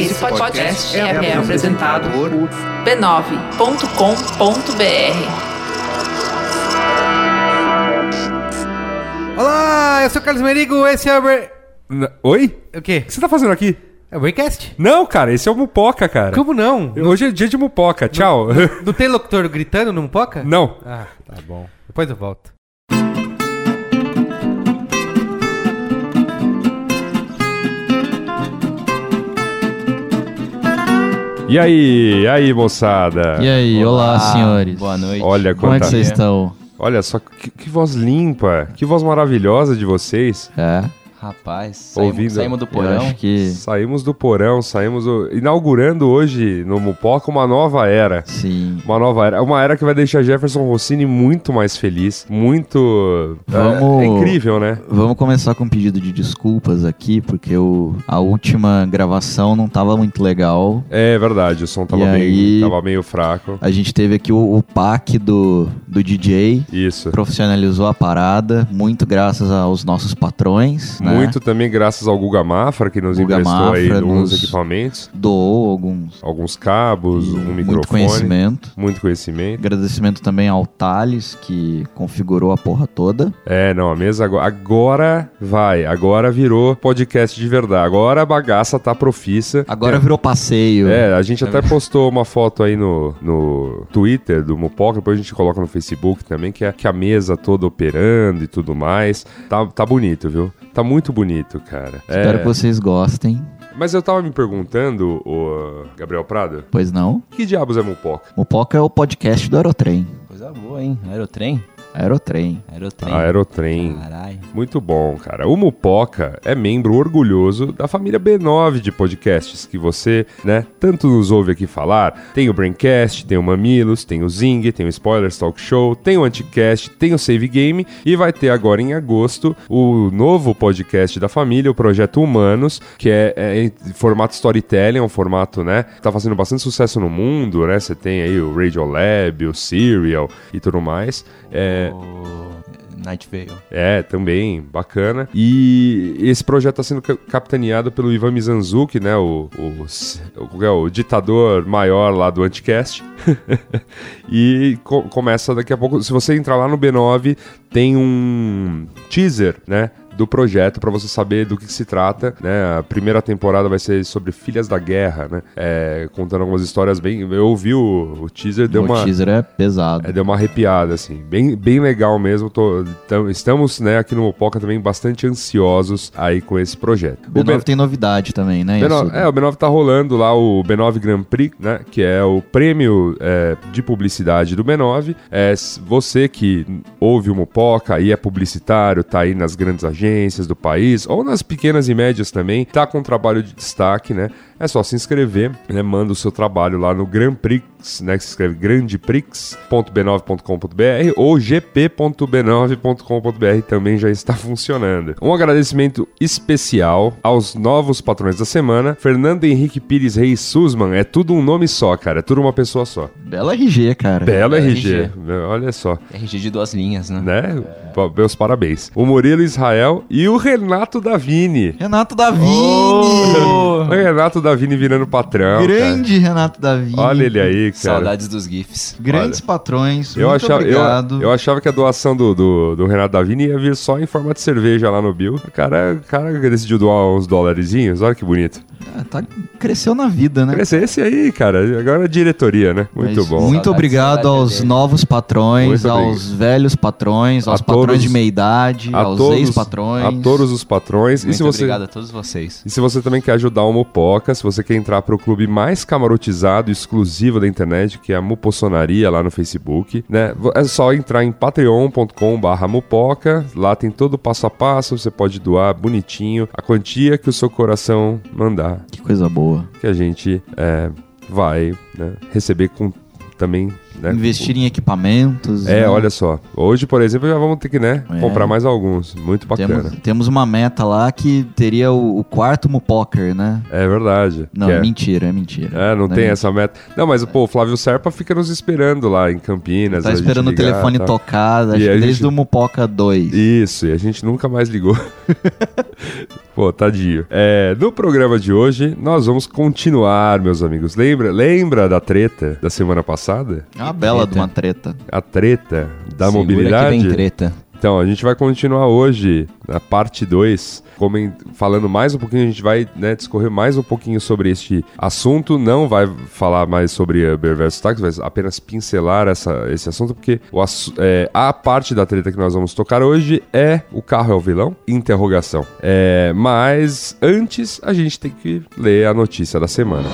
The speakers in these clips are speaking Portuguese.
Esse podcast é, é apresentado por b9.com.br. Olá, eu sou o Carlos Merigo, esse é o... Bre- N- Oi? O quê? O que você tá fazendo aqui? É o Braincast? Não, cara, esse é o Mupoca, cara. Como não? Hoje é dia de Mupoca, tchau. Não tem locutor gritando no Mupoca? Não. Ah, tá bom. Depois eu volto. E aí, e aí, moçada? E aí, olá, senhores. Boa noite. Olha Como é que vocês estão? Olha só que, que voz limpa, que voz maravilhosa de vocês. É, Rapaz, saímos, Ouvindo. saímos do porão. acho que Saímos do porão, saímos do- inaugurando hoje no Mupoca uma nova era. sim. Uma nova era, uma era que vai deixar Jefferson Rossini muito mais feliz, muito é- Vamos- é, incrível, né? Vamos começar com um pedido de desculpas aqui, porque o, a última gravação não tava muito legal. É verdade, o som tava, E bem, aí- tava meio fraco. A gente teve aqui o, o pack do, do DJ, Isso. profissionalizou a parada, muito graças aos nossos patrões, né? Muito também graças ao Guga Mafra, que nos Guga emprestou aí Mafra alguns nos- equipamentos, Doou alguns. alguns cabos, e um muito microfone. conhecimento. Muito conhecimento. Agradecimento também ao Thales, que configurou a porra toda. É, não, a mesa agora, agora vai, agora virou podcast de verdade. Agora a bagaça tá profissa. Agora virou passeio. É, a gente até postou uma foto aí no, no Twitter do Mupoca, depois a gente coloca no Facebook também, que é que a mesa toda operando e tudo mais. Tá, tá bonito, viu? Tá muito bonito, cara. Espero É, que vocês gostem. Mas eu tava me perguntando, o Gabriel Prado, Pois não? que diabos é Mupoca? Mupoca é o podcast do Aerotrem. Coisa boa, hein? Aerotrem? Aerotrem. Aerotrem. Aerotrem. Caralho. Muito bom, cara. O Mupoca é membro orgulhoso da família B9 de podcasts que você, né, tanto nos ouve aqui falar. Tem o Braincast, tem o Mamilos, tem o Zing, tem o Spoilers Talk Show, tem o Anticast, tem o Save Game e vai ter agora em agosto o novo podcast da família, o Projeto Humanos, que é, é em formato storytelling, é um formato, né, que tá fazendo bastante sucesso no mundo, né? Você tem aí o Radiolab, o Serial e tudo mais. É, O Night Vale. é, também, bacana. E esse projeto está sendo ca- capitaneado pelo Ivan Mizanzuki, né? O, o, o, é? o ditador maior lá do Anticast. e co- começa daqui a pouco. Se você entrar lá no B9, tem um teaser, né? Do projeto para você saber do que, se trata, né? A primeira temporada vai ser sobre filhas da guerra, né? É, contando algumas histórias bem. Eu ouvi o, o teaser, deu o uma. teaser é pesado. É, deu uma arrepiada, assim. Bem, bem legal mesmo. Tô- tam- estamos, né, aqui no Mopoca também bastante ansiosos aí com esse projeto. O B9 tem novidade também, né? B9 Yasuda? é, o B9 tá rolando lá o B9 Grand Prix, né? Que é o prêmio é, de publicidade do B9. É, você que ouve o Mupoca e é publicitário, tá aí nas grandes agências do país, ou nas pequenas e médias também, tá com trabalho de destaque, né? É só se inscrever, né? Manda o seu trabalho lá no Grand Prix, né? Que se escreve grandprix.b9.com.br ou gp.b9.com.br também já está funcionando. Um agradecimento especial aos novos patrões da semana, Fernando Henrique Pires Reis Sussman, é tudo um nome só, cara, é tudo uma pessoa só. Belo RG, cara. Belo Belo RG, RG. olha só, RG de duas linhas, né? né? Pa- Meus parabéns. O Murilo Israel e o Renato Davini. Renato Davini! O Renato Davini virando patrão. Grande Renato Davini. cara. Olha ele aí, cara. Saudades dos GIFs. Grandes patrões. Eu muito achava, eu, obrigado. eu achava que a doação do, do, do Renato Davini ia vir só em forma de cerveja lá no Bill. O cara, o cara decidiu doar uns dólarzinhos, olha que bonito. Ah, tá, cresceu na vida, né? Esse, esse aí, cara, agora é diretoria, né? Muito Mas bom. Muito Saudades, obrigado aos dele. novos patrões, Muito obrigado. aos velhos patrões, aos A patrões todos- de meia idade, aos ex-patrões. a todos os patrões. e Muito se você, obrigado a todos vocês. E se você também quer ajudar o Mopoca, se você quer entrar para o clube mais camaroteado e exclusivo da internet que é a Mupossonaria lá no Facebook, né? É só entrar em patreon.com/barra mupoca. Lá tem todo o passo a passo. Você pode doar bonitinho a quantia que o seu coração mandar, Que coisa boa. que a gente é, vai né, receber com também. Né, Investir em equipamentos. É, né? olha só. Hoje, por exemplo, já vamos ter que, né, É. comprar mais alguns. Muito bacana. Temos, temos uma meta lá que teria o, o quarto Mupoker, né? É verdade. Não, é é. mentira, é mentira. É, não é tem mentira. essa meta. Não, mas pô, o Flávio Serpa fica nos esperando lá em Campinas. Tá esperando o ligar, telefone tá. tocar, acho que desde gente- o Mupoca 2. Isso, e a gente nunca mais ligou. Pô, tadinho. É, no programa de hoje, nós vamos continuar, meus amigos. Lembra, lembra da treta da semana passada? É uma bela treta. de uma treta. A treta da Segura mobilidade? que vem treta. Então, a gente vai continuar hoje, na parte 2, falando mais um pouquinho, a gente vai né, discorrer mais um pouquinho sobre este assunto. Não vai falar mais sobre Uber versus táxi, vai apenas pincelar essa, esse assunto, porque o é, a parte da treta que nós vamos tocar hoje é o carro é o vilão? Interrogação. É, mas antes, a gente tem que ler a notícia da semana.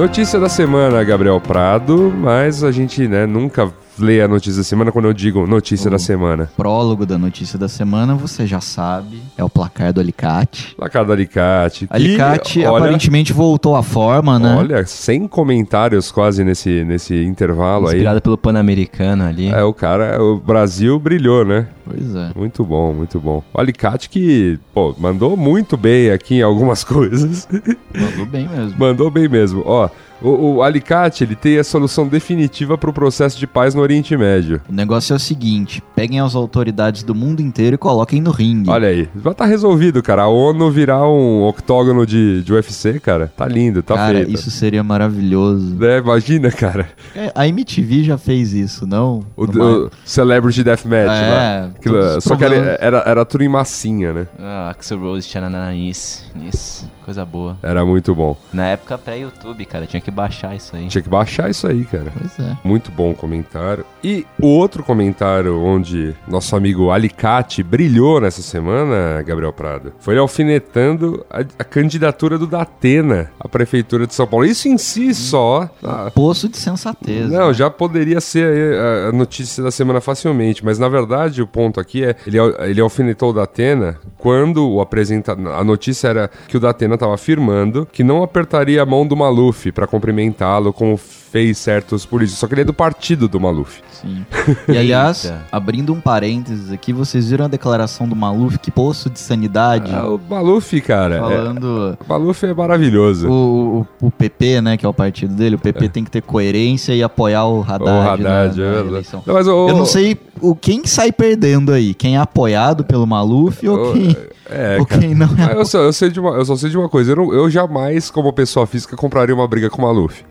Notícia da semana, Gabriel Prado, mas a gente né, nunca lê a notícia da semana quando eu digo notícia da semana. Prólogo da notícia da semana, você já sabe, é o placar do Alicate. Placar do Alicate. que, Alicate olha, aparentemente voltou à forma, né? Olha, sem comentários quase nesse, nesse intervalo aí. Inspirado pelo Pan-Americano ali. É, o cara, o Brasil brilhou, né? Pois é. Muito bom, muito bom. O Alicate que, pô, mandou muito bem aqui em algumas coisas. Mandou bem mesmo. Mandou bem mesmo. Ó, o, o Alicate, ele tem a solução definitiva para o processo de paz no Oriente Médio. O negócio é o seguinte: peguem as autoridades do mundo inteiro e coloquem no ringue. Olha aí, já tá resolvido, cara. A ONU virar um octógono de, de UFC, cara. Tá lindo, tá Cara, feito. isso seria maravilhoso. É, imagina, cara. É, A MTV já fez isso, não? O, Numa- o Celebrity Deathmatch É, lá. Aquilo, os só que era, era, era tudo em massinha, né? Ah, Axel Rose, Tchananã, isso, isso. Coisa boa. Era muito bom. Na época pré-YouTube, cara, tinha que baixar isso aí. Tinha que baixar isso aí, cara. Pois é. Muito bom comentário. E o outro comentário onde nosso amigo Alicate brilhou nessa semana, Gabriel Prado, foi alfinetando a, a candidatura do Datena à Prefeitura de São Paulo. Isso em si só. ah, Poço de sensatez. não, né? já poderia ser aí a, a notícia da semana facilmente, mas na verdade o ponto aqui é ele, ele alfinetou o Datena quando o apresenta a notícia era que o Datena estava afirmando que não apertaria a mão do Maluf para cumprimentá-lo como fez certos políticos, só que ele é do partido do Maluf. Sim. E aliás, Eita. abrindo um parênteses aqui, vocês viram a declaração do Maluf? Que poço de sanidade. Ah, o Maluf, cara, é, falando. o Maluf é maravilhoso. O, o, o PP, né, que é o partido dele, o PP tem que ter coerência e apoiar o Haddad, O Haddad, na, é verdade. eleição. Não, mas o- Eu não sei o quem sai perdendo aí, quem é apoiado pelo Maluf ou o- quem, É, ou cara. quem não é. Eu, só, eu, sei de uma, eu só sei de uma coisa, eu, não- eu jamais, como pessoa física, compraria uma briga com o Maluf.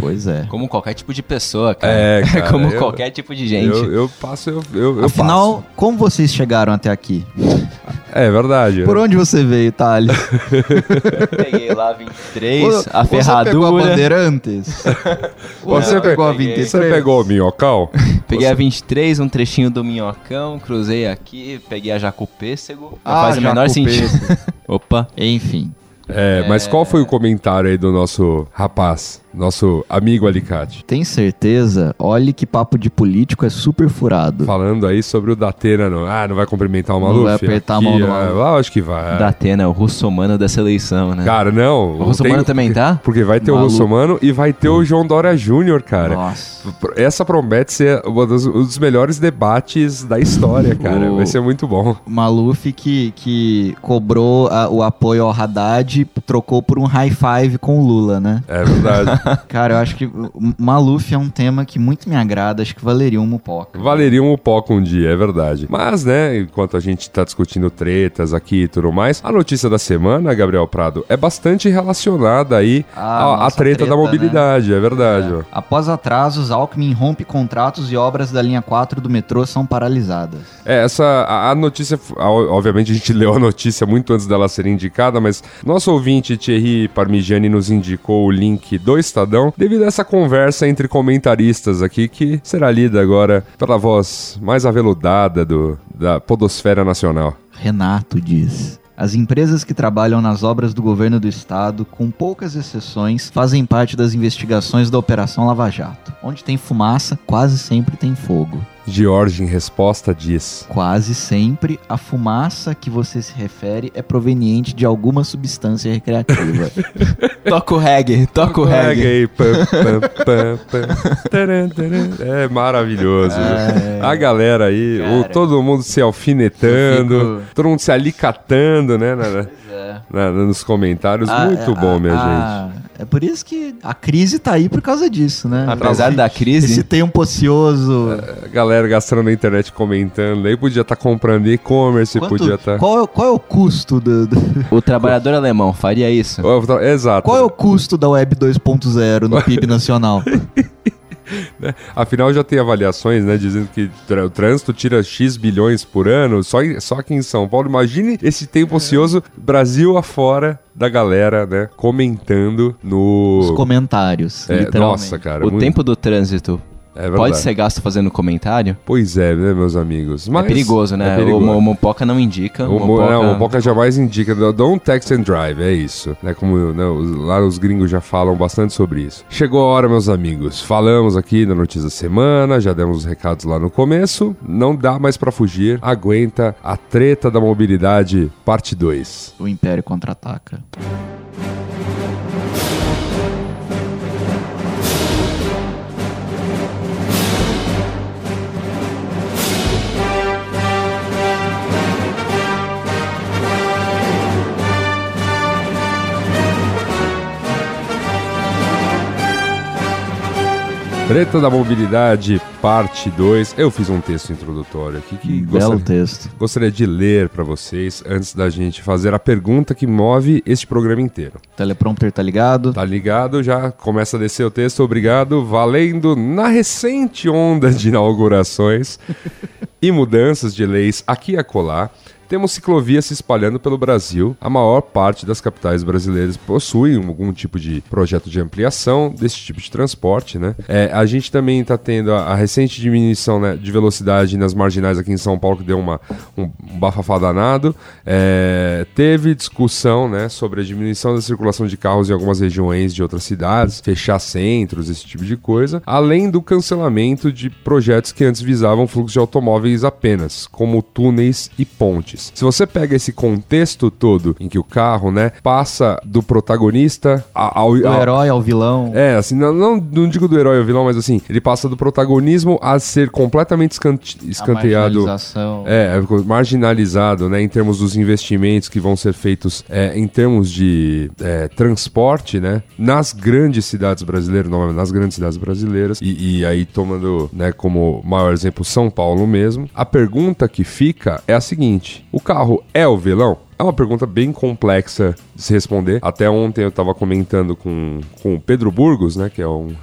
Pois é. Como qualquer tipo de pessoa, cara. É, cara, Como eu- qualquer tipo de gente. Eu, eu passo, eu, eu, eu Afinal, como vocês chegaram até aqui? passo. É verdade. Por onde você veio, Thales? Peguei lá 23, Você a pegou a ferradura. Bandeirantes? Você, Você pegou a peguei. 23? Você pegou o minhocal? Peguei a 23, um trechinho do Minhocão, cruzei aqui, peguei a Jacupêssego. Não Ah, faz o menor sentido. Opa. Enfim. É, mas qual foi o comentário aí do nosso rapaz, nosso amigo Alicate? Tem certeza? Olhe que papo de político é super furado. Falando aí sobre o Datena, não. Ah, não vai cumprimentar o Maluf? vai apertar a Aqui, mão do ah, Maluf. Lá, acho que vai. Da Atena, o russomano dessa eleição, né? Cara, não. o russomano tem- também tá? Porque vai ter o Maluco. Russomano e vai ter o João Dória Júnior, cara. Nossa. Essa promete ser uma dos- um dos melhores debates da história, cara. O- Vai ser muito bom. Maluf que, que cobrou a- o apoio ao Haddad, trocou por um high five com o Lula, né? É verdade. Cara, eu acho que o Maluf é um tema que muito me agrada, acho que valeria um mupoca. Valeria um Upoca um dia, é verdade. Mas, né, enquanto a gente tá discutindo tretas aqui e tudo mais, a notícia da semana, Gabriel Prado, é bastante relacionada aí Ah, à, treta, treta, da mobilidade, é verdade. ó. Após atrasos, Alckmin rompe contratos e obras da linha 4 do metrô são paralisadas. É, essa, a, a notícia, a- obviamente a gente leu a notícia muito antes dela ser indicada, mas nosso ouvinte Thierry Parmigiani nos indicou o link do Estadão, devido a essa conversa entre comentaristas aqui, que será lida agora pela voz mais aveludada do, da Podosfera Nacional. Renato diz. As empresas que trabalham nas obras do governo do estado, com poucas exceções, fazem parte das investigações da Operação Lava Jato. Onde tem fumaça, quase sempre tem fogo. George, em resposta, diz: Quase sempre a fumaça que você se refere é proveniente de alguma substância recreativa. Toca o reggae, toca o reggae. É maravilhoso. viu? A galera aí, o- todo mundo se alfinetando, fico- todo mundo se alicatando, né? Na- na- na- nos comentários. Ah, Muito é, bom, ah, minha gente. ah, É por isso que a crise tá aí por causa disso, né? Apesar Esse- da crise- Esse tempo ocioso. A galera gastando na internet comentando. Aí podia estar comprando e-commerce, podia tá- estar. qual, é, qual é o custo do, do- O trabalhador alemão faria isso? Exato. Qual é o custo da Web 2.0 no PIB nacional? Né? Afinal, já tem avaliações, né? Dizendo que tra- o trânsito tira X bilhões por ano, só, em- só aqui em São Paulo. Imagine esse tempo ocioso, Brasil afora da galera, né? Comentando Os no. comentários, É, literalmente. nossa, cara. o muito- tempo do trânsito é pode ser gasto fazendo comentário? Pois é, né, meus amigos? Mas é perigoso, né? É perigoso. O, Mopoca não indica. O, mo- Mopoca- não, o Mopoca jamais indica don't text and drive, é isso. Né, como né, os- lá os gringos já falam bastante sobre isso. Chegou a hora, meus amigos. Falamos aqui na notícia da semana, já demos os recados lá no começo. Não dá mais pra fugir. Aguenta a treta da mobilidade, parte 2. O Império contra-ataca. Treta da mobilidade, parte 2. Eu fiz um texto introdutório aqui que Belo gostaria, texto. gostaria de ler pra vocês antes da gente fazer a pergunta que move este programa inteiro. Teleprompter tá ligado? Tá ligado? Já começa a descer o texto, obrigado. Valendo na recente onda de inaugurações e mudanças de leis aqui e acolá. Temos ciclovias se espalhando pelo Brasil. A maior parte das capitais brasileiras possuem algum tipo de projeto de ampliação desse tipo de transporte, né? É, a gente também está tendo a, a recente diminuição né, de velocidade nas marginais aqui em São Paulo, que deu uma, um, bafafá danado. É, teve discussão né, sobre a diminuição da circulação de carros em algumas regiões de outras cidades, fechar centros, esse tipo de coisa, além do cancelamento de projetos que antes visavam fluxo de automóveis apenas, como túneis e pontes. Se você pega esse contexto todo em que o carro, né, passa do protagonista a- ao, Do ao- herói ao vilão. é, assim, não, não, não digo do herói ao vilão, mas assim, ele passa do protagonismo a ser completamente escante- escanteado. marginalização. É, é marginalizado, né, em termos dos investimentos que vão ser feitos é, em termos de é, transporte, né, nas grandes cidades brasileiras, novamente, nas grandes cidades brasileiras, e, e aí tomando, né, como maior exemplo São Paulo mesmo. A pergunta que fica é a seguinte: o carro é o vilão? É uma pergunta bem complexa de se responder. Até ontem eu estava comentando com, com o Pedro Burgos, né, que é um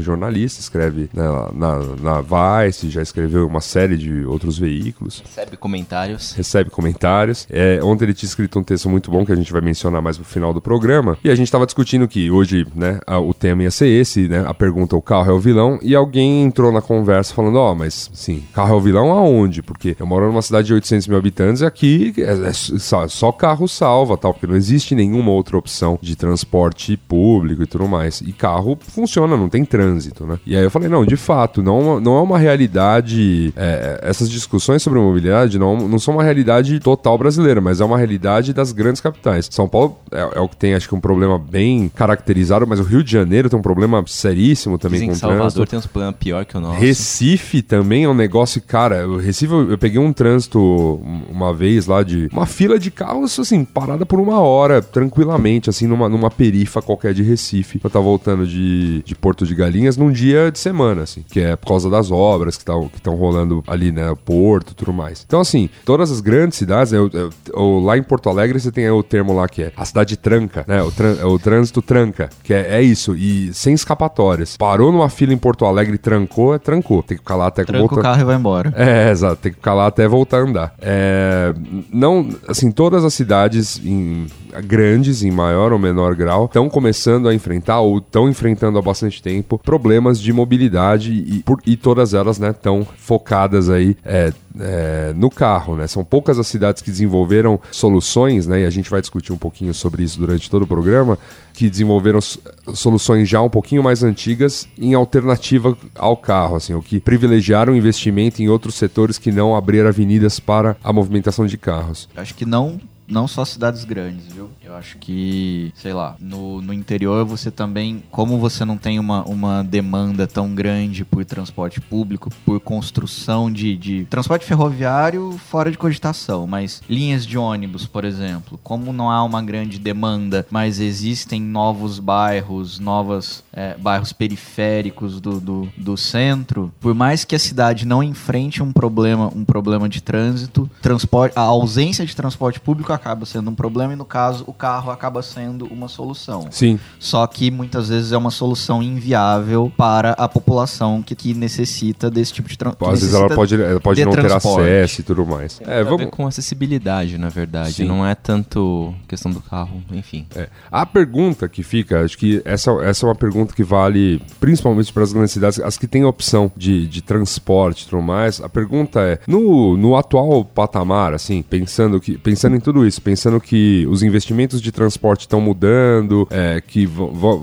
jornalista, escreve né, na, na Vice, já escreveu uma série de outros veículos Recebe comentários. recebe comentários. É, ontem ele tinha escrito um texto muito bom que a gente vai mencionar mais no final do programa. E a gente estava discutindo que hoje, né, a- o tema ia ser esse, né? A pergunta: o carro é o vilão? E alguém entrou na conversa falando: Ó, mas sim, carro é o vilão aonde? Porque eu moro numa cidade de 800 mil habitantes e aqui é, é só, só carro salva, tal, porque não existe nenhuma outra opção de transporte público e tudo mais. E carro funciona, não tem trânsito, né? E aí eu falei: não, de fato, não, não é uma realidade. é, essas discussões sobre mobilidade não, não são uma realidade total brasileira, mas é uma realidade das grandes capitais. São Paulo é, é o que tem, acho que, um problema bem caracterizado, mas o Rio de Janeiro tem um problema seríssimo também Dizem com que o Salvador trânsito. tem uns problemas pior que o nosso. Recife também é um negócio, cara. O Recife, eu, eu peguei um trânsito um- uma vez lá de uma fila de carros, assim, parada por uma hora, tranquilamente, assim, numa, numa perifa qualquer de Recife. Eu tava voltando de, de Porto de Galinhas num dia de semana, assim, que é por causa das obras que estão que rolando ali, né, o Porto e tudo mais. Então, assim, todas as grandes cidades, eu- eu- eu- lá em Porto Alegre você tem o termo lá que é a cidade tranca, né, o, tran- é o trânsito tranca, que é, é isso, e sem escapatórias. Parou numa fila em Porto Alegre e trancou, é trancou. Tem que ficar lá até Tranca o voltar- carro e vai embora. é, exato. Tem que ficar lá até voltar a andar. É, não, assim, todas as cidades, em, grandes, em maior ou menor grau, estão começando a enfrentar ou estão enfrentando há bastante tempo problemas de mobilidade e, por, e todas elas estão focadas aí é, é, no carro, né? São poucas as cidades que desenvolveram soluções, né? E a gente vai discutir um pouquinho sobre isso durante todo o programa, que desenvolveram soluções já um pouquinho mais antigas em alternativa ao carro, assim, o que privilegiaram o investimento em outros setores que não abrir avenidas para a movimentação de carros. Acho que não, não só cidades grandes, viu? Eu acho que, sei lá, no, no interior você também, como você não tem uma, uma demanda tão grande por transporte público, por construção de, de transporte ferroviário fora de cogitação, mas linhas de ônibus, por exemplo, como não há uma grande demanda, mas existem novos bairros, novos bairros periféricos do, do, do centro, por mais que a cidade não enfrente um problema, um problema de trânsito, transporte, a ausência de transporte público acaba sendo um problema e no caso o carro acaba sendo uma solução. Sim, Só que muitas vezes é uma solução inviável para a população que, que necessita desse tipo de transporte. às vezes ela pode, ela pode de não ter transporte. acesso e tudo mais. É, a vamos, com acessibilidade, na verdade. Sim. Não é tanto questão do carro, enfim. É. A pergunta que fica, acho que essa, essa é uma pergunta que vale principalmente para as grandes cidades, as que têm opção de, de transporte e tudo mais. A pergunta é: no, no atual patamar, assim, pensando, que, pensando em tudo isso, pensando que os investimentos de transporte estão mudando, é, que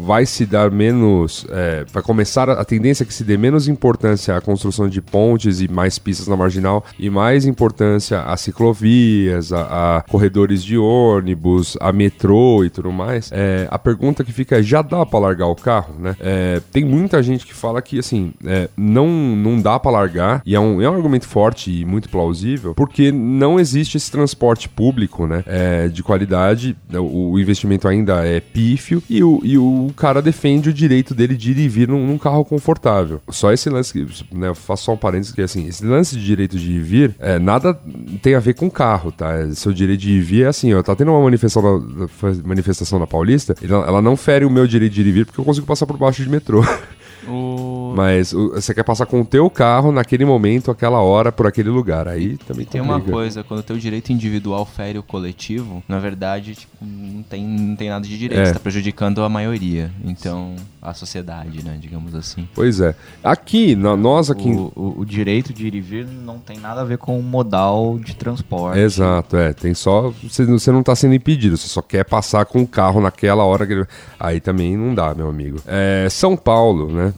vai se dar menos. É, vai começar a, a tendência é que se dê menos importância à construção de pontes e mais pistas na marginal e mais importância a ciclovias, a, a corredores de ônibus, a metrô e tudo mais. É, a pergunta que fica é: já dá pra largar o carro, né? É, tem muita gente que fala que assim, é, não, não dá pra largar, e é um, é um argumento forte e muito plausível, porque não existe esse transporte público, né? é, de qualidade, o, o investimento ainda é pífio e o, e o cara defende o direito dele de ir e vir num, num carro confortável. Só esse lance, que, né? Eu faço só um parênteses que assim, esse lance de direito de ir e vir, é, nada tem a ver com carro, tá? Seu direito de ir e vir é assim, ó, tá tendo uma manifestação na, manifestação na Paulista, ela, ela não fere o meu direito de ir e vir porque eu consigo passar por baixo de metrô. O... Mas o- você quer passar com o teu carro naquele momento, aquela hora, por aquele lugar. Aí também Tem uma complica. coisa, quando o teu direito individual fere o coletivo, na verdade, tipo, não tem, não tem nada de direito. É. Você tá prejudicando a maioria. Então, a sociedade, né? Digamos assim. Pois é. Aqui, na- nós aqui... O, o- o direito de ir e vir não tem nada a ver com o modal de transporte. Exato, é. Tem só. Você, não- você não tá sendo impedido, você só quer passar com o carro naquela hora que ele. Aí também não dá, meu amigo. É, São Paulo, né?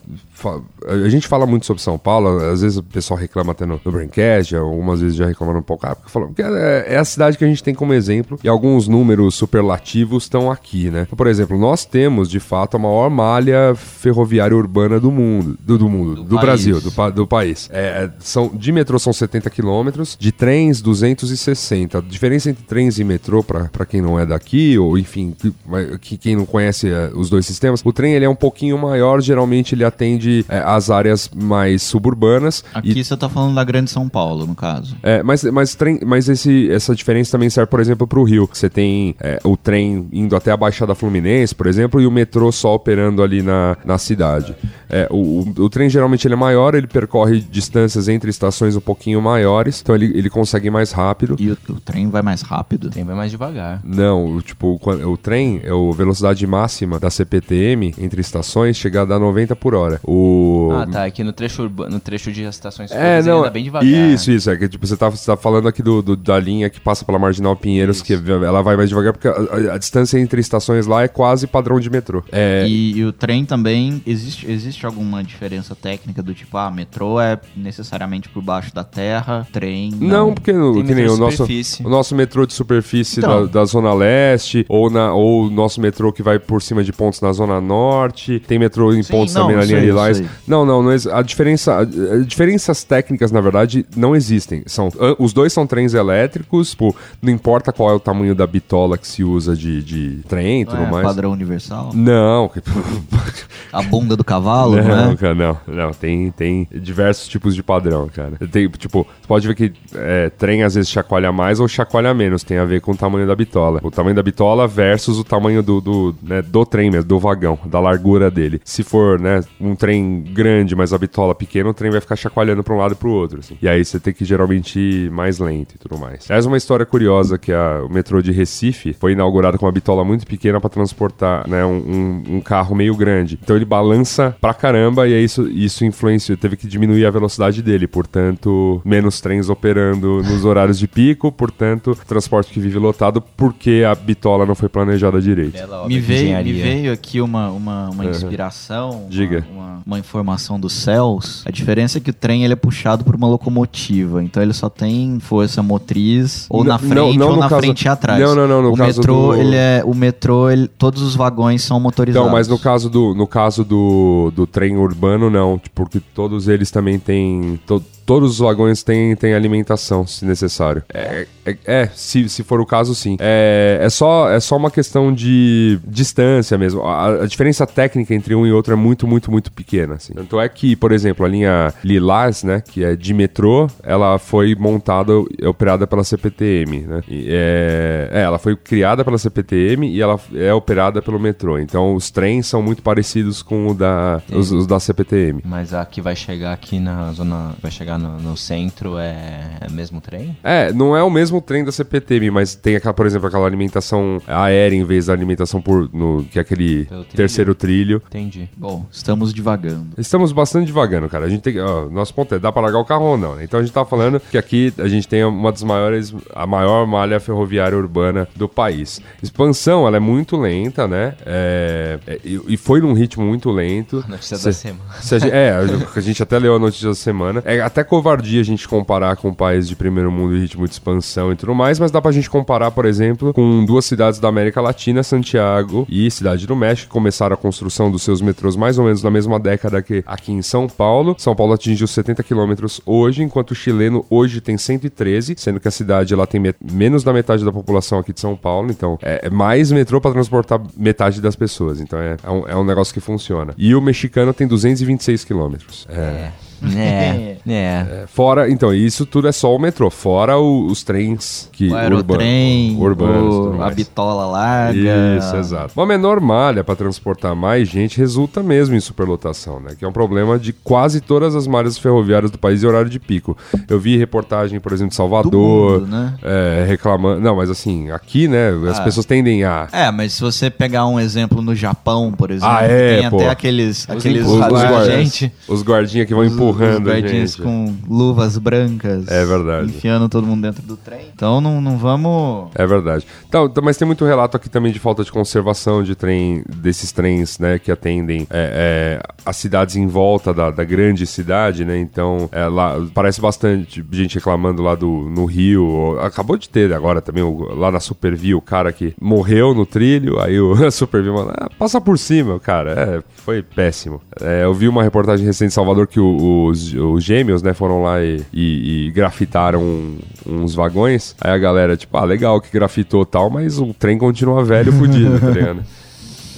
A gente fala muito sobre São Paulo, às vezes o pessoal reclama até no, no Braincast, algumas vezes já reclamaram um pouco, ah, porque, falam, é, é a cidade que a gente tem como exemplo e alguns números superlativos estão aqui, né? Por exemplo, nós temos de fato a maior malha ferroviária urbana do mundo, do, do mundo, do, Do. Brasil, do, do país. É, são, de metrô são 70 quilômetros, de trens 260. A diferença entre trens e metrô, para quem não é daqui, ou enfim, que, que- quem não conhece é, os dois sistemas, o trem ele é um pouquinho maior, geralmente ele atende é, as áreas mais suburbanas. Aqui e você tá falando da Grande São Paulo, no caso. é, mas, mas, trem, mas esse, essa diferença também serve, por exemplo, para o Rio. Você tem é, o trem indo até a Baixada Fluminense, por exemplo, e o metrô só operando ali na, na cidade. É, o, o, o trem geralmente ele é maior, ele percorre distâncias entre estações um pouquinho maiores, então ele, ele consegue ir mais rápido. E o, o trem vai mais rápido. Tem vai mais devagar. Não, o, tipo, quando- o trem, é a velocidade máxima da CPTM entre estações chega a dar 90 por hora. O... Ah, tá. Aqui no trecho urbano, no trecho de estações É, não. anda bem devagar. Isso, isso. É que tipo, você tá, você tá falando aqui do, do- da linha que passa pela Marginal Pinheiros, que ela vai mais devagar, porque a, a- a distância entre estações lá é quase padrão de metrô. É. E, e o trem também, existe, existe alguma diferença técnica do tipo, ah, metrô é necessariamente por baixo da terra, trem. Não, porque no- Tem que nem o nosso, o nosso metrô de superfície Então. da, da Zona Leste, ou, na, ou o nosso metrô que vai por cima de pontos na Zona Norte, tem metrô em Sim, pontos não, também na linha sei, Lilás. sei. Não, não, não a diferença, a- a- diferenças técnicas, na verdade, não existem. São, os dois são trens elétricos, tipo, não importa qual é o tamanho da bitola que se usa de, de trem e tudo é mais. padrão universal. Não, A bunda do cavalo, não, não é? cara, não, não, tem, tem diversos tipos de padrão, cara. Tem, tipo, você pode ver que é, trem às vezes chacoalha mais ou chacoalha menos, tem a ver com o tamanho da bitola. O tamanho da bitola versus o tamanho do, do, né, do trem mesmo, do vagão, da largura dele. Se for, né, um trem grande, mas a bitola pequena, o trem vai ficar chacoalhando pra um lado e pro outro, assim. E aí você tem que geralmente ir mais lento e tudo mais. Essa é uma história curiosa que a- o metrô de Recife foi inaugurado com uma bitola muito pequena pra transportar, né, um, um- um carro meio grande. Então ele balança pra caramba e aí isso, isso influenciou, teve que diminuir a velocidade dele, portanto, menos trens operando nos horários de pico, portanto, transporte que vive lotado porque a bitola não foi planejada direito. Me veio, me veio aqui uma, uma, uma Uhum. inspiração, uma- Diga. Uma, uma informação dos céus. A diferença é que o trem ele é puxado por uma locomotiva, então ele só tem força motriz ou Não- na frente não- não ou na caso- frente e atrás. não, não, não, no o caso metrô, do- ele é o metrô, ele, todos os vagões são motorizados. Então, mas no caso do, no caso do, do trem urbano, não. Porque todos eles também têm. to- todos os vagões têm, têm alimentação, se necessário. É, é, é, se, se for o caso, sim. É, é, só, é só uma questão de distância mesmo. A, a diferença técnica entre um e outro é muito, muito, muito pequena. Assim. Tanto é que, por exemplo, a linha Lilás, né, que é de metrô, ela foi montada e operada pela CPTM, né? E é, é, ela foi criada pela CPTM e ela é operada pelo metrô. Então, os trens são muito parecidos com o da, os, os da CPTM. Mas a que vai chegar aqui na zona. Vai chegar no, no centro é, é mesmo trem? É, não é o mesmo trem da CPTM, mas tem, aquela, por exemplo, aquela alimentação aérea em vez da alimentação por, no, que é aquele trilho. terceiro trilho. Entendi. Bom, estamos divagando. Estamos bastante devagando, cara. A gente tem que. ó, nosso ponto é, dá pra largar o carro ou não, né? Então a gente tá falando que aqui a gente tem uma das maiores, a maior malha ferroviária urbana do país. Expansão, ela é muito lenta, né? É, é, e, foi num ritmo muito lento. Notícia Se- da semana. se a gente- é, a gente até leu a notícia da semana. É até covardia a gente comparar com um país de primeiro mundo e ritmo de expansão e tudo mais, mas dá pra gente comparar, por exemplo, com duas cidades da América Latina, Santiago e Cidade do México, que começaram a construção dos seus metrôs mais ou menos na mesma década que aqui em São Paulo. São Paulo atingiu 70 quilômetros hoje, enquanto o chileno hoje tem 113, sendo que a cidade ela tem menos da metade da população aqui de São Paulo, então é, é mais metrô pra transportar metade das pessoas. Então é, é um, é um negócio que funciona. E o mexicano tem 226 quilômetros. É. É. É. É, Fora, então, isso tudo é só o metrô, fora o- os trens que O aerotrem, urbanos, urbanos, o- a bitola larga. Isso, exato. Uma menor malha para transportar mais gente resulta mesmo em superlotação, né? Que é um problema de quase todas as malhas ferroviárias do país em horário de pico. Eu vi reportagem, por exemplo, de Salvador, mundo, né? é, reclamando. Não, mas assim, aqui, né, as Ah. pessoas tendem a. É, mas se você pegar um exemplo no Japão, por exemplo, Ah, é, tem pô. até aqueles, aqueles os, guardas- gente. os guardinhas que vão os- empurrando os guardinhas com luvas brancas. É verdade. Enfiando todo mundo dentro do trem. Então não, não vamos... É verdade. Então, então, mas tem muito relato aqui também de falta de conservação de trem, desses trens, né, que atendem é, é, as cidades em volta da, da grande cidade, né? Então, é, lá parece bastante gente reclamando lá do no Rio. Acabou de ter agora também o- lá na Supervia o cara que morreu no trilho, aí o Supervia mandou, ah, passa por cima, cara. É, foi péssimo. É, eu vi uma reportagem recente em Salvador que o- os, os gêmeos, né, foram lá e, e- e grafitaram uns vagões. Aí a galera, tipo, ah, legal que grafitou tal, mas o trem continua velho, fudido, tá ligado?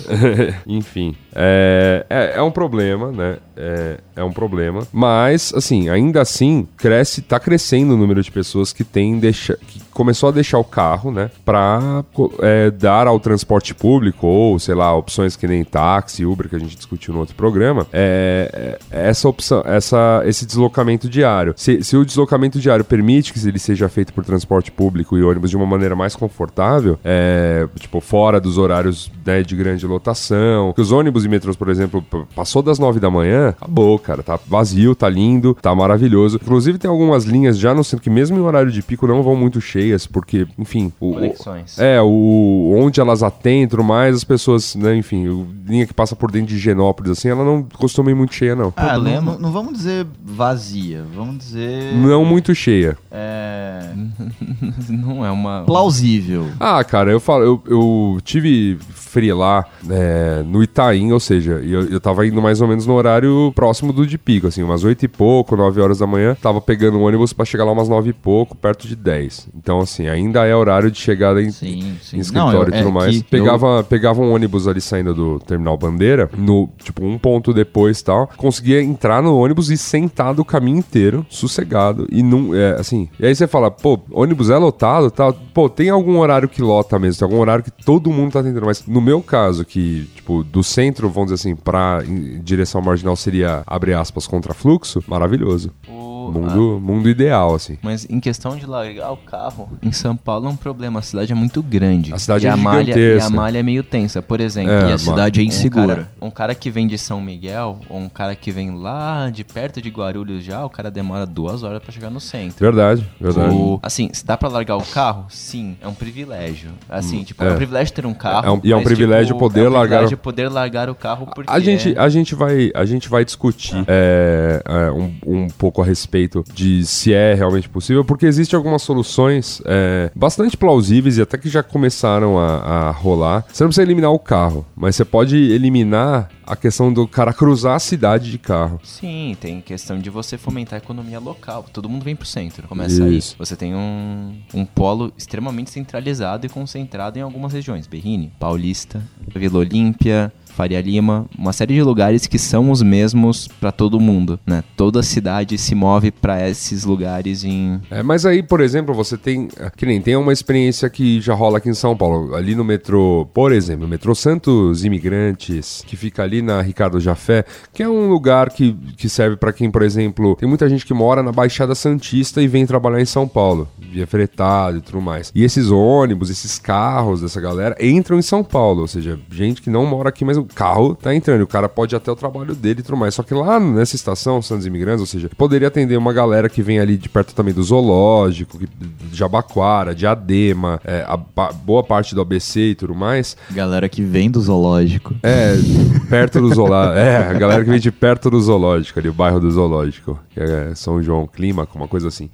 Enfim, é, é, é um problema, né? É, é um problema. Mas, assim, ainda assim, cresce, tá crescendo o número de pessoas que tem deixa, que começou a deixar o carro, né? Pra é, dar ao transporte público, ou, sei lá, opções que nem táxi, Uber, que a gente discutiu no outro programa, é, é essa opção, essa, esse deslocamento diário. Se, se o deslocamento diário permite que ele seja feito por transporte público e ônibus de uma maneira mais confortável, é, tipo, fora dos horários né, de grande lotação, que os ônibus e metrôs, por exemplo, passou das nove da manhã, acabou, cara, tá vazio, tá lindo, tá maravilhoso. Inclusive tem algumas linhas já no centro que mesmo em horário de pico não vão muito cheias, porque, enfim, o, o- Conexões. é, o, onde elas atendem, mais, as pessoas, né, enfim, o- linha que passa por dentro de Genópolis, assim, ela não costuma ir muito cheia, não. Ah, não, Problema. não- não vamos dizer vazia, vamos dizer... Não muito cheia. É... Não é uma. Plausível. Ah, cara, eu falo, eu, eu tive free lá é, no Itaim, ou seja, eu, eu tava indo mais ou menos no horário próximo do de pico, assim, umas oito e pouco, nove horas da manhã, tava pegando o ônibus pra chegar lá umas nove e pouco, perto de dez. Então, assim, ainda é horário de chegada em, Sim, sim. em escritório Não, eu- e tudo é mais. Pegava, pegava um ônibus ali saindo do Terminal Bandeira, no, tipo, um ponto depois e tal, conseguia entrar no ônibus e sentar do caminho inteiro, sossegado, e não, é, assim, e aí você você fala, pô, ônibus é lotado, tal. Pô, tem algum horário que lota mesmo, tem algum horário que todo mundo tá tentando. Mas no meu caso, que, tipo, do centro, vamos dizer assim, pra em direção marginal seria, abre aspas, contrafluxo, maravilhoso. O- Mundo, mundo ideal, assim. Mas em questão de largar o carro, em São Paulo é um problema. A cidade é muito grande. A cidade e é a malha, E a malha é meio tensa. Por exemplo, É, E a cidade é um insegura. cara, um cara que vem de São Miguel, ou um cara que vem lá de perto de Guarulhos já, o cara demora duas horas pra chegar no centro. Verdade, verdade. O- assim, se dá pra largar o carro? Sim, é um privilégio. Assim, tipo, é, é. um privilégio ter um carro. É um- e é um mas, privilégio poder é um largar o- privilégio poder largar o carro porque A gente, é- a gente vai, a gente vai discutir é, é, um, um pouco a respeito de se é realmente possível, porque existem algumas soluções é, bastante plausíveis e até que já começaram a, a rolar. Você não precisa eliminar o carro, mas você pode eliminar a questão do cara cruzar a cidade de carro. Sim, tem questão de você fomentar a economia local. Todo mundo vem pro centro. Começa Isso. aí. Você tem um, um polo extremamente centralizado e concentrado em algumas regiões. Berrini, Paulista, Vila Olímpia, Faria Lima, uma série de lugares que são os mesmos pra todo mundo, né? Toda cidade se move pra esses lugares em É, mas aí, por exemplo, você tem. Que nem tem uma experiência que já rola aqui em São Paulo. Ali no metrô, por exemplo, metrô Santos Imigrantes, que fica ali na Ricardo Jafé, que é um lugar que, que serve pra quem, por exemplo, tem muita gente que mora na Baixada Santista e vem trabalhar em São Paulo, via fretado e tudo mais. E esses ônibus, esses carros dessa galera entram em São Paulo, ou seja, gente que não mora aqui, mas o carro tá entrando. O cara pode ir até o trabalho dele e tudo mais. Só que lá nessa estação, Santos Imigrantes, ou seja, poderia atender uma galera que vem ali de perto também do zoológico, de Jabaquara, de Adema, é, a boa parte do ABC e tudo mais. Galera que vem do zoológico. É, perto do zoológico. É, a galera que vem de perto do zoológico, ali, o bairro do zoológico, que é São João Clímaco, uma coisa assim.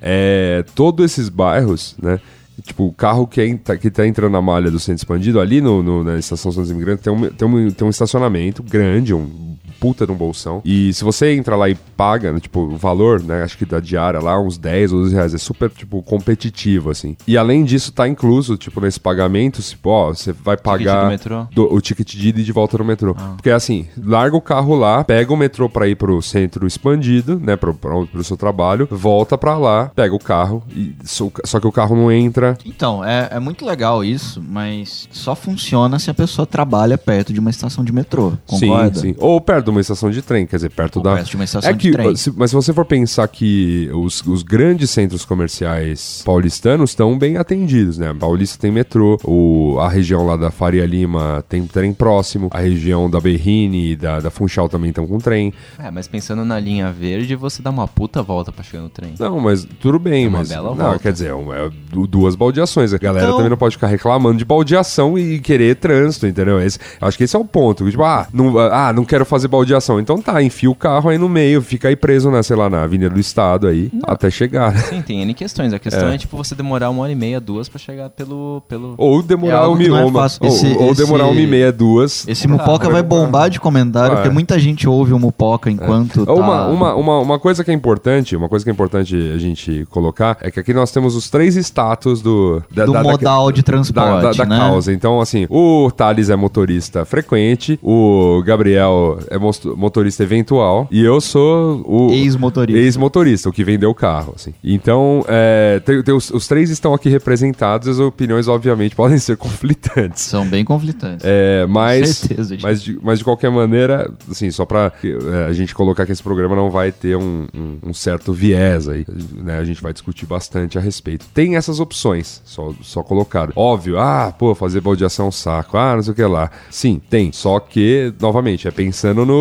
É, todos esses bairros, né? Tipo, o carro que, é, que tá entrando na malha do centro expandido, ali no, no- na estação dos Imigrantes, tem um, tem, um, tem um estacionamento grande, um puta de um bolsão. E se você entra lá e paga, né, tipo, o valor, né, acho que da diária lá, uns 10 ou 12 reais, é super, tipo, competitivo, assim. E além disso, tá incluso, tipo, nesse pagamento, tipo, ó, você vai pagar do metrô? do- o ticket de ida e de volta no metrô. Porque assim, larga o carro lá, pega o metrô pra ir pro centro expandido, né, pro, pro, pro seu trabalho, volta pra lá, pega o carro, e só, só que o carro não entra. Então, é, é muito legal isso, mas só funciona se a pessoa trabalha perto de uma estação de metrô. Concorda? Sim, sim. Ou perto uma estação de trem, quer dizer, perto Ou da. perto de uma estação é de que, trem. se- mas se você for pensar que os, os grandes centros comerciais paulistanos estão bem atendidos, né? Paulista tem metrô, o, a região lá da Faria Lima tem trem próximo, a região da Berrini e da, da Funchal também estão com trem. É, mas pensando na linha verde, você dá uma puta volta pra chegar no trem. Não, mas tudo bem, É uma mas. bela não, volta. quer dizer, é é du- duas baldeações. A galera Então- também não pode ficar reclamando de baldeação e querer trânsito, entendeu? Esse, acho que esse é o ponto. Tipo, ah não, ah, não quero fazer baldeação. Então tá, enfia o carro aí no meio, fica aí preso, na, sei lá, na Avenida do Estado aí, até chegar. Sim, tem N questões. A questão é, tipo você demorar uma hora e meia, duas pra chegar pelo. pelo... Ou É demorar algo uma, não é uma- fácil. ou, Esse- ou demorar esse- uma e meia, duas. Esse Mupoca vai bombar de comentário, porque muita gente ouve o Mupoca enquanto tá... Uma, uma, uma, uma coisa que é importante, uma coisa que é importante a gente colocar é que aqui nós temos os três status do, da, Do da- da- modal de da, transporte, da, da né? causa. Então, assim, o Thales é motorista frequente, o Gabriel é motorista eventual e eu sou o Ex-motorista. ex-motorista, o que vendeu o carro. Assim. Então, é, tem- tem os, os três estão aqui representados e as opiniões, obviamente, podem ser conflitantes. São bem conflitantes. É, mas, certeza disso. mas, de, mas de qualquer maneira, assim, só pra é, a gente colocar que esse programa não vai ter um, um- um certo viés aí, né? A gente vai discutir bastante a respeito. Tem essas opções, só, só colocado. Óbvio, ah, pô, fazer baldeação é um saco, ah, não sei o que lá. Sim, tem. Só que, novamente, é pensando no.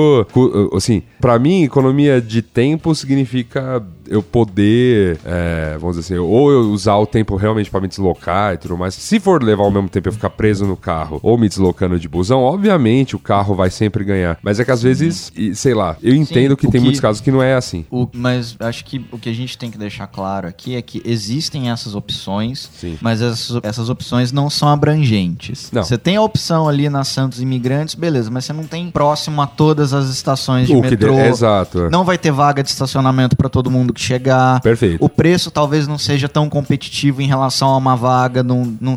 Assim, pra mim, economia de tempo significa eu poder, é, vamos dizer assim, ou eu usar o tempo realmente pra me deslocar e tudo mais. Se for levar ao mesmo tempo eu ficar preso no carro ou me deslocando de busão, obviamente o carro vai sempre ganhar. Mas é que às vezes, e, sei lá, eu entendo que o tem que- muitos casos que não é assim. O- mas acho que o que a gente tem que deixar claro aqui é que existem essas opções, Sim. mas essas, essas opções não são abrangentes. Não. Você tem a opção ali na Santos Imigrantes, beleza, mas você não tem próximo a todas as estações de O que metrô. de- Exato. Não vai ter vaga de estacionamento para todo mundo que chegar. Perfeito. O preço talvez não seja tão competitivo em relação a uma vaga num, num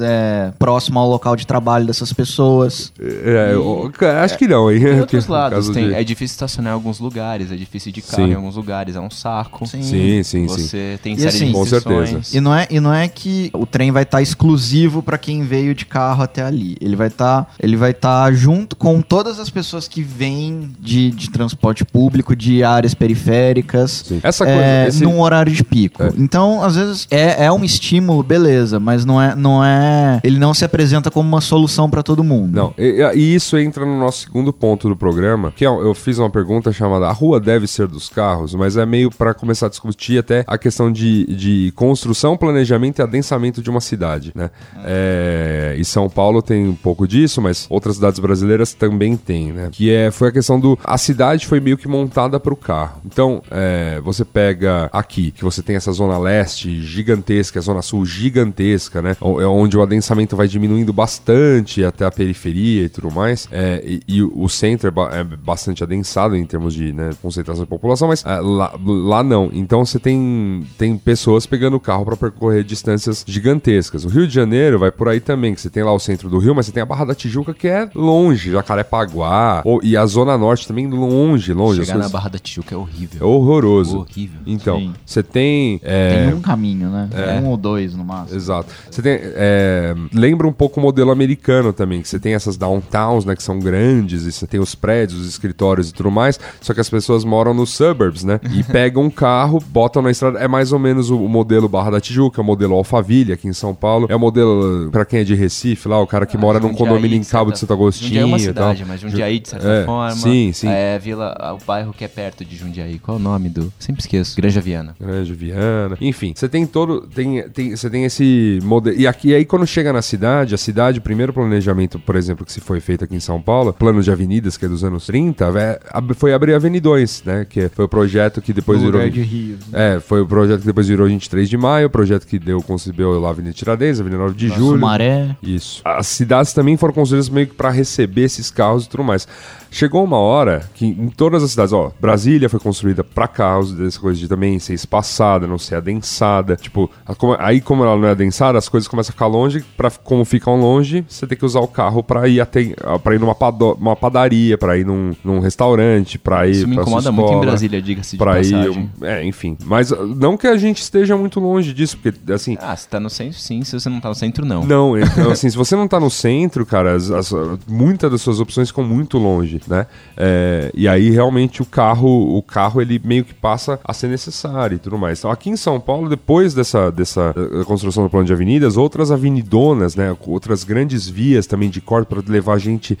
é, próximo ao local de trabalho dessas pessoas. É, eu- acho que não, hein? Tem outros lados, tem- de- é difícil estacionar em alguns lugares, é difícil de carro Sim. em alguns lugares, é um saco. Sim. Sim, sim, sim. Você tem E série assim, de Com certeza. E não é, e não é que o trem vai estar exclusivo para quem veio de carro até ali. Ele vai estar ele vai tá junto com todas as pessoas que vêm de, de transporte público, de áreas periféricas. Sim. Essa coisa, é, esse- num horário de pico. É. Então, às vezes, é, é um estímulo, beleza, mas não é, não é. Ele não se apresenta como uma solução para todo mundo. Não, e, e isso entra no nosso segundo ponto do programa, que é, eu fiz uma pergunta chamada A rua deve ser dos carros, mas é meio para começar a discutir até a questão de, de construção, planejamento e adensamento de uma cidade, né? É, e São Paulo tem um pouco disso, mas outras cidades brasileiras também tem, né? Que é, foi a questão do... A cidade foi meio que montada para o carro. Então, é, você pega aqui, que você tem essa zona leste gigantesca, a zona sul gigantesca, né? É onde o adensamento vai diminuindo bastante até a periferia e tudo mais. É, e, e o centro é, ba- é bastante adensado em termos de né, concentração de população, mas é, lá, lá não. Então você tem, tem pessoas pegando o carro para percorrer distâncias gigantescas. O Rio de Janeiro vai por aí também, que você tem lá o centro do Rio, mas você tem a Barra da Tijuca que é longe, Jacarepaguá, ou, e a Zona Norte também longe, longe. Chegar na Barra da Tijuca é horrível. É horroroso. Horrível. Então, você tem. é, Tem um caminho, né? Um ou dois no máximo. Exato. Você tem. é, lembra um pouco o modelo americano também, que você tem essas downtowns, né? Que são grandes, e você tem os prédios, os escritórios e tudo mais. Só que as pessoas moram nos suburbs, né? E pegam um carro, botam na estrada. É mais ou menos o, modelo Barra da Tijuca, é o modelo Alphaville aqui em São Paulo. É o modelo, pra quem é de Recife, lá, o cara que mora num condomínio em Cabo de Santo Agostinho. Jundiaí é uma tal. cidade, mas Jundiaí, de certa É, forma. sim, sim. É a vila, o bairro que é perto de Jundiaí. Qual é o nome do. Sempre esqueço. Granja Viana. Grande Viana. Enfim, você tem todo. Tem, tem, você tem esse modelo. E aqui aí, quando chega na cidade, a cidade, o primeiro planejamento, por exemplo, que se foi feito aqui em São Paulo, plano de avenidas, que é dos anos 30, é, foi abrir Avenidões, né? Que foi o projeto que depois No virou. lugar de rios. né? É, foi o projeto que depois virou 23 de maio, o projeto que deu, concebeu lá a Avenida Tiradentes, Avenida 9 de Julho. Sumaré. Isso. As cidades também foram construídas meio que para receber esses carros e tudo mais. Chegou uma hora que em todas as cidades, ó, Brasília foi construída para carros, dessa coisa de também ser espaçada, não ser adensada. Tipo, a- como- aí como ela não é adensada, as coisas começam a ficar longe, para como ficam longe, você tem que usar o carro para ir até para ir numa pado- uma padaria, para ir num, num restaurante, para ir Isso me pra sua incomoda muito em escola, Brasília, diga-se de pra ir, passagem. um- é, enfim. Mas uh, não que a gente esteja muito longe disso, porque assim, Ah, se tá no centro, sim. Se você não tá no centro, não. não, então, assim, se você não tá no centro, cara, as, as- muitas das suas opções ficam muito longe, né? É, e aí, realmente, o carro, o carro, ele meio que passa a ser necessário e tudo mais. Então, aqui em São Paulo, depois dessa, dessa eh, construção do plano de avenidas, outras avenidonas, né? Outras grandes vias também de corte para levar gente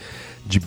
de,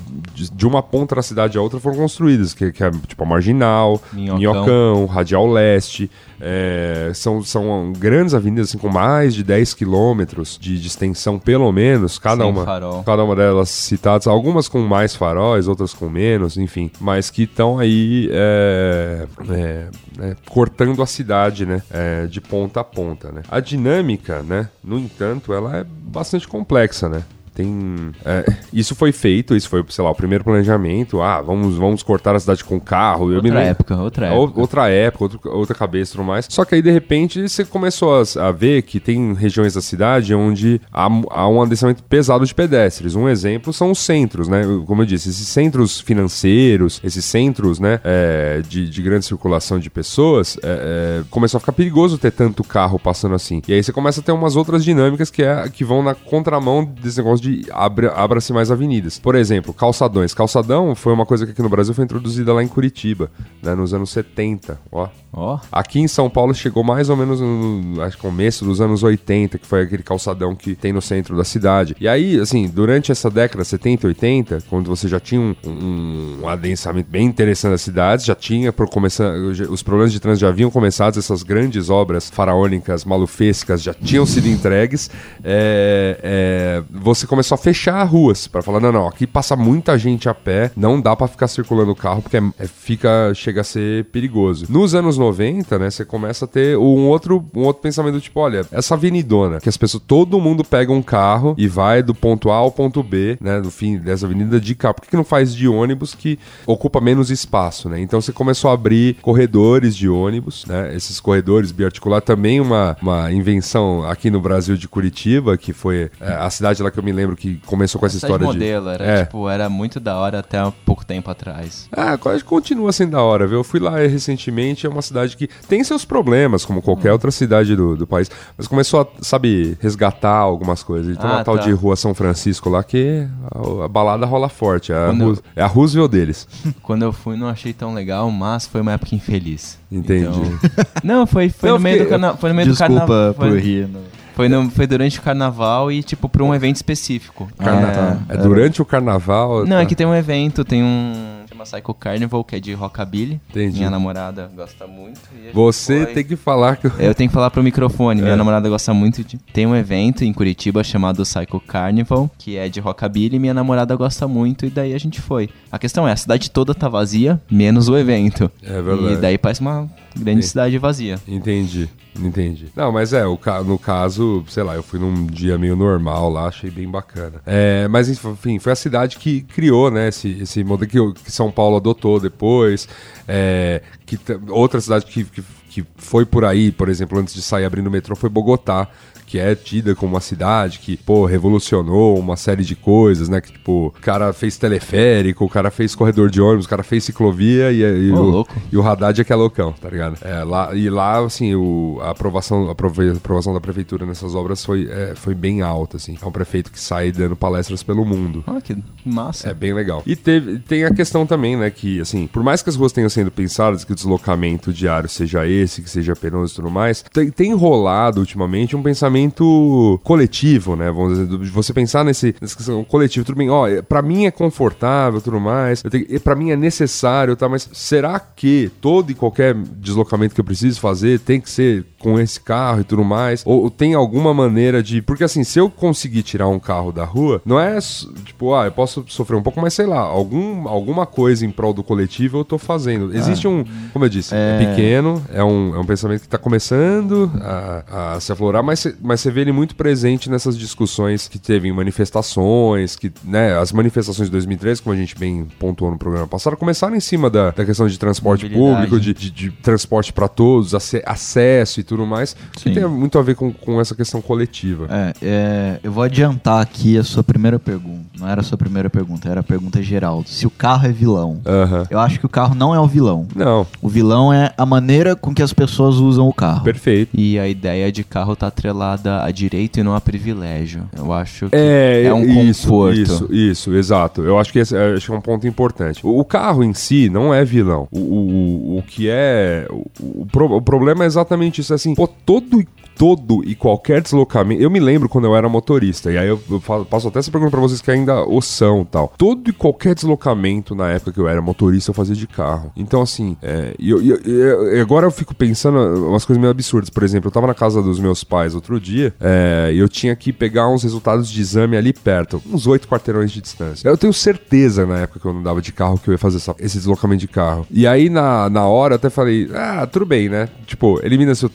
de, uma ponta da cidade a outra foram construídas, que, que é tipo a Marginal, Minhocão. Minhocão, Radial Leste, é, são, são grandes avenidas assim, com mais de 10 quilômetros de, de extensão, pelo menos, cada Sem uma, farol. cada uma delas citadas, algumas com mais faróis, outras com menos, enfim, mas que estão aí é, é, é, cortando a cidade, né, é, de ponta a ponta, né. A dinâmica, né, no entanto, ela é bastante complexa, né. Tem. é, isso foi feito, isso foi, sei lá, o primeiro planejamento. Ah, vamos, vamos cortar a cidade com carro. Outra lembro- época, outra ou- época. outra época, outro- outra cabeça e tudo mais. Só que aí, de repente, você começou a, a ver que tem regiões da cidade onde há, há um adensamento pesado de pedestres. Um exemplo são os centros, né? Como eu disse, esses centros financeiros, esses centros, né, é, de, de grande circulação de pessoas, é, é, começou a ficar perigoso ter tanto carro passando assim. E aí você começa a ter umas outras dinâmicas que, é, que vão na contramão desse negócio de abra- abra-se mais avenidas. Por exemplo, calçadões. Calçadão foi uma coisa que aqui no Brasil foi introduzida lá em Curitiba, né, nos anos 70, ó. Ó, Aqui em São Paulo chegou mais ou menos no acho começo dos anos 80, que foi aquele calçadão que tem no centro da cidade. E aí, assim, durante essa década 70 e 80, quando você já tinha um, um- um adensamento bem interessante das cidades, já tinha por começar, os problemas de trânsito já haviam começado, essas grandes obras faraônicas, malufescas já tinham sido entregues, é, é, você começou a fechar ruas para falar, não, não, aqui passa muita gente a pé, não dá para ficar circulando o carro porque é, é, fica chega a ser perigoso. Nos anos 90, né, você começa a ter um outro um outro pensamento tipo, olha, essa avenidona, que as pessoas, todo mundo pega um carro e vai do ponto A ao ponto B, né, no fim dessa avenida de carro. Por que, que não faz de ônibus que ocupa menos espaço, né? Então você começou a abrir corredores de ônibus, né? Esses corredores biarticular também uma, uma invenção aqui no Brasil de Curitiba, que foi é, a cidade lá que eu me lembro que começou com essa história modelo, de era, é. tipo, era muito da hora até há pouco tempo atrás. Ah, quase continua sendo da hora, viu? Eu fui lá recentemente, é uma cidade que tem seus problemas, como qualquer outra cidade do, do país, mas começou a, sabe, resgatar algumas coisas. Então, Ah, uma tal tá. de Rua São Francisco lá que a, a balada rola forte. É a, Quando é a Roosevelt deles. Quando eu fui, não achei tão legal, mas foi uma época infeliz. Entendi. Então- Não, foi, foi Não, no meio fiquei- do carnaval. Foi no meio do Desculpa carnaval. por Foi, rir. né? Foi, no- foi durante o carnaval e, tipo, pra um evento específico. Carna- É. É durante o carnaval. Não, tá? é que tem um evento, tem um. Chama Psycho Carnival, que é de rockabilly. Entendi. Minha namorada gosta muito. Você foi. tem que falar que. Eu tenho que falar pro microfone. Minha É. namorada gosta muito de. Tem um evento em Curitiba chamado Psycho Carnival, que é de rockabilly. Minha namorada gosta muito e daí a gente foi. A questão é, a cidade toda tá vazia, menos o evento. É verdade. E daí parece uma grande Sim. cidade vazia. Entendi, entendi. Não, mas é, o ca- no caso, sei lá, eu fui num dia meio normal lá, achei bem bacana. É, mas enfim, foi a cidade que criou, né, esse, esse modelo que, que São Paulo adotou depois. É, que outra cidade que, que, que foi por aí, por exemplo, antes de sair abrindo o metrô, foi Bogotá. Que é tida como uma cidade que, pô, revolucionou uma série de coisas, né? Que, tipo, o cara fez teleférico, o cara fez corredor de ônibus, o cara fez ciclovia e, e Ô, o, louco. e o Haddad é que é loucão, tá ligado? É, lá, e lá, assim, o, a, aprovação, a aprovação da prefeitura nessas obras foi, é, foi bem alta, assim. É um prefeito que sai dando palestras pelo mundo. Ah, que massa. É bem legal. E teve, tem a questão também, né, que, assim, por mais que as ruas tenham sendo pensadas, que o deslocamento diário seja esse, que seja penoso e tudo mais, tem, tem rolado ultimamente um pensamento coletivo, né, vamos dizer, de você pensar nesse, nessa questão coletivo, tudo bem, ó, é- pra mim é confortável tudo mais, eu tenho, pra mim é necessário, tá, mas será que todo e qualquer deslocamento que eu preciso fazer tem que ser com esse carro e tudo mais? Ou, ou tem alguma maneira de. Porque assim, se eu conseguir tirar um carro da rua, não é tipo, ah, eu posso sofrer um pouco, mas sei lá, algum, alguma coisa em prol do coletivo eu tô fazendo. Existe um, como eu disse, é, pequeno, é um, é um pensamento que tá começando a, a se aflorar, mas, cê- mas você vê ele muito presente nessas discussões que teve em manifestações, que, né, as manifestações de 2013, como a gente bem pontuou no programa passado, começaram em cima da, da questão de transporte público, de, de- de transporte para todos, ace- acesso e tudo mais, que Sim. tem muito a ver com, com essa questão coletiva. É, é, eu vou adiantar aqui a sua primeira pergunta. Não era a sua primeira pergunta, era a pergunta geral. Se o carro é vilão. Aham. Eu acho que o carro não é o vilão. Não, O vilão é a maneira com que as pessoas usam o carro. perfeito. E a ideia de carro tá atrelada a direito e não a privilégio. Eu acho que É, é um isso, conforto. Isso, isso, exato. Eu acho que esse é, acho que é um ponto importante. O, o carro em si não é vilão. O, o, o- que é. O, o pro- o problema é exatamente isso. Assim, pô, todo todo e qualquer deslocamento. Eu me lembro quando eu era motorista, e aí eu, passo até essa pergunta pra vocês que ainda o são tal. Todo e qualquer deslocamento na época que eu era motorista, eu fazia de carro. Então, assim, é, eu, eu- eu- agora eu fico pensando umas coisas meio absurdas. Por exemplo, eu tava na casa dos meus pais outro dia, é, e eu tinha que pegar uns resultados de exame ali perto, uns oito quarteirões de distância. Eu tenho certeza na época que eu não dava de carro que eu ia fazer essa- esse deslocamento de carro. E aí, na, na hora, eu até falei, ah, tudo bem, né? Tipo, elimina-se o,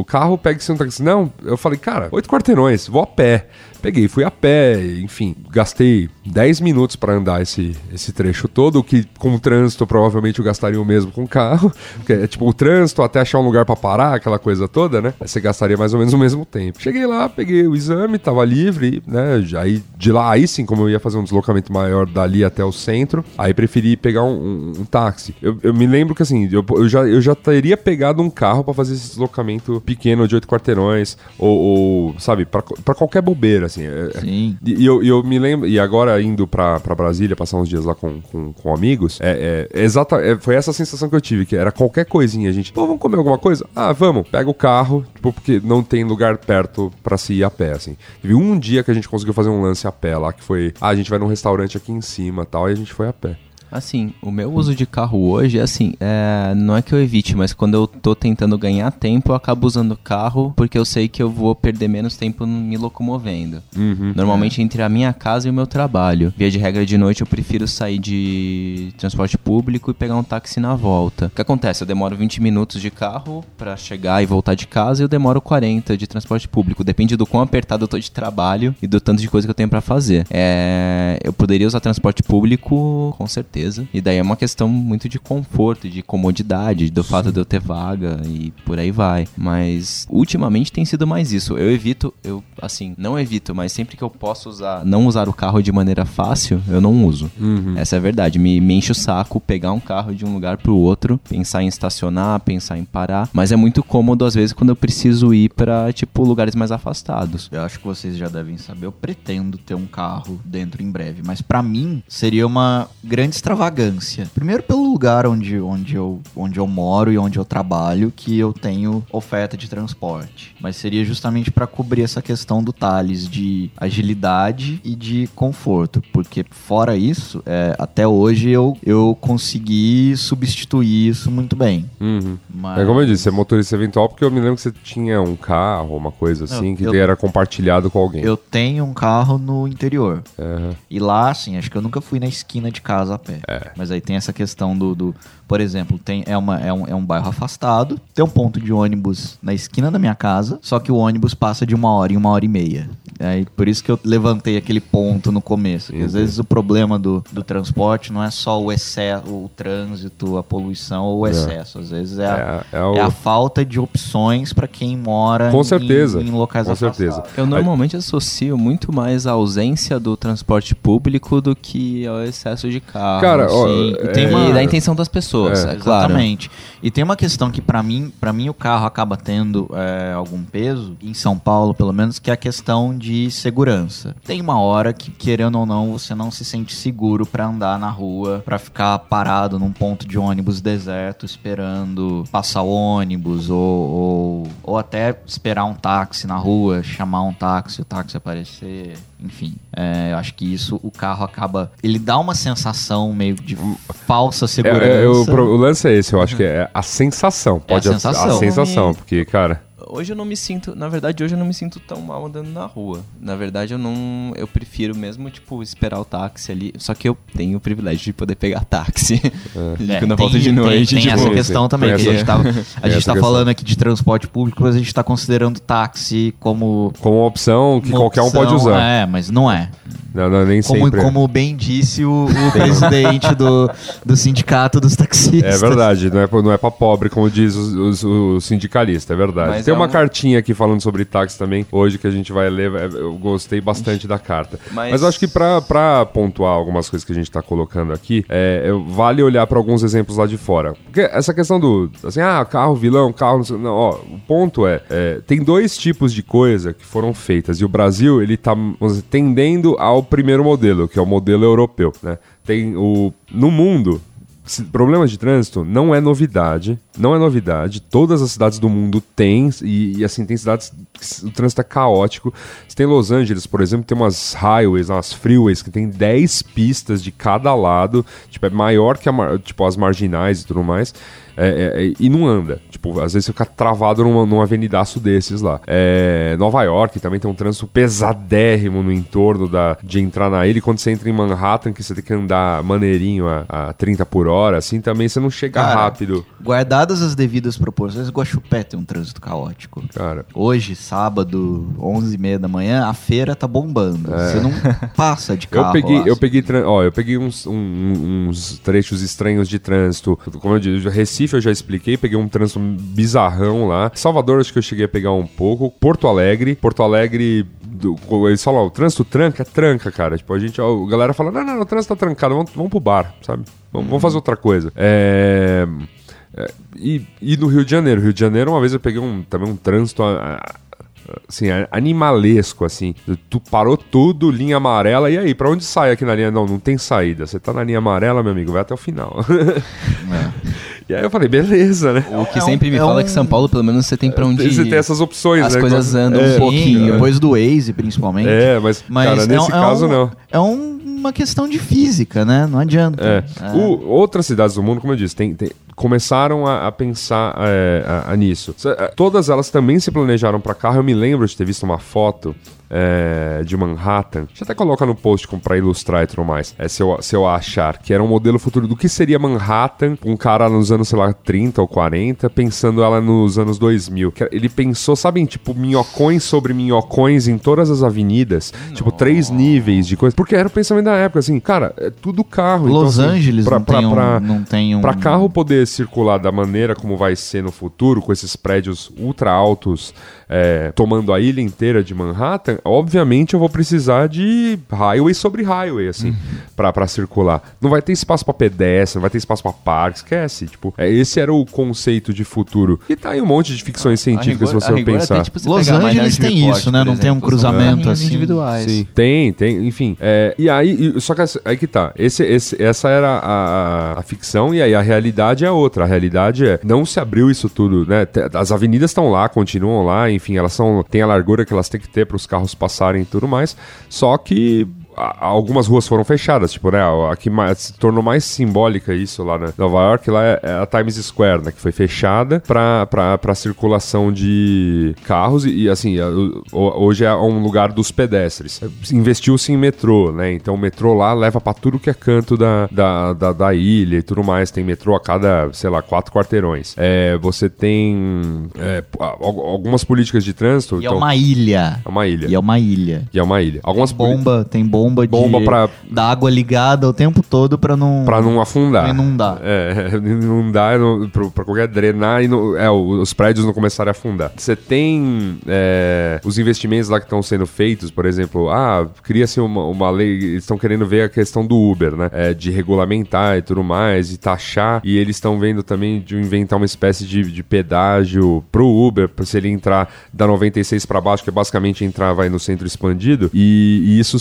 o carro, pegue-se um táxi. Não, eu falei, cara, oito quarteirões, vou a pé. Peguei, fui a pé, enfim, gastei 10 minutos pra andar esse, esse trecho todo, que com o trânsito provavelmente eu gastaria o mesmo com o carro. Porque é tipo o trânsito até achar um lugar pra parar, aquela coisa toda, né? Você gastaria mais ou menos o mesmo tempo. Cheguei lá, peguei o exame, tava livre, né? Aí de lá, aí sim, como eu ia fazer um deslocamento maior dali até o centro, aí preferi pegar um, um- um táxi. Eu, eu me lembro que assim, eu, eu já, eu já teria pegado um carro pra fazer esse deslocamento pequeno de oito quarteirões, ou, ou, sabe, pra qualquer bobeira, assim. É- é- Sim. e, eu, eu me lembro, e agora indo pra, pra Brasília, passar uns dias lá com, com, com amigos, é, é, exata, é, foi essa sensação que eu tive, que era qualquer coisinha, a gente, pô, vamos comer alguma coisa? Ah, vamos, pega o carro, tipo, porque não tem lugar perto pra se ir a pé, assim. Teve um dia que a gente conseguiu fazer um lance a pé lá, que foi, ah, a gente vai num restaurante aqui em cima tal, e a gente foi a pé. Assim, o meu uso de carro hoje é assim, é, não é que eu evite, mas quando eu tô tentando ganhar tempo, eu acabo usando carro porque eu sei que eu vou perder menos tempo me locomovendo. Uhum. Normalmente entre a minha casa e o meu trabalho. Via de regra de noite eu prefiro sair de transporte público e pegar um táxi na volta. O que acontece? Eu demoro 20 minutos de carro pra chegar e voltar de casa e eu demoro 40 de transporte público. Depende do quão apertado eu tô de trabalho e do tanto de coisa que eu tenho pra fazer. É, eu poderia usar transporte público, com certeza. E daí é uma questão muito de conforto, de comodidade, do fato de eu ter vaga e por aí vai. Mas ultimamente tem sido mais isso. Eu evito, eu assim, não evito, mas sempre que eu posso usar, não usar o carro de maneira fácil, eu não uso. Essa é a verdade. Me, me enche o saco pegar um carro de um lugar pro outro, pensar em estacionar, pensar em parar. Mas é muito cômodo às vezes quando eu preciso ir pra, tipo, lugares mais afastados. Eu acho que vocês já devem saber, eu pretendo ter um carro dentro em breve, mas pra mim seria uma grande extravagância. Primeiro pelo lugar onde, onde, eu, onde eu moro e onde eu trabalho, que eu tenho oferta de transporte. Mas seria justamente pra cobrir essa questão do Thales de agilidade e de conforto, porque fora isso, é, até hoje eu, eu consegui substituir isso muito bem. Uhum. Mas... É como eu disse, é motorista eventual porque eu me lembro que você tinha um carro, uma coisa assim, que eu- era compartilhado com alguém. Eu tenho um carro no interior. Aham. E lá, assim, acho que eu nunca fui na esquina de casa a pé. É. Mas aí tem essa questão do. do- por exemplo, tem, é, uma, é, um, é um bairro afastado, tem um ponto de ônibus na esquina da minha casa, só que o ônibus passa de uma hora em uma hora e meia. Aí, por isso que eu levantei aquele ponto no começo. Às vezes o problema do, do transporte não é só o excesso, o trânsito, a poluição ou o excesso. Às vezes é a, É, é o- é a falta de opções para quem mora Com em- certeza, em, locais com afastados. certeza. Eu normalmente associo muito mais a ausência do transporte público do que ao excesso de carro. Cara, ó, Sim, é- e tem E uma, da intenção das pessoas, é, claro. Exatamente. E tem uma questão que pra mim, para mim o carro acaba tendo é, algum peso em São Paulo, pelo menos, que é a questão de segurança. Tem uma hora que querendo ou não, você não se sente seguro pra andar na rua, pra ficar parado num ponto de ônibus deserto esperando passar o ônibus ou, ou, ou até esperar um táxi na rua, chamar um táxi, o táxi aparecer, enfim. É, eu acho que isso o carro acaba, ele dá uma sensação meio de falsa É, segurança. é, o, pro- o lance é esse, eu acho que é a sensação. Pode a sensação. a sensação, porque, cara. Hoje eu não me sinto, na verdade, hoje eu não me sinto tão mal andando na rua. Na verdade, eu não, eu prefiro mesmo, tipo, esperar o táxi ali. Só que eu tenho o privilégio de poder pegar táxi. É, quando eu tem- volto de tem- noite, Tem, tipo, essa sim, questão sim. também, Tem que a gente essa- tá, a tem gente essa tá questão. falando aqui de transporte público, mas a gente tá considerando táxi como. Como uma opção que uma qualquer um opção, pode usar. É, mas não é. Não, não, nem Como, sempre. é. como bem disse o, o presidente do, do sindicato dos É taxistas. verdade, não é, não é pra pobre, como diz os- os- o sindicalista, é verdade. Mas Tem é uma um- cartinha aqui falando sobre táxi também, hoje que a gente vai ler, é, eu gostei bastante da carta. Mas, Mas- eu acho que pra, pra pontuar algumas coisas que a gente tá colocando aqui, é, vale olhar pra alguns exemplos lá de fora. Porque essa questão do, assim, ah, carro vilão, carro, não sei, não, ó, o ponto é, é, tem dois tipos de coisa que foram feitas, e o Brasil, ele tá, dizer, tendendo ao primeiro modelo, que é o modelo europeu, né? Tem o, no mundo, Problemas de trânsito não é novidade, não é novidade. Todas as cidades do mundo têm, e, e, assim, tem cidades que o trânsito é caótico. Você tem Los Angeles, por exemplo, tem umas highways, umas freeways que tem 10 pistas de cada lado, tipo, é maior que a tipo, as marginais e tudo mais. É, é, é, e não anda. Tipo, às vezes você fica travado numa, num avenidaço desses lá. É, Nova York também tem um trânsito pesadérrimo no entorno da, de entrar na ilha. E quando você entra em Manhattan, que você tem que andar maneirinho a, a 30 por hora, assim, também você não chega Cara, rápido. Guardadas as devidas proporções, Guaxupé tem um trânsito caótico. Cara, Hoje, sábado, 11h30 da manhã, a feira tá bombando. Você não passa de carro É. eu peguei, lá. eu peguei, tran- ó, eu peguei uns, um- uns trechos estranhos de trânsito. Como eu disse, Recife eu já expliquei, peguei um trânsito bizarrão lá. Salvador acho que eu cheguei a pegar um pouco. Porto Alegre, Porto Alegre, do- eles falam, o trânsito tranca, tranca, cara. Tipo, a gente, a galera fala, não, não, o trânsito tá trancado, vamos, vamos pro bar, sabe? Vamos, vamos fazer outra coisa. É... é, e, e no Rio de Janeiro, Rio de Janeiro, uma vez eu peguei um, também um trânsito a- a- assim, animalesco, assim. Tu parou tudo, linha amarela, e aí, pra onde sai aqui na linha? Não, não tem saída. Você tá na linha amarela, meu amigo, vai até o final. E aí eu falei, beleza, né? O que É um- sempre me é fala é um- que São Paulo, pelo menos, você tem pra onde Você ir. tem essas opções, As né? coisas andam é, um pouquinho. Depois do Waze, principalmente. É, mas, cara, é nesse um- é caso um- não. É um uma questão de física, né? Não adianta. É. É. O- outras cidades do mundo, como eu disse, tem- tem- começaram a, a pensar é, a- a nisso. É, Todas elas também se planejaram para carro. Eu me lembro de ter visto uma foto é, de Manhattan. Deixa eu até colocar no post para ilustrar e tudo mais. É, se, eu, se eu achar que era um modelo futuro do que seria Manhattan, um cara nos anos, sei lá, 30 ou 40, pensando ela nos anos 2000. Que Ele pensou, sabem, tipo, minhocões sobre minhocões em todas as avenidas. Tipo, três níveis de coisa. Porque era o pensamento da época, assim, cara, é tudo carro. Los então, assim, Angeles pra- não, pra- tem um, pra- não tem um. Pra carro poder circular da maneira como vai ser no futuro, com esses prédios ultra altos é, tomando a ilha inteira de Manhattan, obviamente eu vou precisar de highway sobre highway, assim, pra, pra circular. Não vai ter espaço pra pedestre, não vai ter espaço pra parque, esquece. Tipo, é, esse era o conceito de futuro. E tá aí um monte de ficções científicas, se você for pensar. tipo, Los Angeles tem isso, né? Não tem um cruzamento assim. individuais. Sim. Tem, tem, enfim. É, e aí, e- só que aí que tá. Esse, esse- essa era a, a- a ficção, e aí a realidade é outra. A realidade é, não se abriu isso tudo, né? As avenidas estão lá, continuam lá, enfim, elas são. Tem a largura que elas têm que ter para os carros passarem e tudo mais. Só que. A- Algumas ruas foram fechadas, tipo, né? A que mais, se tornou mais simbólica isso lá na Nova York, lá é é a Times Square, né? Que foi fechada pra, pra, pra circulação de carros e, e, assim, hoje é um lugar dos pedestres. Investiu-se em metrô, né? Então o metrô lá leva pra tudo que é canto da, da, da, da ilha e tudo mais. Tem metrô a cada, sei lá, quatro quarteirões. É, você tem é, algumas políticas de trânsito. E é então- uma ilha. é uma ilha. E é uma ilha. E é uma ilha. Algumas poli- Bomba, tem bomba, Bomba de, pra- da água ligada o tempo todo pra não. Pra não afundar. Pra inundar. É, inundar pra qualquer drenar e é, os prédios não começarem a afundar. Você tem é, os investimentos lá que estão sendo feitos, por exemplo, ah, cria-se uma, uma lei, eles estão querendo ver a questão do Uber, né? É, de regulamentar e tudo mais, e taxar, e eles estão vendo também de inventar uma espécie de, de pedágio pro Uber, pra se ele entrar da 96 pra baixo, que é basicamente entrar vai no centro expandido, e, e isso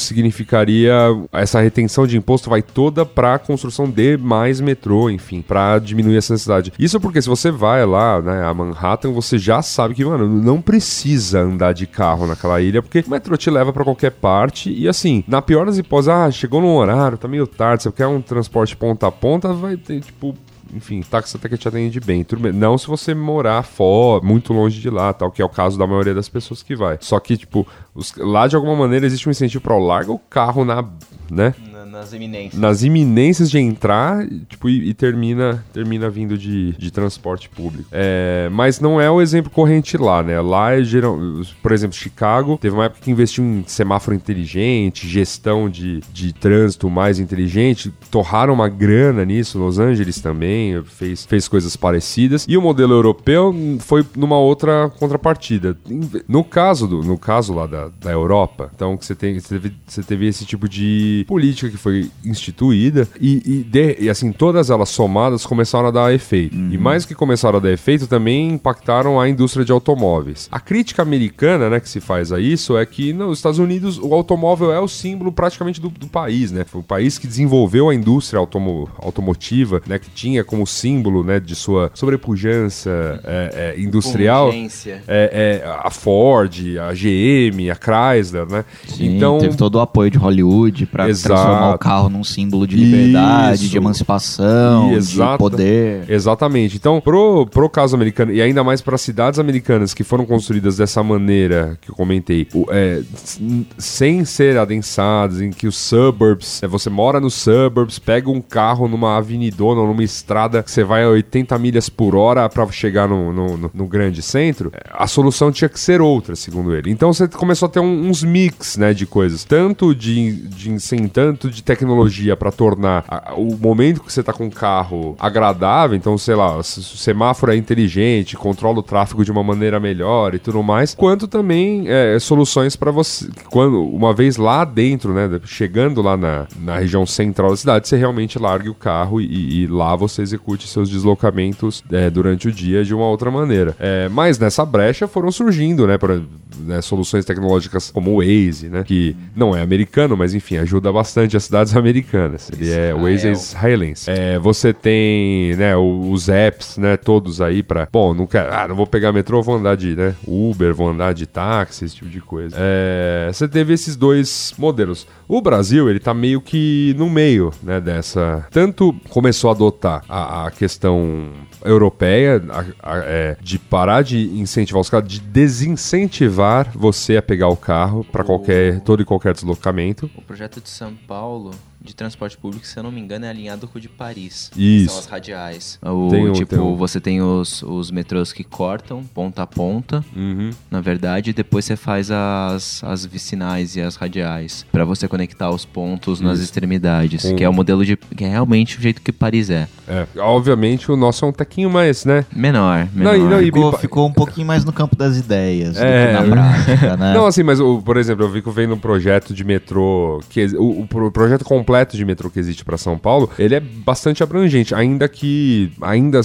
significaria essa retenção de imposto vai toda pra construção de mais metrô, enfim, pra diminuir essa necessidade. Isso porque se você vai lá, né, a Manhattan, você já sabe que, mano, não precisa andar de carro naquela ilha, porque o metrô te leva pra qualquer parte e assim, na pior das hipóteses, ah, chegou no horário, tá meio tarde, você quer um transporte ponta a ponta, vai ter, tipo, enfim, táxi até que te atende bem. Bem. Não se você morar fora, muito longe de lá, tal, que é o caso da maioria das pessoas que vai. Só que, tipo, os- lá de alguma maneira existe um incentivo para larga o carro na, né? Nas eminências. Nas iminências de entrar, tipo, e, e termina, termina vindo de, de transporte público. É, mas não é o exemplo corrente lá, né? Lá é geral, por exemplo, Chicago teve uma época que investiu em semáforo inteligente, gestão de, de trânsito mais inteligente, torraram uma grana nisso, Los Angeles também fez, fez coisas parecidas. E o modelo europeu foi numa outra contrapartida. No caso, do, no caso lá da, da Europa, então que você, tem, você, teve, você teve esse tipo de política que foi instituída e, e, de- e, assim, todas elas somadas começaram a dar efeito. E mais que começaram a dar efeito, também impactaram a indústria de automóveis. A crítica americana, né, que se faz a isso é que nos Estados Unidos o automóvel é o símbolo praticamente do, do país, né? Foi o país que desenvolveu a indústria automo- automotiva, né, que tinha como símbolo, né, de sua sobrepujança é, é, industrial é, é, a Ford, a GM, a Chrysler, né? Sim, então teve todo o apoio de Hollywood pra Exato. Transformar o carro num símbolo de liberdade, Isso. de emancipação, E de exata- poder. Exatamente. Então, pro, pro caso americano, e ainda mais para cidades americanas que foram construídas dessa maneira que eu comentei, o- é, sem ser adensadas, em que os suburbs, é, você mora nos suburbs, pega um carro numa avenidona ou numa estrada que você vai a 80 milhas por hora para chegar no, no, no- no grande centro, é, a solução tinha que ser outra, segundo ele. Então você começou a ter um- uns mix, né, de coisas, tanto de, de sem tanto de tecnologia para tornar a- o momento que você tá com um carro agradável, então sei lá, o semáforo é inteligente, controla o tráfego de uma maneira melhor e tudo mais, quanto também é, soluções para você, quando uma vez lá dentro, né, chegando lá na, na região central da cidade, você realmente largue o carro e, e lá você execute seus deslocamentos é, durante o dia de uma outra maneira. É, mas nessa brecha foram surgindo, né, pra- né, soluções tecnológicas como o Waze, né, que não é americano, mas enfim, ajuda bastante as cidades americanas. Ele é, o Waze é israelense. É, você tem, né, os apps, né, todos aí pra, bom, não quero, ah, não vou pegar metrô, vou andar de, né, Uber, vou andar de táxi, esse tipo de coisa. É, você teve esses dois modelos. O Brasil, ele tá meio que no meio, né, dessa... Tanto começou a adotar a, a questão europeia a- a- é, de parar de incentivar os carros, de desincentivar você a pegar o carro para qualquer, todo e qualquer deslocamento. O projeto de São Paulo de transporte público, se eu não me engano, é alinhado com o de Paris. Isso. São as radiais. O, Tem um- tipo, tem um- você tem os, os metrôs que cortam ponta a ponta, Uhum. na verdade, e depois você faz as, as vicinais e as radiais pra você conectar os pontos nas Isso. extremidades, Com- que é o modelo de que é realmente o jeito que Paris é. É, obviamente o nosso é um tequinho mais, né? Menor, Não, menor. e- não, e- Ficou, pa- ficou um pouquinho mais no campo das ideias É. do que na prática, né? Não, assim, mas, o- por exemplo, eu fico vendo um projeto de metrô, que o, o pro- projeto completo de metrô que existe para São Paulo, ele é bastante abrangente, ainda que ainda,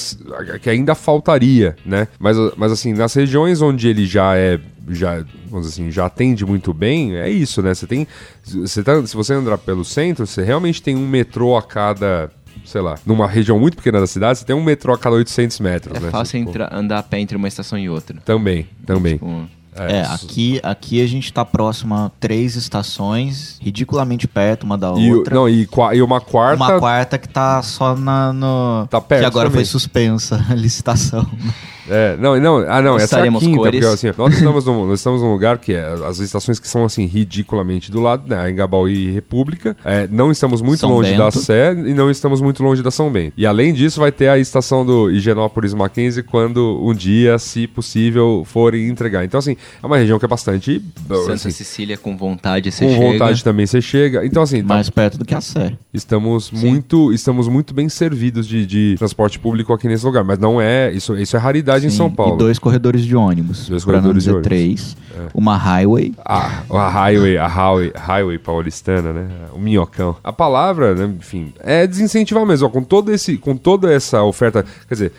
que ainda faltaria, né? Mas, mas assim, nas regiões onde ele já é já, vamos dizer assim, já atende muito bem, é isso, né? Você tem você tá, se você andar pelo centro, você realmente tem um metrô a cada sei lá, numa região muito pequena da cidade, você tem um metrô a cada 800 metros, É né? fácil Tipo, entra- andar a pé entre uma estação e outra. Também, também. Tipo, É, aqui, aqui a gente tá próximo a três estações, ridiculamente perto uma da E, o- outra. não, e, e uma quarta Uma quarta que tá só na, no. Tá perto Que agora também. foi suspensa a licitação. É, não, não, ah, não, essa é a quinta, cores. porque assim, nós estamos, num, nós estamos num lugar que é, as estações que são assim, ridiculamente do lado, né, Engabaú e República, é, não estamos muito São longe da Bento. Sé e não estamos muito longe da São Bento. E além disso, vai ter a estação do Higienópolis Mackenzie quando um dia, se possível, forem entregar. Então, assim, é uma região que é bastante, Santa assim, Cecília com vontade, você com chega. vontade também você chega. Então, assim, tá- mais perto do que a Sé. Estamos muito, estamos muito bem servidos de, de transporte público aqui nesse lugar, mas não é isso, isso é raridade em Sim, São Paulo. E dois corredores de ônibus. Dois não corredores de ônibus. três. Uma highway. A, a highway, a highway, highway paulistana, né? O minhocão. A palavra, né, enfim, é desincentivar mesmo. ó, com todo esse, com toda essa oferta, quer dizer,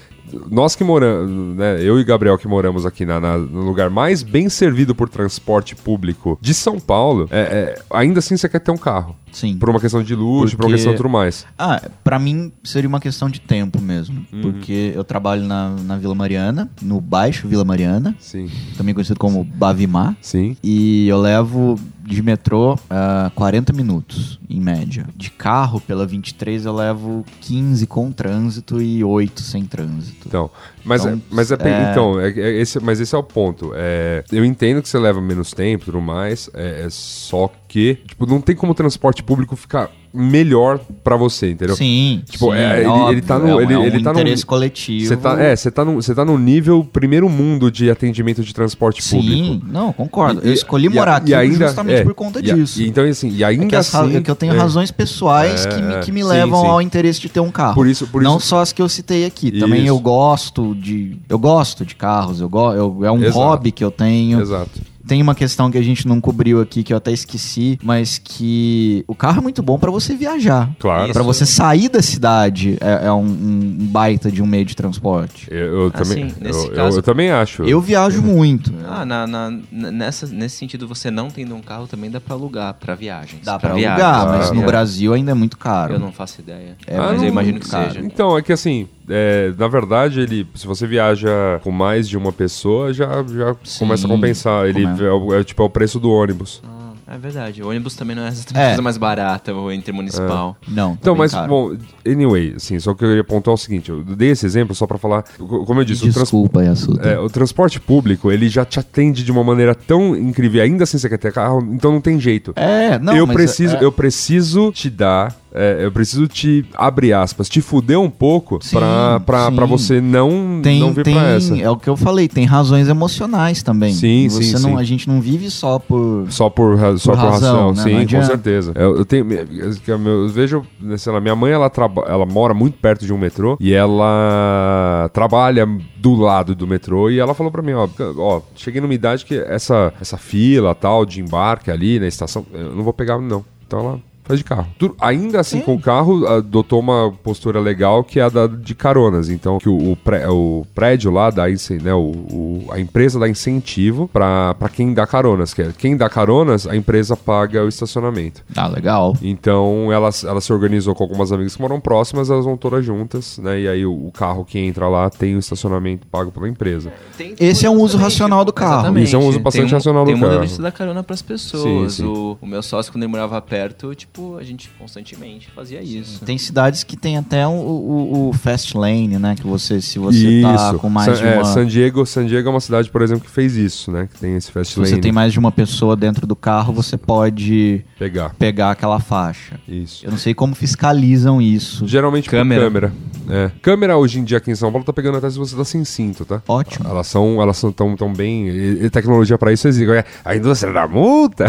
nós que moramos, né, eu e Gabriel que moramos aqui na, na- no lugar mais bem servido por transporte público de São Paulo, é, é, ainda assim você quer ter um carro. Sim. Por uma questão de luxo, por uma Porque- questão de tudo mais. Ah, pra mim seria uma questão de tempo mesmo. Uhum. Porque eu trabalho na, na Vila Mariana, no Baixo Vila Mariana, Sim, também conhecido como Bavimar. sim. E eu levo de metrô ah, 40 minutos, em média. De carro, pela 23, eu levo 15 com trânsito e 8 sem trânsito. Então, mas, Então, é, mas é, é- então, é, é esse, mas esse é o ponto. É, eu entendo que você leva menos tempo e tudo mais, é, é só que, tipo, não tem como o transporte público ficar melhor pra você, entendeu? Sim, Tipo, sim, é, ele- óbvio, ele tá no- é ele- é um ele tá no- interesse coletivo. Você tá, é, você tá, num, você tá no nível primeiro mundo de atendimento de transporte Sim, público. não, concordo. E- eu escolhi e- morar e aqui ainda- justamente é, por conta e disso. e então, assim, e É ainda que, as ra- assim... é que eu tenho é, razões pessoais que, me, É, que me sim, levam sim. ao interesse de ter um carro. Por isso- por Não isso- só as que eu citei aqui. Também Isso. eu gosto de. Eu gosto de carros. Eu go, eu, é um Exato. hobby que eu tenho. Exato. Tem uma questão que a gente não cobriu aqui, que eu até esqueci, mas que o carro é muito bom pra você viajar. Claro. Pra você sair da cidade é, é um, um baita de um meio de transporte. Eu, eu também, Assim, nesse eu, eu- caso- eu também acho. Eu viajo muito. Ah, na, na- nessa, nesse sentido, você não tendo um carro também dá pra alugar pra viagens. Dá pra viagens, alugar, mas no. Brasil ainda é muito caro. Eu não faço ideia. É, mas não, eu imagino que cara. seja. Então, é que assim, é, na verdade, ele, se você viaja com mais de uma pessoa, já, já Sim, começa a compensar. Ele começa. É, o- é tipo é o preço do ônibus. Ah, é verdade. O ônibus também não é exatamente É. a coisa mais barata, o intermunicipal. Não. tá Então, mas, caro. bom, anyway, assim, só que eu ia apontar o seguinte, eu dei esse exemplo só pra falar, co- como eu disse, o, trans- Desculpa, é, o transporte público, ele já te atende de uma maneira tão incrível, ainda assim você quer ter carro, então não tem jeito. É, não, eu mas preciso, é- eu preciso te dar, é, eu preciso te abre aspas, te fuder um pouco Sim, pra, pra, sim. pra você não, tem, não vir tem, pra essa. é o que eu falei, tem razões emocionais também. Sim, Você sim, não, sim. A gente não vive só por Só por, ra- só Por razão, razão, né? Sim, com certeza. Eu, eu tenho, eu eu vejo, né, sei lá, minha mãe ela, traba, ela mora muito perto de um metrô e ela trabalha do lado do metrô e ela falou pra mim, ó, ó, cheguei numa idade que essa essa fila tal de embarque ali na estação, eu não vou pegar não. Então ela Faz de carro. Tu- ainda assim, com o carro, adotou uma postura legal que é a da de caronas. Então, que o, o, pré- o prédio lá dá, né, o, o- a empresa dá incentivo pra pra quem dá caronas. Que é, quem dá caronas, a empresa paga o estacionamento. Ah, legal. Então, ela, ela se organizou com algumas amigas que moram próximas, elas vão todas juntas, né? E aí o, o carro que entra lá tem o estacionamento pago pela empresa. Esse é um uso racional do carro. Exatamente. Isso é um uso bastante tem racional do tem um carro. motorista da carona pras pessoas. Sim, sim. O, o meu sócio, quando ele morava perto, tipo, a gente constantemente fazia isso. Tem cidades que tem até o, o, o fast lane, né? Que você, se você tá com mais San, de uma... é, San Diego, San Diego é uma cidade, por exemplo, que fez isso, né? Que tem esse fast Se lane. você tem mais de uma pessoa dentro do carro, você pode Pegar. pegar aquela faixa. Isso. Eu não sei como fiscalizam isso. Geralmente Câmera. por câmera. É. Câmera hoje em dia aqui em São Paulo tá pegando até se você tá sem cinto, tá? Ótimo. Elas são, elas são tão, tão bem. E, e tecnologia pra isso existe. É, A indústria da multa,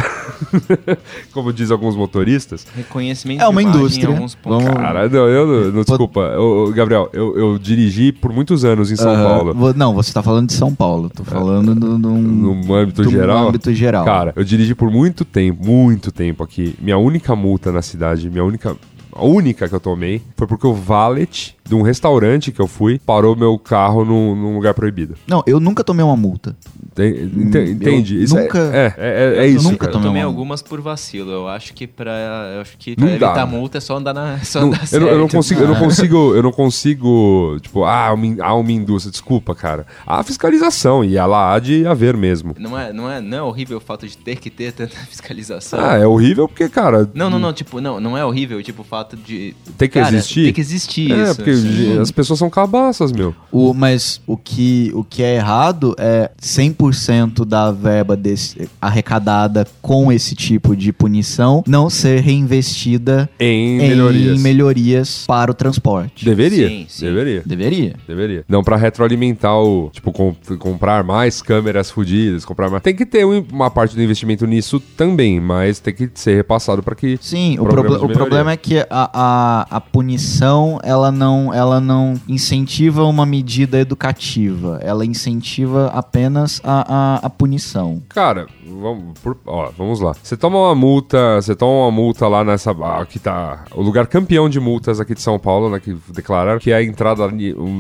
como diz alguns motoristas. Reconhecimento É uma indústria. alguns pontos. Vamos- Cara, não, eu não, não, desculpa. Ô, Gabriel, eu, eu dirigi por muitos anos em São Aham. Paulo. Não, você tá falando de São Paulo. Tô falando do, do, No âmbito do geral. âmbito geral. Cara, eu dirigi por muito tempo, muito tempo aqui. Minha única multa na cidade, minha única. A única que eu tomei foi porque o valet de um restaurante que eu fui parou meu carro num, num lugar proibido. Não, eu nunca tomei uma multa. Ente- ente- eu Entende? Isso é- nunca- É, é, é, é eu isso. nunca cara. Tomei tomei uma- algumas por vacilo. Eu acho que pra, eu acho que Não pra dá. evitar multa é só andar na. Só Não, andar eu, não, eu não certo. consigo, eu não consigo, eu não consigo, tipo, ah, há uma indústria, desculpa, cara. Há fiscalização e ela há de haver mesmo. Não é, não, é, não é horrível o fato de ter que ter tanta fiscalização? Ah, é horrível porque, cara, Não, não, não, tipo, não, não é horrível, tipo, o fato de. Tem que Cara, existir? Tem que existir é, isso. porque Sim. as pessoas são cabaças, meu. O, mas o que, o que é errado é 100% da verba desse, arrecadada com esse tipo de punição não ser reinvestida Em, em melhorias. melhorias para o transporte. Deveria. Sim, sim. Deveria. Deveria. Deveria. Não pra retroalimentar o. Tipo, com- comprar mais câmeras fodidas, comprar mais. Tem que ter um- uma parte do investimento nisso também, mas tem que ser repassado pra que. Sim, o, proble- o problema é que a, a, a punição ela não, ela não incentiva uma medida educativa, ela incentiva apenas a, a, a punição. Cara, vamos, por- ó, vamos lá. Você toma uma multa, você toma uma multa lá nessa. ah, Aqui tá. O lugar campeão de multas aqui de São Paulo, né? Que declararam que é a entrada,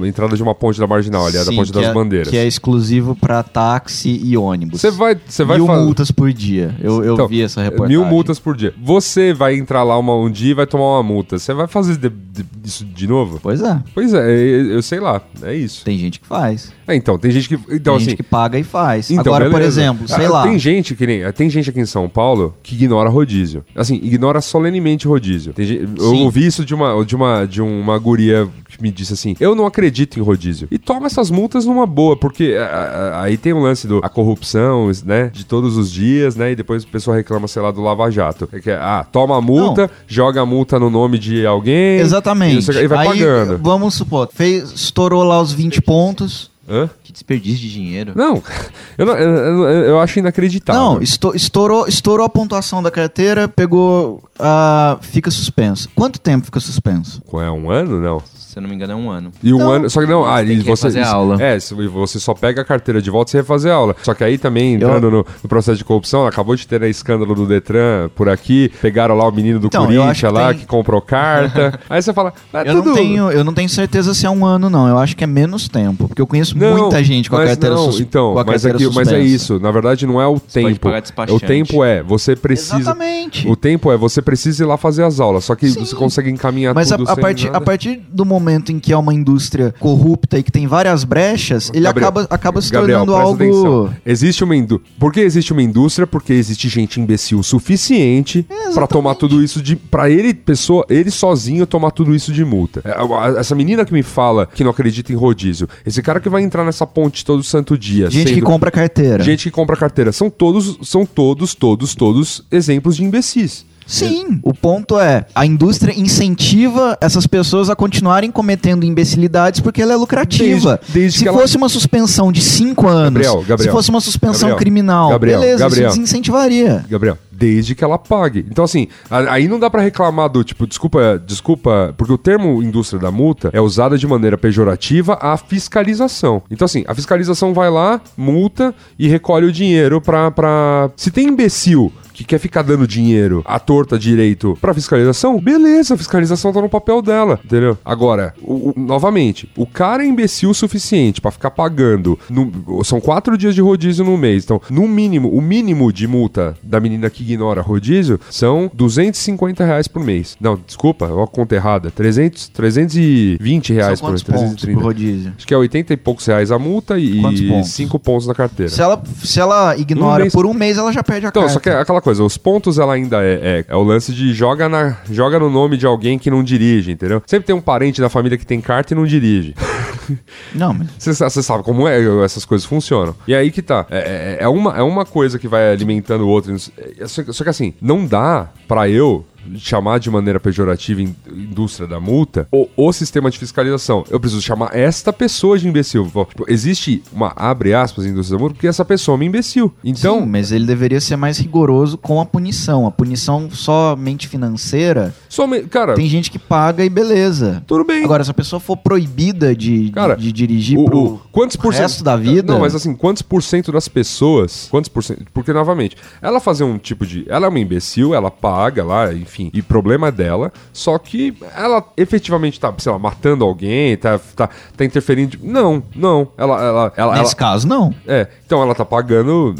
entrada de uma ponte da marginal, ali, é da Sim, ponte que das é- bandeiras. Que é exclusivo para táxi e ônibus. Você vai. Você vai Mil multas por dia. Eu, eu Então, vi essa reportagem. Mil multas por dia. Você vai entrar lá uma- um dia e vai tomar uma multa. Você vai fazer de- de- isso de novo? Pois é. Pois é, eu, eu sei lá. É isso. Tem gente que faz. É, então, tem gente que. Então, tem assim. gente que paga e faz. Então, Agora, por beleza. exemplo, sei Ah, lá. Tem gente que nem. Tem gente aqui em São Paulo que ignora rodízio. Assim, ignora solenemente rodízio. Gente- eu ouvi isso de uma, de, uma, de uma guria que me disse assim: eu não acredito em rodízio. E toma essas multas numa boa, porque ah, ah, aí tem o lance do a corrupção, né? De todos os dias, né? E depois o pessoal reclama, sei lá, do Lava Jato. É que, ah, toma a multa, joga a multa no nome de alguém. Exatamente. E, que, e vai Aí, pagando. Vamos supor, fez, estourou lá os 20 pontos. Hã? Que desperdício de dinheiro. Não, eu, não- eu, eu- eu acho inacreditável. Não, esto- estourou, estourou a pontuação da carteira, pegou. ah, fica suspenso. Quanto tempo fica suspenso? É um ano? Não. Se eu não me engano, é um ano. E um Então, ano. Só que não, ah, tem e que você. refazer a isso- aula. É, se você só pega a carteira de volta e você refazer a aula. Só que aí também, entrando no, no processo de corrupção, acabou de ter né, escândalo do Detran por aqui. Pegaram lá o menino do Então, eu Corinthians que lá tem- que comprou carta. aí você fala, é Eu tudo. não, tenho, eu não tenho certeza se é um ano, não. Eu acho que é menos tempo. Porque eu conheço Não, muita gente com a mas carteira não, sus- Então, com a mas, carteira aqui, mas é isso. Na verdade, não é o pode tempo. pagar É o tempo é, você precisa. Exatamente. O tempo é, você precisa ir lá fazer as aulas. Só que Sim. você consegue encaminhar Mas a, tudo a sem partir, a partir do momento em que é uma indústria corrupta e que tem várias brechas, ele Gabriel, acaba, acaba se Gabriel, tornando algo. atenção. Existe uma indú... Por que existe uma indústria? Porque existe gente imbecil o suficiente pra tomar tudo isso de Pra ele pessoa, ele sozinho tomar tudo isso de multa. É, Essa menina que me fala que não acredita em rodízio, esse cara que vai entrar nessa ponte todo santo dia, Gente que sendo- compra carteira. gente que compra carteira, são todos, são todos, todos, todos exemplos de imbecis. Sim, o ponto é, a indústria incentiva essas pessoas a continuarem cometendo imbecilidades porque ela é lucrativa. Desde- desde se que ela- fosse uma suspensão de 5 anos, Gabriel, Gabriel, se fosse uma suspensão Gabriel, criminal, Gabriel, beleza, Gabriel. isso desincentivaria. Gabriel, desde que ela pague. Então, assim, a- aí não dá pra reclamar do tipo, desculpa, desculpa, porque o termo indústria da multa é usado de maneira pejorativa à fiscalização. Então, assim, a fiscalização vai lá, multa e recolhe o dinheiro pra. pra... Se tem imbecil que quer ficar dando dinheiro à torta direito pra fiscalização, beleza, a fiscalização tá no papel dela, entendeu? Agora, o- o- novamente, o cara é imbecil o suficiente pra ficar pagando. no- são quatro dias de rodízio no mês. Então, no mínimo, o mínimo de multa da menina que ignora rodízio são 250 reais por mês. Não, desculpa, ó a conta errada. 300, 320 reais São por mês. pontos pro rodízio? Acho que é 80 e poucos reais a multa e pontos? 5 pontos na carteira. Se ela, se ela ignora Um mês- por um mês, ela já perde a Então, carta. só que é aquela coisa, os pontos ela ainda é, é, é o lance de joga, na, joga no nome de alguém que não dirige, entendeu? Sempre tem um parente da família que tem carta e não dirige. Não, mas Você sa- você sabe como é, essas coisas funcionam. E aí que tá. É, é- é uma, é uma coisa que vai alimentando o outro. É, Só, que- só que assim, não dá pra eu chamar de maneira pejorativa in- indústria da multa o, o sistema de fiscalização. Eu preciso chamar esta pessoa de imbecil. Tipo, existe uma, abre aspas, indústria da multa, porque essa pessoa é uma imbecil. Então, Sim, mas ele deveria ser mais rigoroso com a punição. A punição somente financeira, some, cara, tem gente que paga e beleza. tudo bem. Agora, se a pessoa for proibida de, Cara, de dirigir o, pro o- quantos por cento- resto da vida... Não, mas assim, quantos por cento das pessoas. Quantos por cento? Porque, novamente, ela fazer um tipo de. Ela é uma imbecil, ela paga lá, enfim, e problema é dela. Só que ela efetivamente tá, sei lá, matando alguém, tá, tá, tá interferindo. Não, não. Ela. ela, ela, Nesse ela- caso, não. é, então ela tá pagando.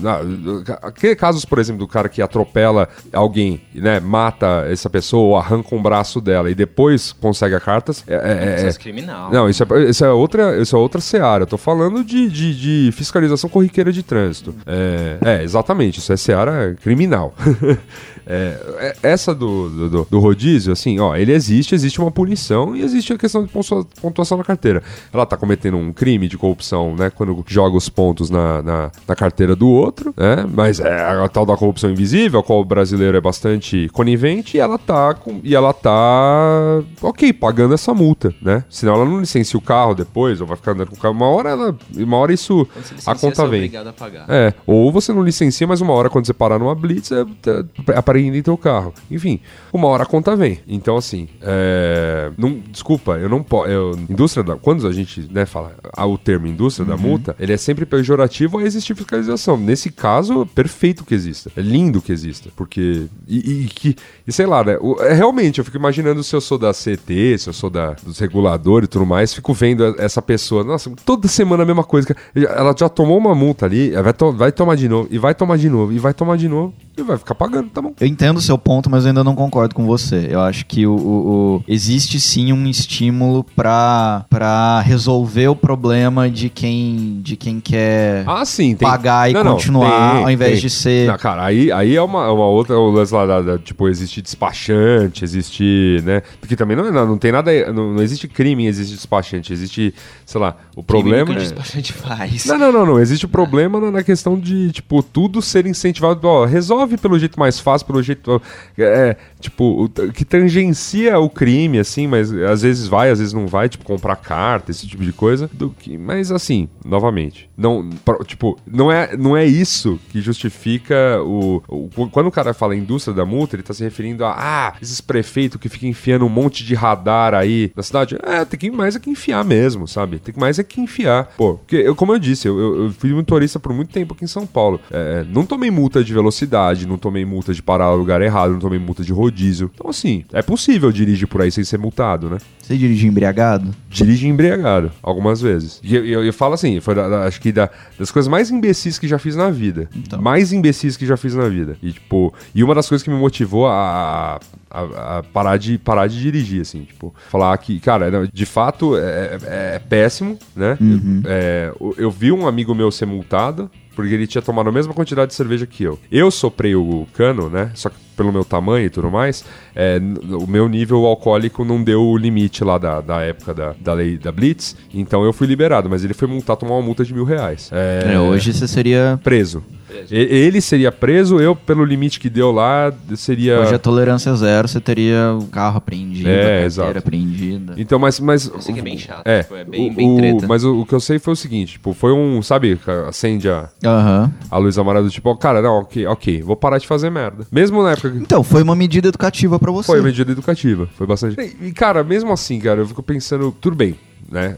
casos, por exemplo, do cara que atropela alguém, né? Mata essa pessoa ou arranca um braço dela e depois consegue a cartas. É, é- é- Processo criminal. não, isso é, isso é outra, isso é outra seara. Eu tô falando de, de, de fiscalização corriqueira de trânsito. É, é, exatamente. Isso é seara criminal. É, é- essa do, do, do- rodízio, assim, ó, ele existe, existe uma punição e existe a questão de pontua- pontuação na carteira. Ela tá cometendo um crime de corrupção, né, quando joga os pontos na, na, na carteira do outro, né, mas é a tal da corrupção invisível, a qual o brasileiro é bastante conivente, e ela tá com, e ela tá, ok, pagando essa multa, né, senão ela não licencia o carro depois, ou vai ficar andando com o carro, uma hora ela, uma hora isso, a conta é vem. pagar. É, ou você não licencia, mas uma hora quando você parar numa blitz, é, é, apreende teu carro. Enfim, uma hora a conta vem. Então, assim, é, não, desculpa, eu não posso. Indústria da. Quando a gente né, fala ah, o termo indústria da multa, ele é sempre pejorativo a existir fiscalização. Nesse caso, perfeito que exista. É lindo que exista. Porque. E, e que. E sei lá, né? o- é, realmente, eu fico imaginando se eu sou da CT, se eu sou da, dos reguladores e tudo mais, fico vendo essa pessoa. Nossa, toda semana a mesma coisa. Ela já tomou uma multa ali, vai, to- vai tomar de novo, e vai tomar de novo, e vai tomar de novo, e vai ficar pagando, tá bom. Eu entendo o seu ponto, mas eu ainda não concordo com você. Eu acho que o, o- o- existe sim um estímulo pra, pra resolver o problema de quem, de quem quer Ah, sim, tem. pagar e Não, não, continuar tem, ao invés tem. de ser. Não, cara, aí, aí é uma, uma outra, o lance lá, da, da- tipo, existe despachante, existe, né? Porque também não, não, tem nada, não, não existe crime, existe despachante, existe, sei lá, o problema que o é... despachante faz. Não, não, não, não. Existe o problema na, na questão de, tipo, tudo ser incentivado. Ó, resolve pelo jeito mais fácil, pelo jeito. É, tipo, o- que tangencia o crime, assim, mas às vezes vai, às vezes não vai, tipo, comprar carta, esse tipo de coisa. Do que, mas assim, novamente, não, tipo, não é, não é isso que justifica o, o- Quando o cara fala indústria da multa, ele tá se referindo a, ah, esses prefeitos que ficam enfiando um monte de radar aí na cidade. É, tem que mais é que enfiar mesmo, sabe? Tem que mais é que enfiar. Pô, porque, eu, como eu disse, eu, eu, eu fui motorista por muito tempo aqui em São Paulo. É, não tomei multa de velocidade, não tomei multa de parar no lugar errado, não tomei multa de rodízio. Então, assim, é possível dirigir por aí sem ser multado, né? Você dirige embriagado? dirige embriagado, algumas vezes. E eu, eu, eu falo assim, foi da- da- acho que da- das coisas mais imbecis que já fiz na vida. Então. Mais imbecis que já fiz na vida. E, tipo, e uma das coisas que me motivou a, a- a parar, de, parar de dirigir, assim, tipo, falar que, cara, não, de fato é, é- é péssimo, né? É, eu, eu vi um amigo meu ser multado. Porque ele tinha tomado a mesma quantidade de cerveja que eu. Eu soprei o cano, né? Só que pelo meu tamanho e tudo mais, é, o meu nível alcoólico não deu o limite lá da, da época da, da lei da Blitz. Então eu fui liberado, mas ele foi multar, tomar uma multa de mil reais. É, É, hoje você seria. preso. Ele seria preso, eu, pelo limite que deu lá, seria. Hoje a tolerância zero, você teria o carro apreendido, É, a carteira exato. apreendida. Então, mas. mas sei que é bem chato, É, tipo, é bem- o- bem treta. Mas o, o que eu sei foi o seguinte: tipo, foi um. Sabe, acende a, Aham. a luz amarela do tipo, cara, não, ok, ok, vou parar de fazer merda. Mesmo na época que. Então, foi uma medida educativa pra você. Foi medida educativa, foi bastante. E, e, cara, mesmo assim, cara, eu fico pensando, tudo bem. né?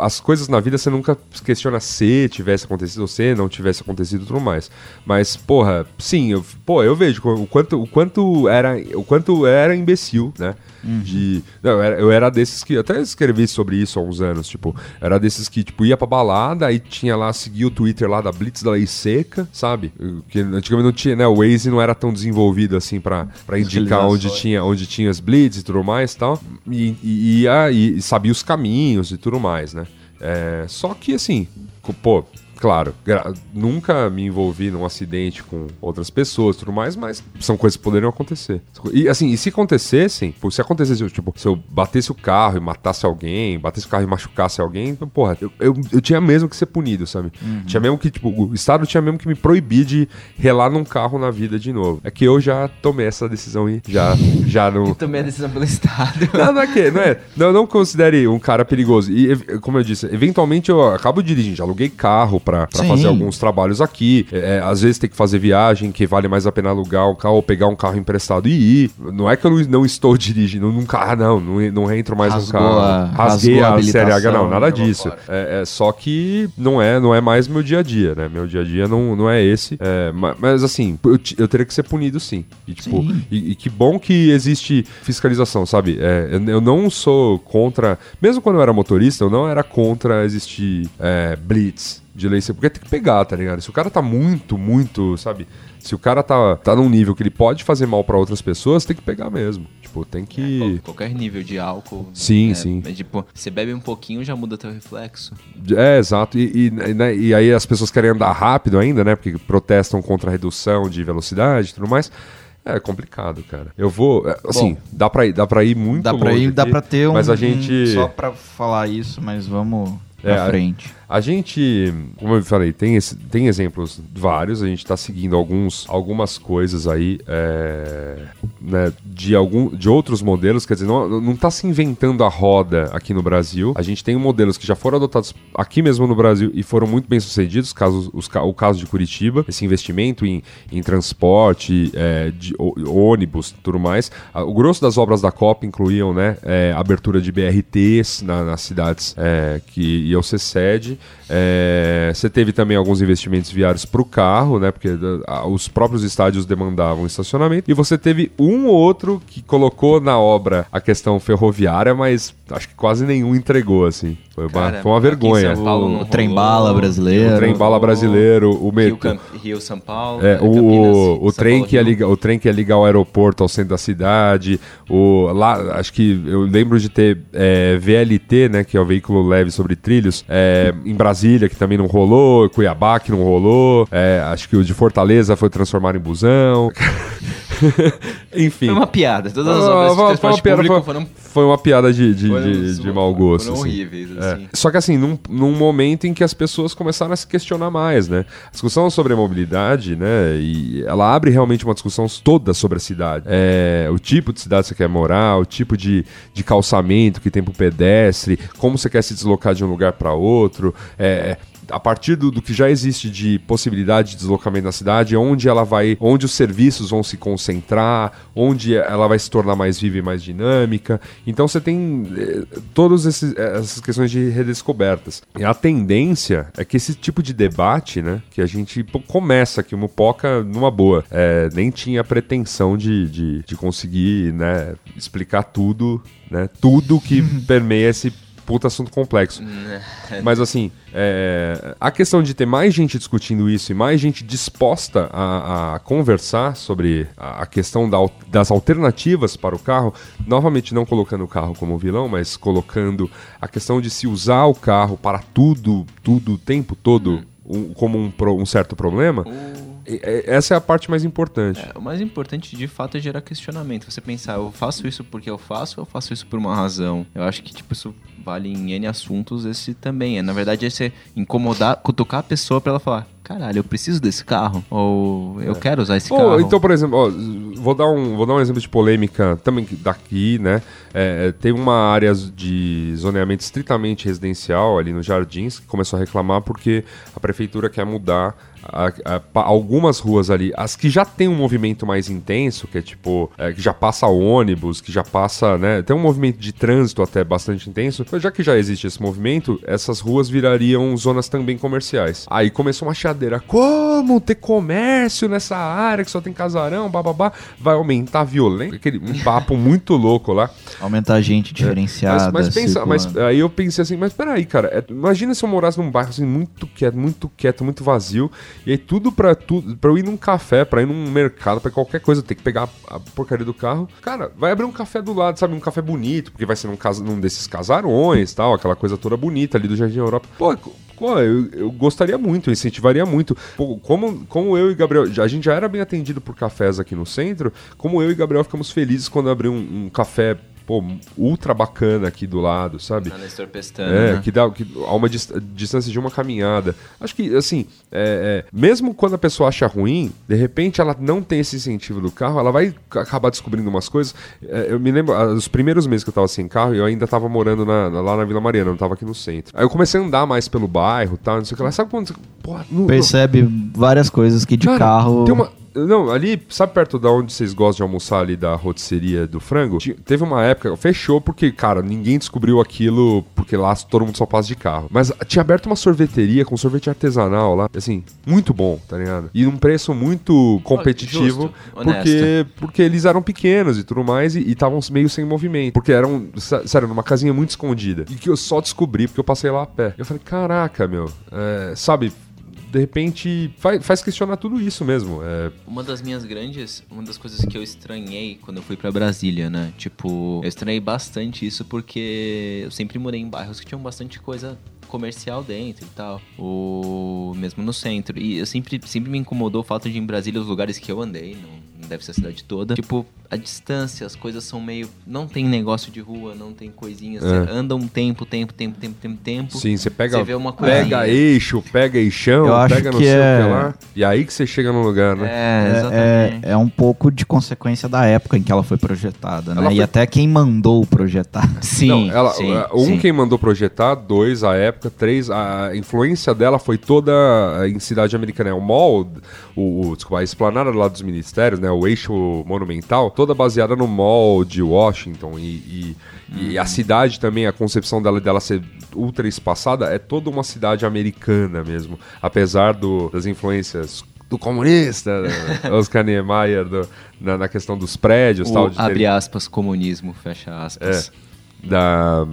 As coisas na vida você nunca questiona se tivesse acontecido ou se não tivesse acontecido e tudo mais. Mas, porra, sim, eu, pô, eu vejo o quanto, o quanto era, o quanto era imbecil, né? De. Não, eu era, eu era desses que. Até escrevi sobre isso há uns anos. Tipo, era desses que, tipo, ia pra balada, aí tinha lá, seguia o Twitter lá da Blitz da Lei Seca, sabe? Que antigamente não tinha, né? O Waze não era tão desenvolvido assim pra, pra indicar onde tinha, onde tinha as Blitz e tudo mais e tal. E, e, ia, e, sabia os caminhos e tudo mais, né? É, só que assim, pô, claro, nunca me envolvi num acidente com outras pessoas e tudo mais, mas são coisas que poderiam acontecer. E assim, e se acontecessem, se acontecesse, tipo, se eu batesse o carro e matasse alguém, batesse o carro e machucasse alguém, então, porra, eu, eu, eu tinha mesmo que ser punido, sabe? Tinha mesmo que, tipo, o Estado tinha mesmo que me proibir de relar num carro na vida de novo. É que eu já tomei essa decisão e já, já não. Tomei a decisão pelo Estado. Não, não é que, não é. Não, não considere um cara perigoso. E, como eu disse, eventualmente eu acabo dirigindo, já aluguei carro pra, Sim. fazer alguns trabalhos aqui. É, é, às vezes tem que fazer viagem, que vale mais a pena alugar um carro ou pegar um carro emprestado e ir. Não é que eu não, não estou dirigindo num carro, não, não, não entro mais Rasgou num carro. a- Rasguei a a, série H, não, nada disso. É, é só que não é, não é mais meu dia a dia, né? Meu dia a dia não, não é esse. É, ma- mas, assim, eu, eu teria que ser punido sim. E, tipo, Sim. e, e que bom que existe fiscalização, sabe? É, eu, eu não sou contra. Mesmo quando eu era motorista, eu não era contra existir é, blitz de lei seca, porque tem que pegar, tá ligado? Se o cara tá muito, muito, sabe? Se o cara tá, tá num nível que ele pode fazer mal pra outras pessoas, tem que pegar mesmo. Tipo, tem que. Qual- Qualquer nível de álcool. Sim, é, sim. é tipo, você bebe um pouquinho já muda teu reflexo. É, exato. E, e, né, e aí as pessoas querem andar rápido ainda, né? Porque protestam contra a redução de velocidade e tudo mais. É complicado, cara. Eu vou. é, Assim, dá, pra ir, dá pra ir muito Dá pra longe ir, dá aqui, pra ter um. Mas a gente. Só pra falar isso, mas vamos É, pra a- frente. A gente, como eu falei, tem, esse- tem exemplos vários, a gente está seguindo alguns, algumas coisas aí é, né, de, algum, de outros modelos, quer dizer, não, não tá se inventando a roda aqui no Brasil. A gente tem modelos que já foram adotados aqui mesmo no Brasil e foram muito bem sucedidos, caso, os, o caso de Curitiba, esse investimento em, em transporte, é, de ônibus tudo mais. O grosso das obras da Copa incluíam né, é, abertura de BRTs na- nas cidades é, que iam ser sede. É, você teve também alguns investimentos viários para o carro, né? Porque ah, os próprios estádios demandavam estacionamento. E você teve um ou outro que colocou na obra a questão ferroviária, mas acho que quase nenhum entregou, assim. Foi uma, Cara, foi uma vergonha. São Paulo O trem rolou. bala brasileiro. O trem bala brasileiro, o Rio, metrô. Camp- Rio São Paulo. É, né, o, Campinas, o, o São trem Paulo, que ia Rio. ligar, o trem que ia ligar o aeroporto ao centro da cidade, o lá, acho que eu lembro de ter é, VLT, né, que é o veículo leve sobre trilhos, é, em Brasília que também não rolou, Cuiabá que não rolou, é, acho que o de Fortaleza foi transformado em busão. Enfim. Foi uma piada. Todas as obras foi- foi uma piada, foi- foram, Foi uma piada de, de, foram, de, de mau gosto. Foram assim. horríveis, É. assim. Só que assim, num, num momento em que as pessoas começaram a se questionar mais, né? A discussão sobre a mobilidade, né? E ela abre realmente uma discussão toda sobre a cidade. É, o tipo de cidade que você quer morar, o tipo de, de calçamento que tem pro pedestre, como você quer se deslocar de um lugar para outro. É, a partir do, do que já existe de possibilidade de deslocamento na cidade, onde ela vai, onde os serviços vão se concentrar, onde ela vai se tornar mais viva e mais dinâmica. Então você tem eh, todas essas questões de redescobertas. E a tendência é que esse tipo de debate, né, que a gente começa aqui, o Mupoca, numa boa, eh, nem tinha pretensão de, de, de conseguir, né, explicar tudo, né, tudo que permeia esse puta assunto complexo. Mas assim, é, a questão de ter mais gente discutindo isso e mais gente disposta a, a conversar sobre a, a questão da das alternativas para o carro, novamente não colocando o carro como vilão, mas colocando a questão de se usar o carro para tudo, tudo, o tempo todo, um- como um, pro- um certo problema. Essa é a parte mais importante. É, o mais importante de fato é gerar questionamento. Você pensar, eu faço isso porque eu faço ou eu faço isso por uma razão? Eu acho que, tipo, isso vale em N assuntos, esse também é. Na verdade, é você incomodar, cutucar a pessoa pra ela falar, caralho, eu preciso desse carro? Ou eu quero usar esse Ou, carro? então, por exemplo, ó, vou, dar um, vou dar um exemplo de polêmica também daqui, né? É, é, tem uma área de zoneamento estritamente residencial ali nos Jardins que começou a reclamar porque a prefeitura quer mudar a- a- algumas ruas ali, as que já tem um movimento mais intenso, que é tipo, é, que já passa ônibus, que já passa, né? Tem um movimento de trânsito até bastante intenso. Então, já que já existe esse movimento, essas ruas virariam zonas também comerciais. Aí começou uma chiadeira. Como ter comércio nessa área que só tem casarão, bababá? Vai aumentar a violência? Aquele, um papo muito louco lá. Aumentar a gente diferenciada. Mas, mas pensa, mas aí eu pensei assim, mas peraí, cara, é- imagina se eu morasse num bairro assim, muito quieto, muito quieto, muito vazio, e aí tudo pra, tudo, pra eu ir num café, pra ir num mercado, pra qualquer coisa, eu ter que pegar a, porcaria do carro. Cara, vai abrir um café do lado, sabe? Um café bonito, porque vai ser num, casa, num desses casarões tal, aquela coisa toda bonita ali do Jardim Europa. Pô, Pô, eu, eu gostaria muito, eu incentivaria muito. Pô, como, como eu e Gabriel, a gente já era bem atendido por cafés aqui no centro, como eu e Gabriel ficamos felizes quando abriu um, um café, pô, ultra bacana aqui do lado, sabe? Na Nestor Pestana, É, né? que dá que, a uma dis- distância de uma caminhada. Acho que, assim, é, é, mesmo quando a pessoa acha ruim, de repente ela não tem esse incentivo do carro, ela vai acabar descobrindo umas coisas. É, eu me lembro, ah, os primeiros meses que eu tava sem carro, eu ainda tava morando na- na- lá na Vila Mariana, não tava aqui no centro. Aí eu comecei a andar mais pelo bairro e tal, não sei o que lá. Sabe quando você. No- no- Percebe várias coisas que de Cara, carro. Tem uma... Não, ali, sabe perto da onde vocês gostam de almoçar ali da rotisseria do frango? Teve uma época, fechou porque, cara, ninguém descobriu aquilo porque lá todo mundo só passa de carro. Mas tinha aberto uma sorveteria com sorvete artesanal lá, assim, muito bom, tá ligado? E num preço muito competitivo, justo, porque, porque eles eram pequenos e tudo mais e estavam meio sem movimento. Porque eram, sé- sério, numa casinha muito escondida. E que eu só descobri porque eu passei lá a pé. Eu falei, caraca, meu, é, sabe de repente faz, faz questionar tudo isso mesmo. É, Uma das minhas grandes, uma das coisas que eu estranhei quando eu fui pra Brasília, né? Tipo, eu estranhei bastante isso porque eu sempre morei em bairros que tinham bastante coisa comercial dentro e tal, ou mesmo no centro. E eu sempre, sempre me incomodou o fato de em Brasília os lugares que eu andei, não, não deve ser a cidade toda, tipo, a distância, as coisas são meio, não tem negócio de rua, não tem coisinhas, É. você anda um tempo, tempo, tempo, tempo, tempo, tempo. sim, você pega, Você vê uma pega coisinha. eixo, pega eixão, Eu acho pega não que sei o é- que lá. E aí que você chega no lugar, né? É, É, exatamente. é, é um pouco de consequência da época em que ela foi projetada, né? Ela E foi- até quem mandou projetar. Sim, Não, ela, sim, uh, um, sim. quem mandou projetar, dois, a época, três, a influência dela foi toda uh, em cidade americana. É o mall, o, o, desculpa, a esplanada lá dos ministérios, né, o eixo monumental, toda baseada no mall de Washington e, e- e Uhum. a cidade também, a concepção dela, dela ser ultra espaçada, é toda uma cidade americana mesmo, apesar do- das influências do comunista, Oscar Niemeyer, do- na, na questão dos prédios, O, tal, de abre terem- aspas, comunismo, fecha aspas. da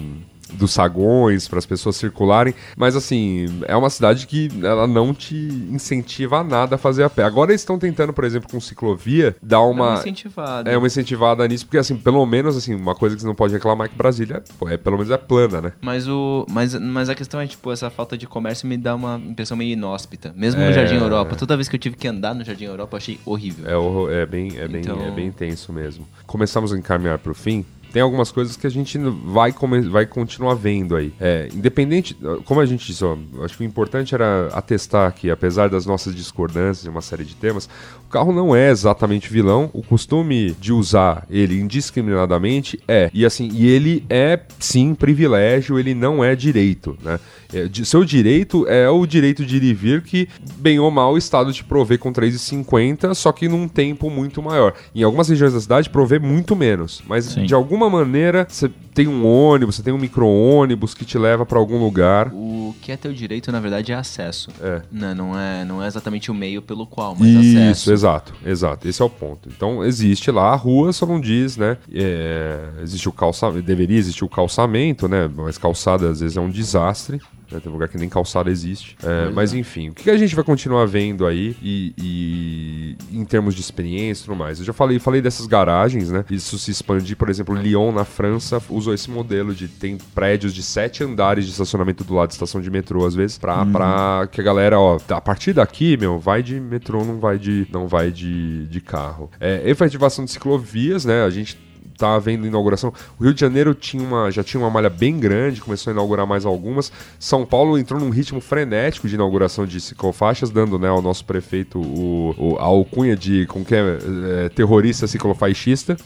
dos sagões para as pessoas circularem, mas assim, é uma cidade que ela não te incentiva a nada a fazer a pé. Agora eles estão tentando, por exemplo, com ciclovia, dar Dá uma incentivada. é uma incentivada nisso, porque assim, pelo menos assim, uma coisa que você não pode reclamar é que Brasília, pô, é pelo menos é plana, né? Mas, o, mas, mas a questão é, tipo, essa falta de comércio me dá uma impressão meio inóspita. Mesmo É. no Jardim Europa. Toda vez que eu tive que andar no Jardim Europa, eu achei horrível. É, horror- é bem, é bem, Então- é bem intenso mesmo. Começamos a encaminhar para o fim. Tem algumas coisas que a gente vai, vai continuar vendo aí. É, independente, como a gente disse, ó, acho que o importante era atestar que, apesar das nossas discordâncias em uma série de temas, carro não é exatamente vilão. O costume de usar ele indiscriminadamente é. E assim, e ele é sim privilégio, ele não é direito, né? É, seu direito é o direito de ir e vir que, bem ou mal, o Estado te provê com 3,50, só que num tempo muito maior. Em algumas regiões da cidade provê muito menos, mas Sim. de alguma maneira você tem um ônibus, você tem um micro-ônibus que te leva pra algum lugar. O que é teu direito, na verdade, é acesso. É. Não, não, é, não é exatamente o meio pelo qual, mas Isso, acesso. Exato, exato. Esse é o ponto. Então existe lá a rua, só não diz, né? É, existe o calçamento, deveria existir o calçamento, né? Mas calçada às vezes é um desastre. Né? Tem lugar que nem calçada existe. É, mas enfim, o que a gente vai continuar vendo aí e, e em termos de experiência e tudo mais? Eu já falei, falei dessas garagens, né? Isso se expandir, por exemplo, Lyon na França usou esse modelo de tem prédios de sete andares de estacionamento do lado de estação de metrô, às vezes, pra, pra que a galera, ó, a partir daqui, meu, vai de metrô, não vai de, não vai de, de carro. É, efetivação de ciclovias, né? A gente tá havendo inauguração. O Rio de Janeiro tinha uma, já tinha uma malha bem grande, começou a inaugurar mais algumas. São Paulo entrou num ritmo frenético de inauguração de ciclofaixas, dando né, ao nosso prefeito o, o- a alcunha de como que é, é, terrorista ciclofaixista.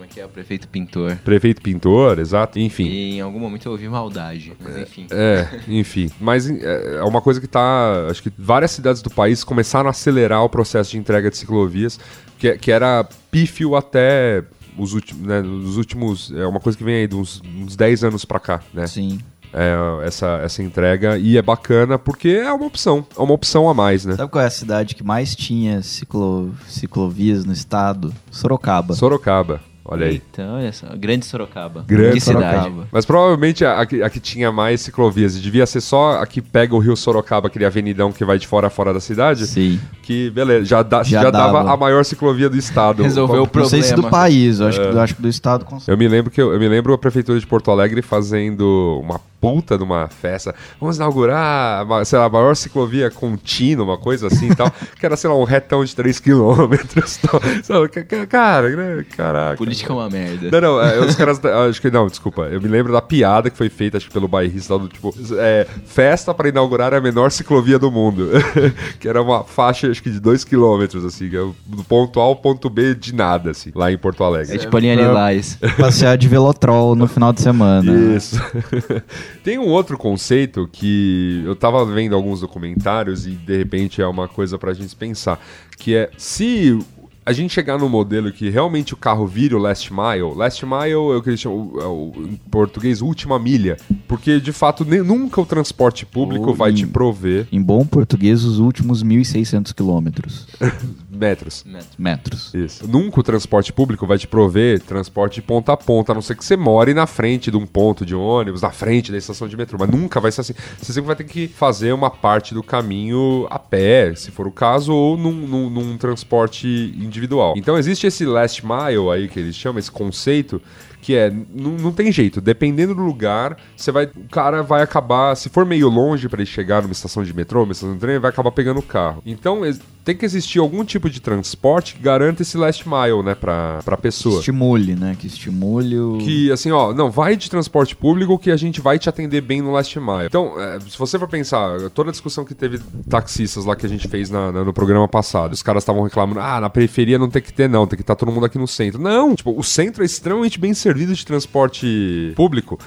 É que é? O prefeito pintor. Prefeito pintor, exato, enfim. E em algum momento eu ouvi maldade, mas enfim. É, enfim. Mas é é uma coisa que tá. Acho que várias cidades do país começaram a acelerar o processo de entrega de ciclovias, que, que era pífio até os últimos. Né, nos últimos. É uma coisa que vem aí de uns, uns 10 anos pra cá, né? Sim. É, essa, essa entrega. E é bacana porque é uma opção. É uma opção a mais, né? Sabe qual é a cidade que mais tinha ciclo, ciclovias no estado? Sorocaba. Sorocaba. Olha aí. Eita, olha só. Grande Sorocaba. Grande que cidade. Sorocaba. Mas provavelmente a, a que- a que tinha mais ciclovias. E devia ser só a que pega o Rio Sorocaba, aquele avenidão que vai de fora a fora da cidade. Sim. Que, beleza, já, dá- Já já dava. dava. a maior ciclovia do estado. Resolveu o Não sei se do problema. país, eu acho, que, eu acho que do estado Eu me lembro que eu, eu me lembro a prefeitura de Porto Alegre fazendo uma puta de uma festa. Vamos inaugurar, uma- sei lá, a maior ciclovia contínua, uma coisa assim e tal. que era, sei lá, um retão de 3 quilômetros. Cara, né? Caraca. Política é uma merda. Não, não, é, os caras. Acho que não, desculpa. Eu me lembro da piada que foi feita, acho que pelo bairrista, do tipo, é, festa para inaugurar a menor ciclovia do mundo. que era uma faixa, acho que de 2 quilômetros, assim, que é do ponto A ao ponto B de nada, assim, lá em Porto Alegre. É tipo a linha Lilás. passear de velotrol no final de semana. Isso. Tem um outro conceito que eu tava vendo alguns documentários e de repente é uma coisa pra gente pensar, que é se a gente chegar no modelo que realmente o carro vire o last mile, last mile é o que eles chamam, é o- em português, última milha, porque de fato nem- nunca o transporte público Ou vai em- te prover Em bom português, os últimos 1.600 quilômetros. metros. Metros. Isso. Nunca o transporte público vai te prover transporte de ponta a ponta, a não ser que você more na frente de um ponto de ônibus, na frente da estação de metrô. Mas nunca vai ser assim. Você sempre vai ter que fazer uma parte do caminho a pé, se for o caso, ou num, num- num transporte individual. Então existe esse last mile aí que eles chamam, esse conceito. Que é, não, não tem jeito, dependendo do lugar, você vai, o cara vai acabar, se for meio longe para ele chegar numa estação de metrô, numa estação de trem, vai acabar pegando o carro. Então, tem que existir algum tipo de transporte que garanta esse last mile, né, pra, pra pessoa. Estimule, né? Que estimule o... Que, assim, ó, não, vai de transporte público que a gente vai te atender bem no last mile. Então, é, se você for pensar, toda a discussão que teve taxistas lá que a gente fez na- na- no programa passado, os caras estavam reclamando, ah, na periferia não tem que ter não, tem que estar todo mundo aqui no centro. Não, tipo, o centro é extremamente bem servido de transporte público.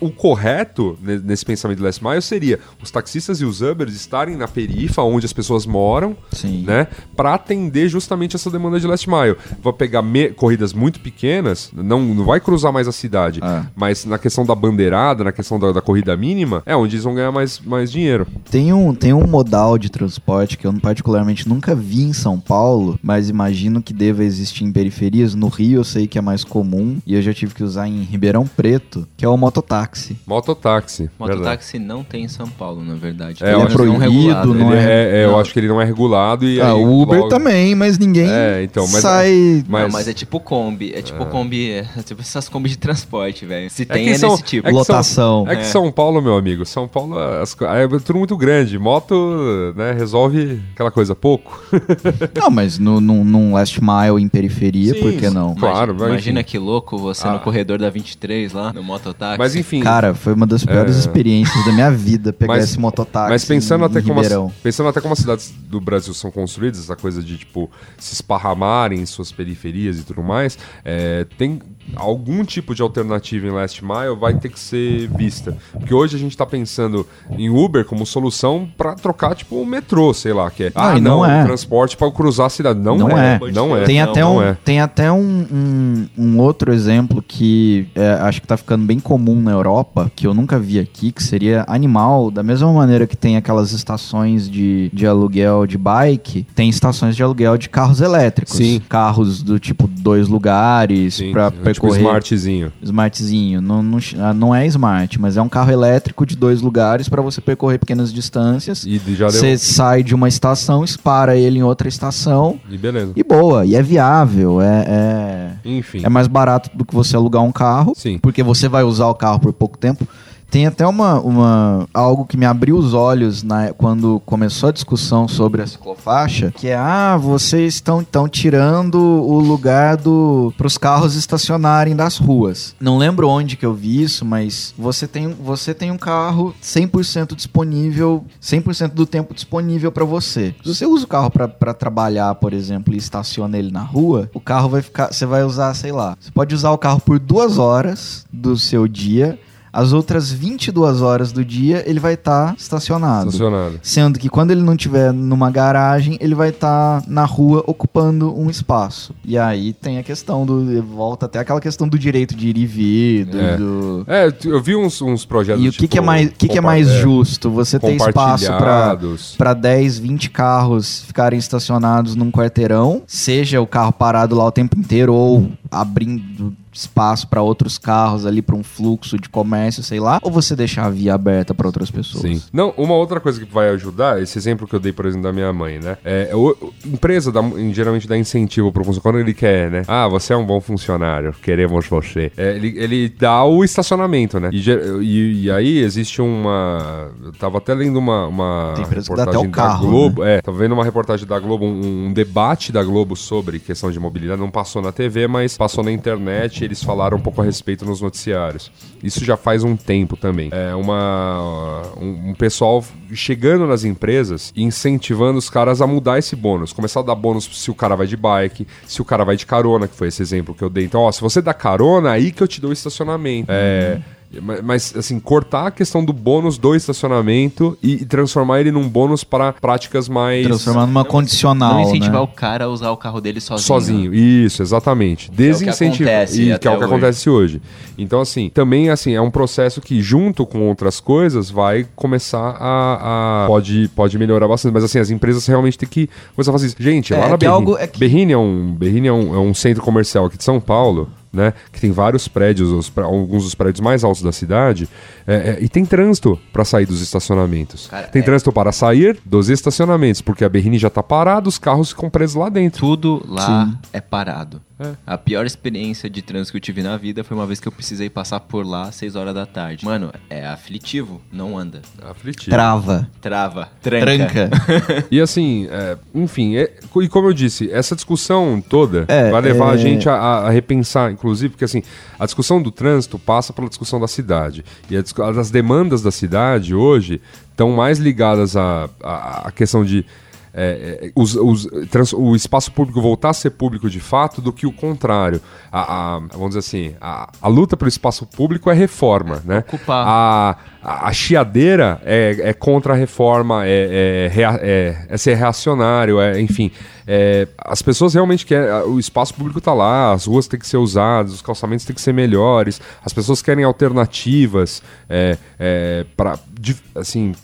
O correto ne- nesse pensamento de last mile seria os taxistas e os Ubers estarem na perifa, onde as pessoas moram, Sim. Né? Para atender justamente essa demanda de last mile. Vou pegar me- corridas muito pequenas, não, não vai cruzar mais a cidade, É. mas na questão da bandeirada, na questão da, da corrida mínima, é onde eles vão ganhar mais, mais dinheiro. Tem um, tem um modal de transporte que eu particularmente nunca vi em São Paulo, mas imagino que deva existir em periferias. No Rio eu sei que é mais comum e eu já tive que usar em Ribeirão Preto, que é o mototáxi. Mototáxi. verdade. Mototáxi não tem em São Paulo, na verdade. É, que não é proibido, regulado. não Ele é? é- é, eu acho que ele não é regulado e Ah, aí o Uber logo- também, mas ninguém É, então, mas- sai... mas- Não, mas é tipo Kombi. É tipo Kombi. É tipo essas Kombi de transporte, velho. Se tem, que é, são- nesse tipo. é que Lotação. São, é que É. São Paulo, meu amigo, São Paulo as é tudo muito grande. Moto, né, resolve aquela coisa pouco. Não, mas no, num, num last mile em periferia, Sim, por que não? Claro, imagina, imagina que louco você Ah. no corredor da 23 lá, no mototáxi. Mas enfim, Cara, foi uma das piores É. experiências da minha vida pegar Mas- esse mototáxi Mas pensando em, até, em como as, Ribeirão. pensando até como as cidades do Brasil são construídas, essa coisa de, tipo, se esparramarem em suas periferias e tudo mais, é, tem algum tipo de alternativa em last mile vai ter que ser vista. Porque hoje a gente tá pensando em Uber como solução pra trocar, tipo, o metrô, sei lá, que é, ah, e não não, é. transporte pra cruzar a cidade. Não, Não é, é. não é. Tem Não, até, não um, é. tem até um, um, um outro exemplo que é, acho que tá ficando bem comum na Europa, que eu nunca vi aqui, que seria animal, da mesma maneira que tem aquelas estações de, de aluguel de bike, tem estações de aluguel de carros elétricos. Sim. Carros do tipo dois lugares pra tipo percorrer. smartzinho. Smartzinho, não, não, ah, não é smart, mas é um carro elétrico de dois lugares para você percorrer pequenas distâncias. E já deu. Você sai de uma estação, para ele em outra estação E beleza. e boa, e é viável, é, é, Enfim. é mais barato do que você alugar um carro, Sim. porque você vai usar o carro por pouco tempo. Tem até uma, uma algo que me abriu os olhos na, quando começou a discussão sobre a ciclofaixa, que é ah, vocês estão então tirando o lugar do para os carros estacionarem das ruas. Não lembro onde que eu vi isso, mas você tem você tem um carro 100% disponível, 100% do tempo disponível para você. Se você usa o carro para trabalhar, por exemplo, e estaciona ele na rua, o carro vai ficar, você vai usar, sei lá, você pode usar o carro por duas horas do seu dia as outras 22 horas do dia ele vai estar estacionado. Estacionado. Sendo que quando ele não estiver numa garagem, ele vai estar na rua ocupando um espaço. E aí tem a questão do. Volta até aquela questão do direito de ir e vir. Do, É. do- É, eu vi uns, uns projetos. E o que, tipo, que é mais, o que, que é mais é, justo? Você ter espaço para 10, 20 carros ficarem estacionados num quarteirão, seja o carro parado lá o tempo inteiro ou abrindo espaço para outros carros ali para um fluxo de comércio, sei lá, ou você deixar a via aberta para outras pessoas. Sim. Não, uma outra coisa que vai ajudar, esse exemplo que eu dei, por exemplo, da minha mãe, né? É, o, o- empresa dá, geralmente dá incentivo pro funcionário. Quando ele quer, né? Ah, você é um bom funcionário, queremos você. É, ele, ele dá o estacionamento, né? E, e- e aí existe uma. Eu tava até lendo uma, uma Tem empresa que dá reportagem até o carro, da Globo. É, tava vendo uma reportagem da Globo, um, um debate da Globo sobre questão de mobilidade. Não passou na TV, mas passou na internet eles falaram um pouco a respeito nos noticiários. Isso já faz um tempo também. É uma. Um, um pessoal chegando nas empresas e incentivando os caras a mudar esse bônus. Começar a dar bônus se o cara vai de bike, se o cara vai de carona, que foi esse exemplo que eu dei. Então, ó, se você dá carona, aí que eu te dou o estacionamento. É. Ma- Mas, assim, cortar a questão do bônus do estacionamento e, e transformar ele num bônus para práticas mais. Transformar numa condicional, Não incentivar né? o cara a usar o carro dele sozinho. Sozinho, isso, exatamente. é o que Desincentivar. acontece E que é até o que hoje. acontece hoje. Então, assim, também assim, é um processo que, junto com outras coisas, vai começar a. a- pode, pode melhorar bastante. Mas assim, as empresas realmente têm que começar a fazer isso. Gente, É, lá na que Berrini. algo- é que- Berrini é um. Berrini é um, é um centro comercial aqui de São Paulo. Né, que tem vários prédios, os alguns dos prédios mais altos da cidade, é, é, e tem trânsito para sair dos estacionamentos. Cara, tem é- trânsito para sair dos estacionamentos, porque a Berrini já tá parada, os carros ficam presos lá dentro. Tudo lá é parado. A pior experiência de trânsito que eu tive na vida foi uma vez que eu precisei passar por lá às 6 horas da tarde. Mano, é aflitivo, não anda. Aflitivo. Trava, Trava, tranca. tranca. E assim, é, enfim, é- e como eu disse, essa discussão toda É, vai levar a é- gente a, a repensar, inclusive, porque assim, a discussão do trânsito passa pela discussão da cidade. E as demandas da cidade hoje estão mais ligadas à, à, à questão de. É, é, os- os- trans- o espaço público voltar a ser público de fato do que o contrário. A, a- vamos dizer assim, a, a luta pelo espaço público é reforma, né? ocupar. A, a, chiadeira é, é contra a reforma, é, é, rea- é- é ser reacionário, é, enfim. é, as pessoas realmente querem. O espaço público está lá, as ruas têm que ser usadas, os calçamentos têm que ser melhores, as pessoas querem alternativas é, é, para assim,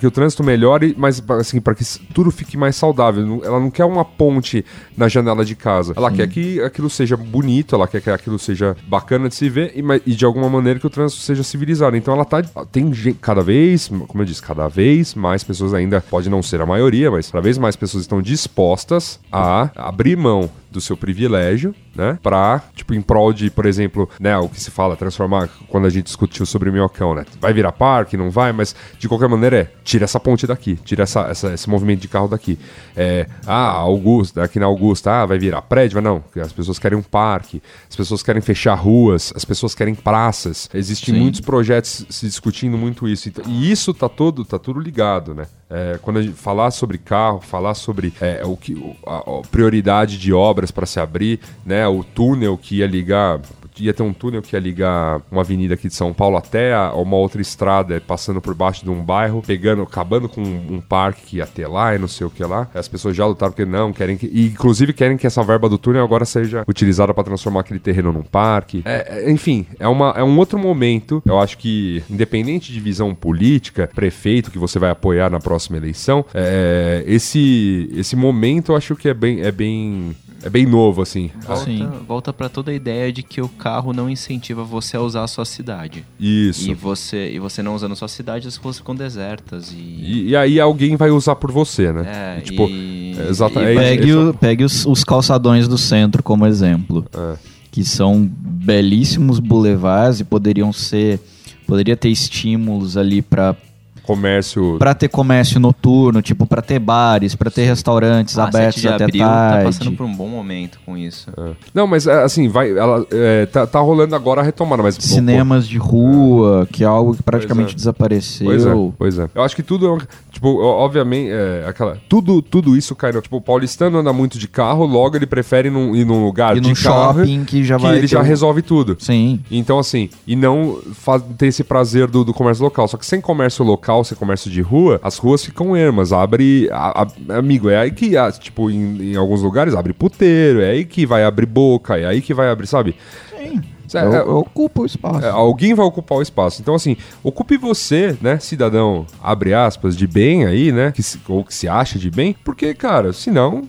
que o trânsito melhore, mas assim, para que tudo fique mais saudável. Ela não quer uma ponte na janela de casa. Ela quer que aquilo seja bonito, ela quer que aquilo seja bacana de se ver e, e de alguma maneira que o trânsito seja civilizado. Então ela tá. Tem gen- cada vez, como eu disse, cada vez mais pessoas ainda, pode não ser a maioria, mas cada vez mais pessoas estão dispostas a abrir mão do seu privilégio, né? Pra, tipo, em prol de, por exemplo, né, o que se fala, transformar, quando a gente discutiu sobre o minhocão, né? Vai virar parque, não vai, mas de qualquer maneira é, tira essa ponte daqui, tira essa, essa- esse movimento de carro daqui. É, ah, Augusta, aqui na Augusta, ah, vai virar prédio? Vai não, as pessoas querem um parque, as pessoas querem fechar ruas, as pessoas querem praças. Existem Sim. muitos projetos se discutindo muito isso. E isso tá todo, tá tudo ligado, né? É, quando a gente falar sobre carro, falar sobre é, o que a, a prioridade de obras para se abrir, né? O túnel que ia ligar ia ter um túnel que ia ligar uma avenida aqui de São Paulo até uma outra estrada, passando por baixo de um bairro, pegando, acabando com um, um parque que ia ter lá e não sei o que lá. As pessoas já lutaram porque não, querem que. E inclusive querem que essa verba do túnel agora seja utilizada para transformar aquele terreno num parque. É, é, enfim, é, uma, é um outro momento. Eu acho que, independente de visão política, prefeito que você vai apoiar na próxima eleição, é, esse, esse momento eu acho que é bem. É bem é bem novo, assim. Sim. Volta, volta para toda a ideia de que o carro não incentiva você a usar a sua cidade. Isso. E você, e você não usando a sua cidade, as ruas ficam desertas. E, E, e aí alguém vai usar por você, né? é, E, tipo, e- é exata- e é. Pegue, o- pegue os, os calçadões do centro como exemplo. É. Que são belíssimos boulevards e poderiam ser Poderia ter estímulos ali pra Comércio. Pra ter comércio noturno, tipo, pra ter bares, pra ter restaurantes Ah, 7 abertos até abril tarde. tá passando por um bom momento com isso. É. Não, mas é, assim, vai. Ela, é, tá, tá rolando agora a retomada, mas. Cinemas de rua, que é algo que praticamente é. desapareceu. Pois é, pois é. Eu acho que tudo é um, Tipo, obviamente, é, aquela. Tudo, tudo isso cai no. Tipo, o paulistano anda muito de carro, logo ele prefere num, ir num lugar E de num carro. shopping que já que vai ele ter já resolve tudo. Sim. Então, assim, e não faz, ter esse prazer do, do comércio local. Só que sem comércio local, sem comércio de rua, as ruas ficam ermas. Abre. a- a- amigo, é aí que, ah, tipo, em, em alguns lugares abre puteiro, é aí que vai abrir boca, é aí que vai abrir, sabe? Sim. É, Eu, é, eu ocupo o espaço. é, alguém vai ocupar o espaço. Então, assim, ocupe você, né, cidadão, abre aspas, de bem aí, né? Que se- ou que se acha de bem, porque, cara, senão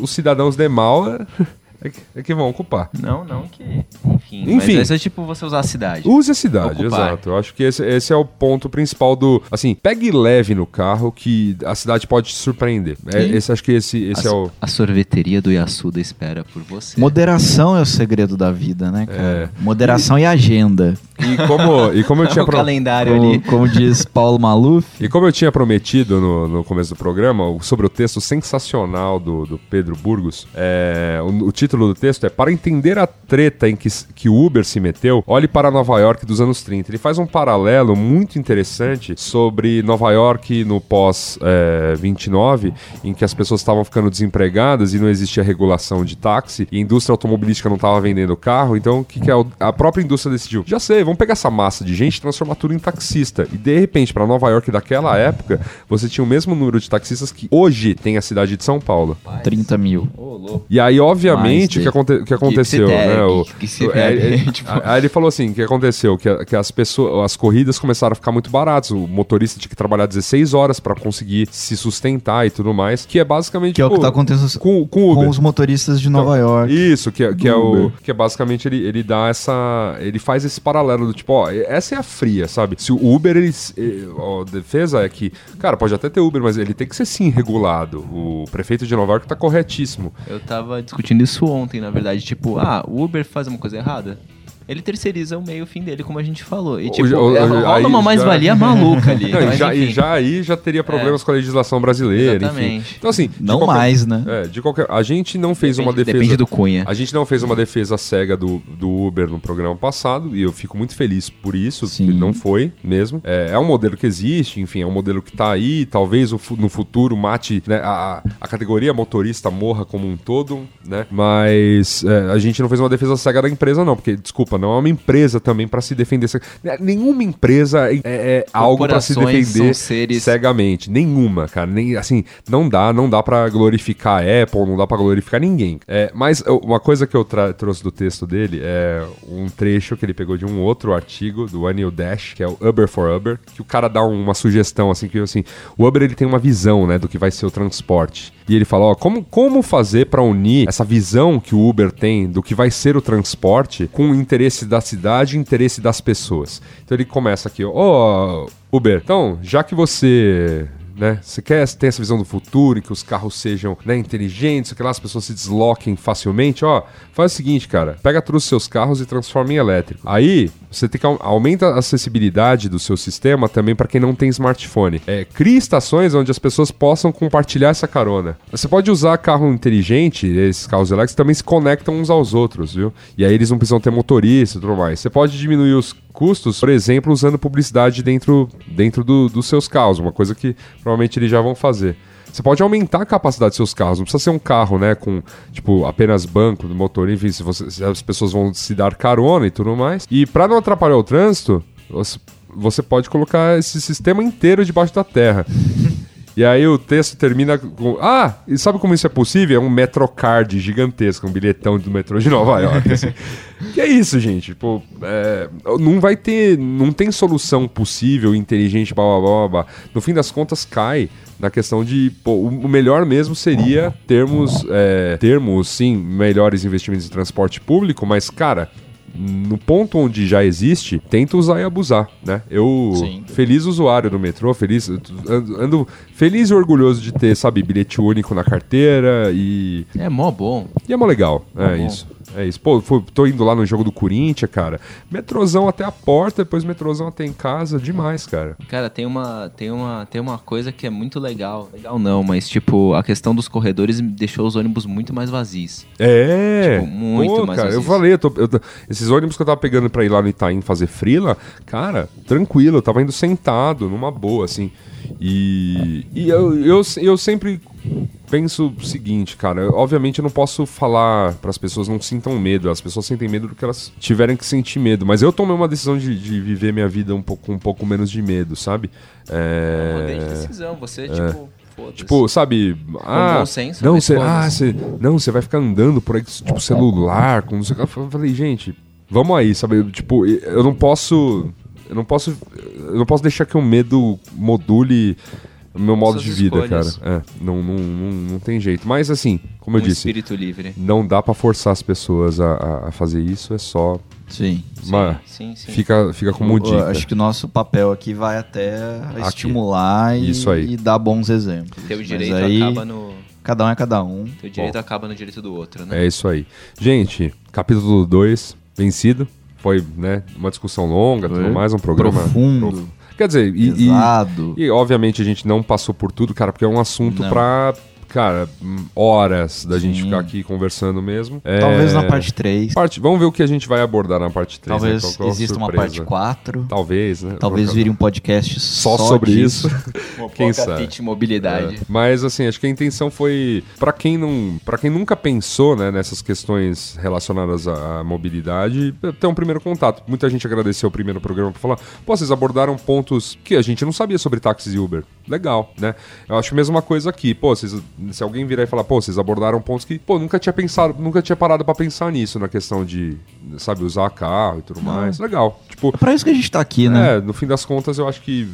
os cidadãos de mal é, que- é que vão ocupar. Não, não que. Enfim. Enfim. Mas é tipo você usar a cidade. Use a cidade, Ocupar. exato. Eu acho que esse, esse é o ponto principal do. Assim, pegue leve no carro que a cidade pode te surpreender. É, esse, acho que esse, esse a, é o. a sorveteria do Yasuda espera por você. Moderação é o segredo da vida, né, cara? É. Moderação e agenda. E como, e como eu tinha o pro- calendário Como, ali. como diz Paulo Maluf. E como eu tinha prometido no, no começo do programa, sobre o texto sensacional do, do Pedro Burgos, é, o, o título do texto é Para entender a treta em que, que o Uber se meteu, olhe para Nova York dos anos 30. Ele faz um paralelo muito interessante sobre Nova York no pós-29, em que as pessoas estavam ficando desempregadas e não existia regulação de táxi, e a indústria automobilística não estava vendendo carro, então o que, que é o- a própria indústria decidiu? Já sei, vamos pegar essa massa de gente e transformar tudo em taxista. E de repente, para Nova York daquela época, você tinha o mesmo número de taxistas que hoje tem a cidade de São Paulo. 30 mil. E aí, obviamente, o que, aconte- que aconteceu, se né? deve, o- que se o- é, é, tipo- Aí ele falou assim, o que aconteceu? Que, que as pessoas, as corridas começaram a ficar muito baratas. O motorista tinha que trabalhar 16 horas para conseguir se sustentar e tudo mais, que é basicamente Que é o que tipo, tá acontecendo com, com com os motoristas de Nova Então, York. Isso, que, é- que é o. Que é basicamente ele, ele dá essa. Ele faz esse paralelo do tipo, ó, essa é a fria, sabe? Se o Uber, ele. A defesa é que, cara, pode até ter Uber, mas ele tem que ser sim regulado. O prefeito de Nova York tá corretíssimo. Eu tava discutindo isso ontem, na verdade. Tipo, ah, o Uber faz uma coisa errada. Ele terceiriza o meio fim dele, como a gente falou. E, tipo, o- é, o- rola uma já- mais-valia maluca ali. Não, e, mas já, e enfim. já aí já teria problemas com a legislação brasileira, enfim. Exatamente. Então, assim. Não qualquer- mais, né? É, de qualquer. A gente não fez uma Depende- defesa. depende do Cunha. A gente não fez uma defesa cega do, do Uber no programa passado e eu fico muito feliz por isso. Sim. Não foi mesmo. É, é um modelo que existe, enfim, é um modelo que tá aí. Talvez no futuro mate né, a, a categoria motorista morra como um todo, né? Mas é, a gente não fez uma defesa cega da empresa, não, porque, desculpa, não é uma empresa também pra se defender. né, Nenhuma empresa é, é algo pra se defender seres- cegamente. Nenhuma, cara. Nem, assim, não dá, não dá pra glorificar a Apple, não dá pra glorificar ninguém. É, mas uma coisa que eu trouxe do texto dele é um trecho que ele pegou de um outro artigo do Anil Dash, que é o Uber for Uber, que o cara dá um- uma sugestão, assim, que assim, o Uber ele tem uma visão, né, do que vai ser o transporte. E ele fala, ó, como, como fazer pra unir essa visão que o Uber tem do que vai ser o transporte com o interesse da cidade e interesse das pessoas. Então ele começa aqui, ó, Uber, então, já que você né? Você quer ter essa visão do futuro, em que os carros sejam né, inteligentes, que lá as pessoas se desloquem facilmente, ó, faz o seguinte, cara, pega todos os seus carros e transforma em elétrico. Aí, você tem que au- aumenta a acessibilidade do seu sistema também para quem não tem smartphone. É, crie estações onde as pessoas possam compartilhar essa carona. Você pode usar carro inteligente, esses carros elétricos também se conectam uns aos outros, viu? E aí eles não precisam ter motorista e tudo mais. Você pode diminuir os custos, por exemplo, usando publicidade dentro, dentro do- dos seus carros, uma coisa que provavelmente eles já vão fazer. Você pode aumentar a capacidade dos seus carros, não precisa ser um carro, né, com, tipo, apenas banco motor, enfim, se, você- se as pessoas vão se dar carona e tudo mais. E para não atrapalhar o trânsito, você, você pode colocar esse sistema inteiro debaixo da terra. E aí o texto termina com. Ah, e sabe como isso é possível? É um Metrocard gigantesco, um bilhetão do metrô de Nova York. assim. que é isso, gente? Tipo, é, não vai ter. Não tem solução possível, inteligente, blá blá blá blá. No fim das contas, cai na questão de. Pô, o o melhor mesmo seria termos, é, termos, sim, melhores investimentos em transporte público, mas, cara. No ponto onde já existe, tenta usar e abusar, né? Eu, Sim. feliz usuário do metrô, feliz, ando, feliz e orgulhoso de ter, sabe, bilhete único na carteira e, É mó bom. e é mó legal, é bom. isso. É isso. Pô, fui- tô indo lá no jogo do Corinthians, cara. Metrozão até a porta, depois metrozão até em casa. Demais, cara. Cara, tem uma, tem, uma, tem uma coisa que é muito legal. Legal não, mas tipo, a questão dos corredores deixou os ônibus muito mais vazios. É. Tipo, muito Pô, mais cara, eu vazios. falei, eu tô- eu tô- esses ônibus que eu tava pegando pra ir lá no Itaim fazer frila, cara, tranquilo, eu tava indo sentado, numa boa, assim. E, e eu, eu, eu sempre penso o seguinte, cara, eu- obviamente eu não posso falar para as pessoas não sintam medo, as pessoas sentem medo do que elas tiverem que sentir medo, mas eu tomei uma decisão de, de viver minha vida um pouco, com um pouco menos de medo, sabe? É... Poder de decisão, você, tipo, foda-se. Tipo, sabe? Ah, senso, não, mas você, ah, você, não, você vai ficar andando por aí, tipo, celular, com não sei o que. Eu falei, gente, vamos aí, sabe? Tipo, eu não posso, eu não posso, eu não posso deixar que o medo module meu modo Suas de vida, escolhas. cara. É, não, não, não, não tem jeito. Mas assim, como eu um disse, espírito livre. não dá pra forçar as pessoas a, a- fazer isso, é só. Sim. uma- Sim, sim. Fica, fica como Eu dica. acho que o nosso papel aqui vai até Aqui. estimular e, Isso aí. e dar bons exemplos. Teu Mas direito aí, acaba no. Cada um é cada um. Teu direito acaba no direito do outro, né? É isso aí. Gente, capítulo 2, vencido. Foi, né, uma discussão longa, tudo mais, um programa Profundo. Quer dizer, e, e, e, obviamente a gente não passou por tudo, cara, porque é um assunto Não. Cara, hum, horas da gente Sim. ficar aqui conversando mesmo. É, Talvez na parte 3. parte- Vamos ver o que a gente vai abordar na parte 3. Talvez exista uma parte 4. Talvez, né? Talvez vire um podcast só, só, sobre disso. isso. Quem sabe? Mobilidade. É. Mas assim, acho que a intenção foi Pra quem não, para quem nunca pensou, né, nessas questões relacionadas à, à mobilidade, ter um primeiro contato. Muita gente agradeceu o primeiro programa pra falar, pô, vocês abordaram pontos que a gente não sabia sobre táxis e Uber. Legal, né? Eu acho a mesma coisa aqui. Pô, vocês, se alguém virar e falar, pô, vocês abordaram pontos que, pô, nunca tinha pensado, nunca tinha parado pra pensar nisso na questão de, sabe, usar carro e tudo mais. Legal. Tipo, É pra isso que a gente tá aqui, né? é, no fim das contas, eu acho que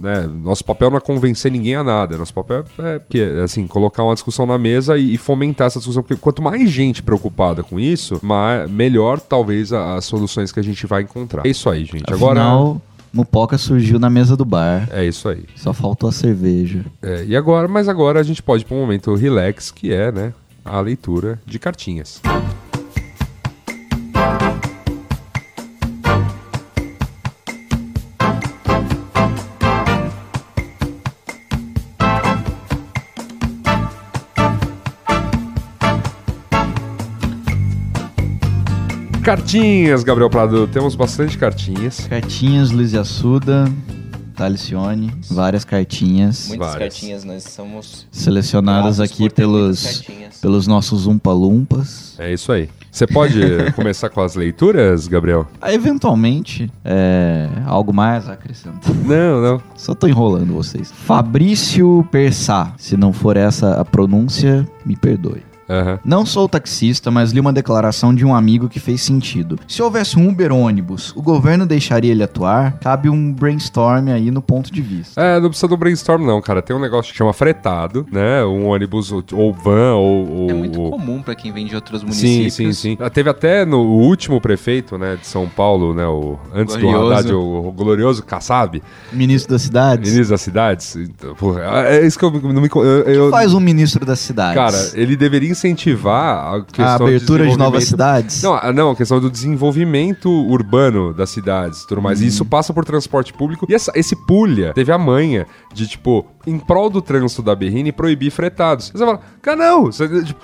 né, nosso papel não é convencer ninguém a nada. Nosso papel é, é, assim, colocar uma discussão na mesa e, e fomentar essa discussão. Porque quanto mais gente preocupada com isso, ma- melhor talvez a- as soluções que a gente vai encontrar. É isso aí, gente. Agora. Mupoca surgiu na mesa do bar. É isso aí. Só faltou a cerveja. É, e agora, mas agora a gente pode ir para um momento relax, que é, né, a leitura de cartinhas. Cartinhas, Gabriel Prado. Temos bastante cartinhas. Cartinhas, Luiz e Assuda, Talicione, várias cartinhas Muitas Várias. cartinhas, nós somos. selecionadas aqui pelos, cartinhas. pelos nossos Umpa-Lumpas. É isso aí. Você pode começar com as leituras, Gabriel? Ah, Eventualmente, é, algo mais a acrescentar. Não, não. Só tô enrolando vocês. Fabrício Persá. Se não for essa a pronúncia, me perdoe. Aham. Não sou taxista, mas li uma declaração de um amigo que fez sentido. Se houvesse um Uber ônibus, o governo deixaria ele atuar? Cabe um brainstorm aí no ponto de vista. É, não precisa do brainstorm, não, cara. Tem um negócio que chama fretado, né? Um ônibus ou, van ou. ou- É muito ou- comum pra quem vem de outros Sim, municípios. sim, sim. Ah, Teve até no último prefeito, né, de São Paulo, né, o antes Glorioso. do Haddad, o, o glorioso Kassab, Ministro das cidades? ministro das cidades. Então, porra, é isso que eu não me eu, eu- Faz um ministro das cidades. Cara, ele deveria incentivar a questão a abertura de novas cidades? Não, a- não, a questão do desenvolvimento urbano das cidades e tudo mais. Uhum. E isso passa por transporte público. E essa- esse pulha teve a manha de, tipo, em prol do trânsito da Berrine, proibir fretados. Você fala, cara, não! Você, tipo,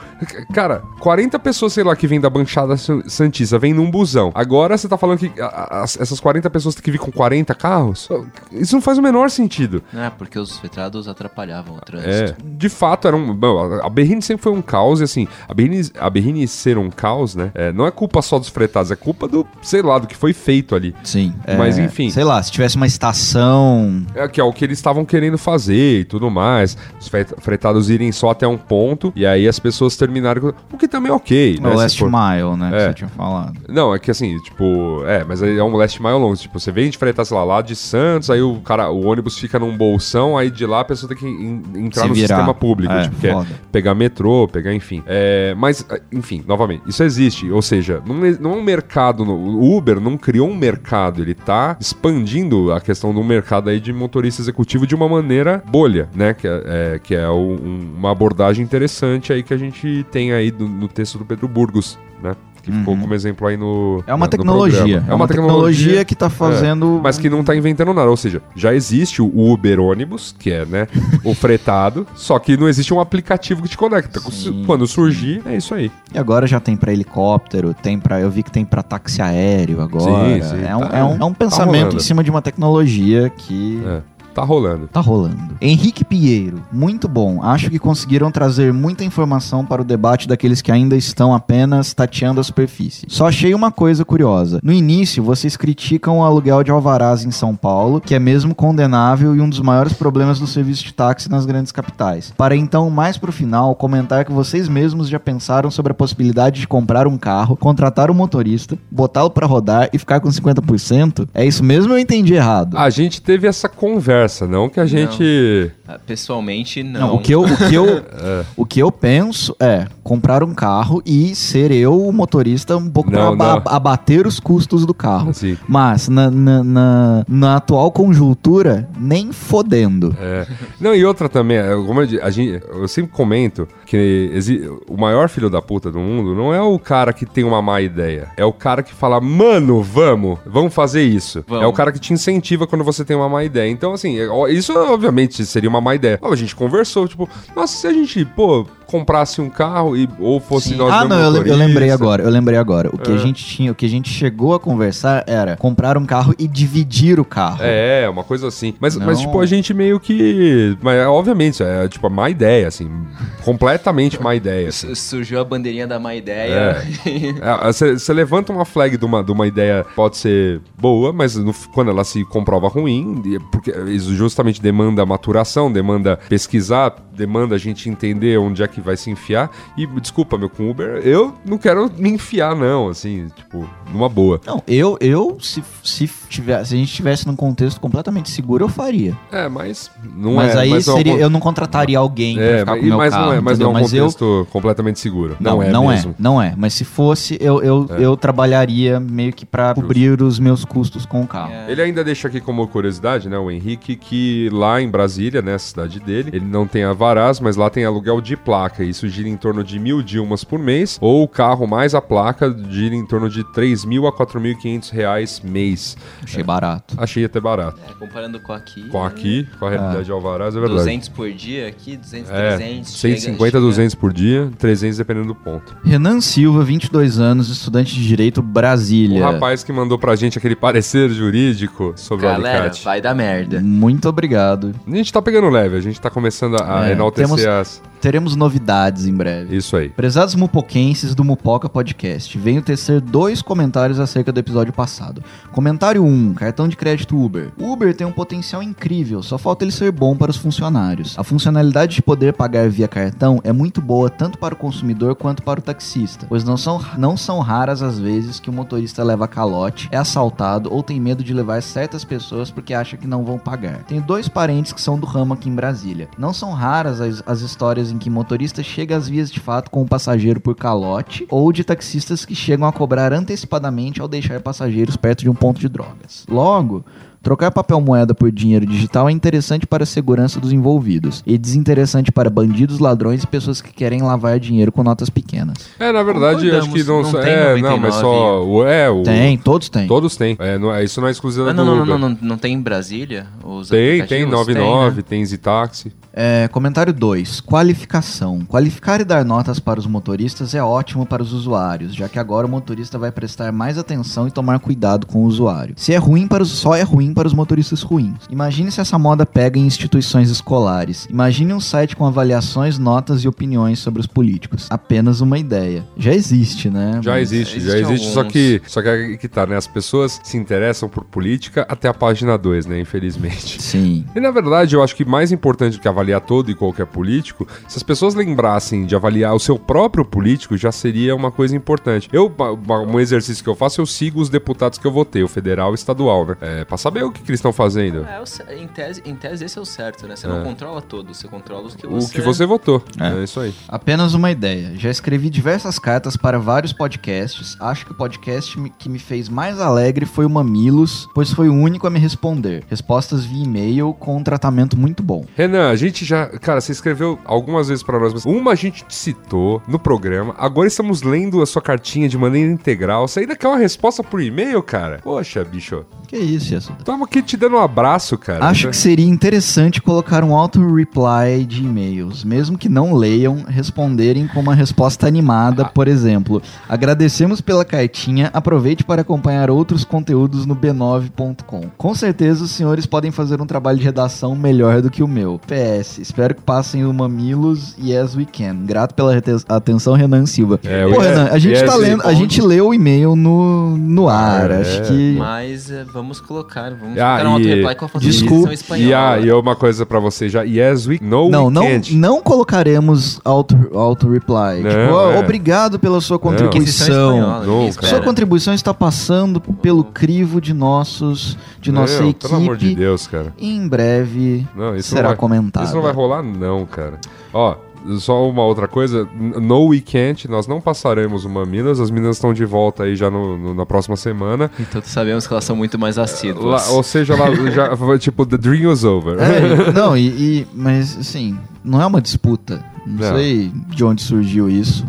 cara, 40 pessoas, sei lá, que vêm da Banchada San- Santista, vêm num busão. Agora você tá falando que a- a- as- essas 40 pessoas têm que vir com 40 carros? Isso não faz o menor sentido. É, porque os fetrados atrapalhavam o É, trânsito. de fato era um. bom, a- a Berrine sempre foi um caos, e assim, a Berrine, a Berrine ser um caos, né? é, não é culpa só dos fretados, é culpa do, sei lá, do que foi feito ali. Sim. Mas, é, enfim. Sei lá, se tivesse uma estação. É, que é o que eles estavam querendo fazer e tudo mais. Os fre- fretados irem só até um ponto, e aí as pessoas terminarem. com- O que também é ok, né? o se Last for- Mile, né? Que É. você tinha falado. Não, é que assim, tipo, é, mas aí é um last mile longo. Tipo, você vem de fretar, sei lá, lá de Santos, aí o cara, o ônibus fica num bolsão, aí de lá a pessoa tem que en- entrar Se no virar. sistema público, É, tipo, que é pegar metrô, pegar, enfim. É, mas, enfim, novamente, isso existe. Ou seja, não é, não é um mercado. O Uber não criou um mercado, ele tá expandindo a questão do mercado aí de motorista executivo de uma maneira bolha, né? Que é, é, que é um- um- uma abordagem interessante aí que a gente tem aí do- no texto do Pedro Burgos. né? Que ficou como exemplo aí no. É uma na- no tecnologia. programa. É uma tecnologia que tá fazendo- É, mas que não tá inventando nada. Ou seja, já existe o Uber ônibus, que é, né? o fretado, só que não existe um aplicativo que te conecta. Sim, Quando surgir, é isso aí. E agora já tem pra helicóptero, tem para eu vi que tem pra táxi aéreo agora. Sim, sim, é, um, tá- é um- é um tá pensamento rolando. em cima de uma tecnologia que É, tá rolando. Tá rolando. Henrique Pinheiro, muito bom. Acho que conseguiram trazer muita informação para o debate daqueles que ainda estão apenas tateando a superfície. Só achei uma coisa curiosa. No início, vocês criticam o aluguel de alvarás em São Paulo, que é mesmo condenável e um dos maiores problemas do serviço de táxi nas grandes capitais. Para então, mais pro final, comentar que vocês mesmos já pensaram sobre a possibilidade de comprar um carro, contratar um motorista, botá-lo para rodar e ficar com 50%? É isso mesmo ou eu entendi errado? A gente teve essa conversa, não que a gente. Ah, Pessoalmente, não. Não, o que eu, o que eu, o que eu penso é comprar um carro e ser eu o motorista um pouco Não, para não. abater os custos do carro. Sim. Mas na, na, na, na atual conjuntura, nem fodendo. É. Não, e outra também, é, como eu, a gente, eu sempre comento que o maior filho da puta do mundo não é o cara que tem uma má ideia. É o cara que fala, mano, vamos, vamos fazer isso. Vamos. É o cara que te incentiva quando você tem uma má ideia. Então, assim, é, ó, isso obviamente seria uma má ideia. A gente conversou, tipo, nossa, se a gente, pô, comprasse um carro e, ou fosse Sim. nós Ah, não, eu, eu lembrei agora, eu lembrei agora. O que É. a gente tinha, o que a gente chegou a conversar era comprar um carro e dividir o carro. É, uma coisa assim. Mas, mas tipo, a gente meio que. Mas, obviamente, é tipo a má ideia, assim. Completamente má ideia. assim. A bandeirinha da má ideia. Você levanta uma flag de uma, de uma ideia pode ser boa, mas no- quando ela se comprova ruim, porque isso justamente demanda maturação, demanda pesquisar, demanda a gente entender onde é que vai se enfiar. E desculpa, meu, com Uber, eu não quero me enfiar, não, assim, tipo, numa boa. Não, eu, eu se, se, tivesse, se a gente estivesse num contexto completamente seguro, eu faria. É, mas não mas é. aí mas é um seria, eu não contrataria alguém pra É, ficar mas, com meu mas carro, não é, mas entendeu? não é um Mas eu- contexto completamente seguro. Não, Não, é não mesmo. é, não é. Mas se fosse, eu, eu, eu trabalharia meio que pra cobrir os meus custos com o carro. É. Ele ainda deixa aqui como curiosidade, né, o Henrique, que lá em Brasília, né, a cidade dele, ele não tem avarás, mas lá tem aluguel de placa. Isso gira em torno de mil Dilmas por mês, ou o carro mais a placa gira em torno de 3 mil a 4.500 reais mês. Achei barato. Achei até barato. É, comparando com aqui. Com aqui, com a realidade de alvarás, é verdade. 200 por dia aqui, 200, É, 300. 150, chega- 200 por dia, 300 dependendo do ponto. Renan Silva, 22 anos, estudante de Direito, O Brasília. rapaz que mandou pra gente aquele parecer jurídico sobre o Galera, alicate. vai dar merda. Muito obrigado. A gente tá pegando leve, a gente tá começando a, É, enaltecer temos- as... Teremos novidades em breve. Isso aí. Prezados mupoquenses do Mupoca Podcast, venho tecer dois comentários acerca do episódio passado. Comentário 1, cartão de crédito Uber. O Uber tem um potencial incrível, só falta ele ser bom para os funcionários. A funcionalidade de poder pagar via cartão é muito boa tanto para o consumidor quanto para o taxista, pois não são, não são raras as vezes que o motorista leva calote, é assaltado ou tem medo de levar certas pessoas porque acha que não vão pagar. Tenho dois parentes que são do ramo aqui em Brasília. Não são raras as, as histórias em que motorista chega às vias de fato com o passageiro por calote ou de taxistas que chegam a cobrar antecipadamente ao deixar passageiros perto de um ponto de drogas. Logo, Trocar papel moeda por dinheiro digital é interessante para a segurança dos envolvidos e desinteressante para bandidos, ladrões e pessoas que querem lavar dinheiro com notas pequenas. É, na verdade, acho que não, não só- tem é, não, mas 99. só o é o Tem, todos têm. todos têm. É, não, é- isso não é exclusivo Ah, do não, não, não, não, não, não tem em Brasília? Os Tem, tem aplicativos? 99, né? tem Zitaxi. É, comentário 2. Qualificação. Qualificar e dar notas para os motoristas é ótimo para os usuários, já que agora o motorista vai prestar mais atenção e tomar cuidado com o usuário. Se é ruim para os, só é ruim para os motoristas ruins. Imagine se essa moda pega em instituições escolares. Imagine um site com avaliações, notas e opiniões sobre os políticos. Apenas uma ideia. Já existe, né? Já Mas- existe, já existe existe, só alguns. que só que que tá, né? As pessoas se interessam por política até a página 2, né, infelizmente. Sim. E na verdade, eu acho que mais importante do que avaliar todo e qualquer político, se as pessoas lembrassem de avaliar o seu próprio político, já seria uma coisa importante. Eu, um exercício que eu faço, eu sigo os deputados que eu votei, o federal e estadual, né? É, pra saber ver o que, que eles estão fazendo. É, o em, tese, em tese esse é o certo, né? Você É. não controla todos, você controla os que O você... que você votou. É. É, isso aí. Apenas uma ideia. Já escrevi diversas cartas para vários podcasts. Acho que o podcast que me fez mais alegre foi o Mamilos, pois foi o único a me responder. Respostas via e-mail com um tratamento muito bom. Renan, a gente já. Cara, você escreveu algumas vezes pra nós, mas uma a gente te citou no programa. Agora estamos lendo a sua cartinha de maneira integral. Você ainda quer uma resposta por e-mail, cara? Poxa, bicho. Que isso, Yasuda? Tava aqui te dando um abraço, cara. Acho que seria interessante colocar um auto-reply de e-mails, mesmo que não leiam, responderem com uma resposta animada, por exemplo. Agradecemos pela cartinha, aproveite para acompanhar outros conteúdos no b9.com. Com certeza os senhores podem fazer um trabalho de redação melhor do que o meu. PS, espero que passem o Mamilos e As We Can. Grato pela atenção, Renan Silva. É, Pô, Renan, a gente Yes tá We lendo, a Can. gente leu o e-mail no, no ar, é. acho que... Mas é, vamos colocar, vamos Ah, um e- auto-reply com a Desculpa. E, ah, e uma coisa pra você já. Yes, we. No, Não, we não, can't. não colocaremos auto, auto reply. Não, tipo, ó, é. obrigado pela sua contribuição. espanhola, espera. Sua contribuição está passando pelo crivo de nossos, de nossa Meu, equipe. Pelo amor de Deus, cara. E em breve Não, isso será não vai, comentado. Isso não vai rolar, não, cara. Ó. Só uma outra coisa, no weekend nós não passaremos o Mamilas, as meninas estão de volta aí já no- no- na próxima semana. Então sabemos que elas são muito mais assíduas. Lá- ou seja, lá já foi tipo, the dream was over. É, não, e, e- mas assim, não é uma disputa. Não, Não. sei de onde surgiu isso.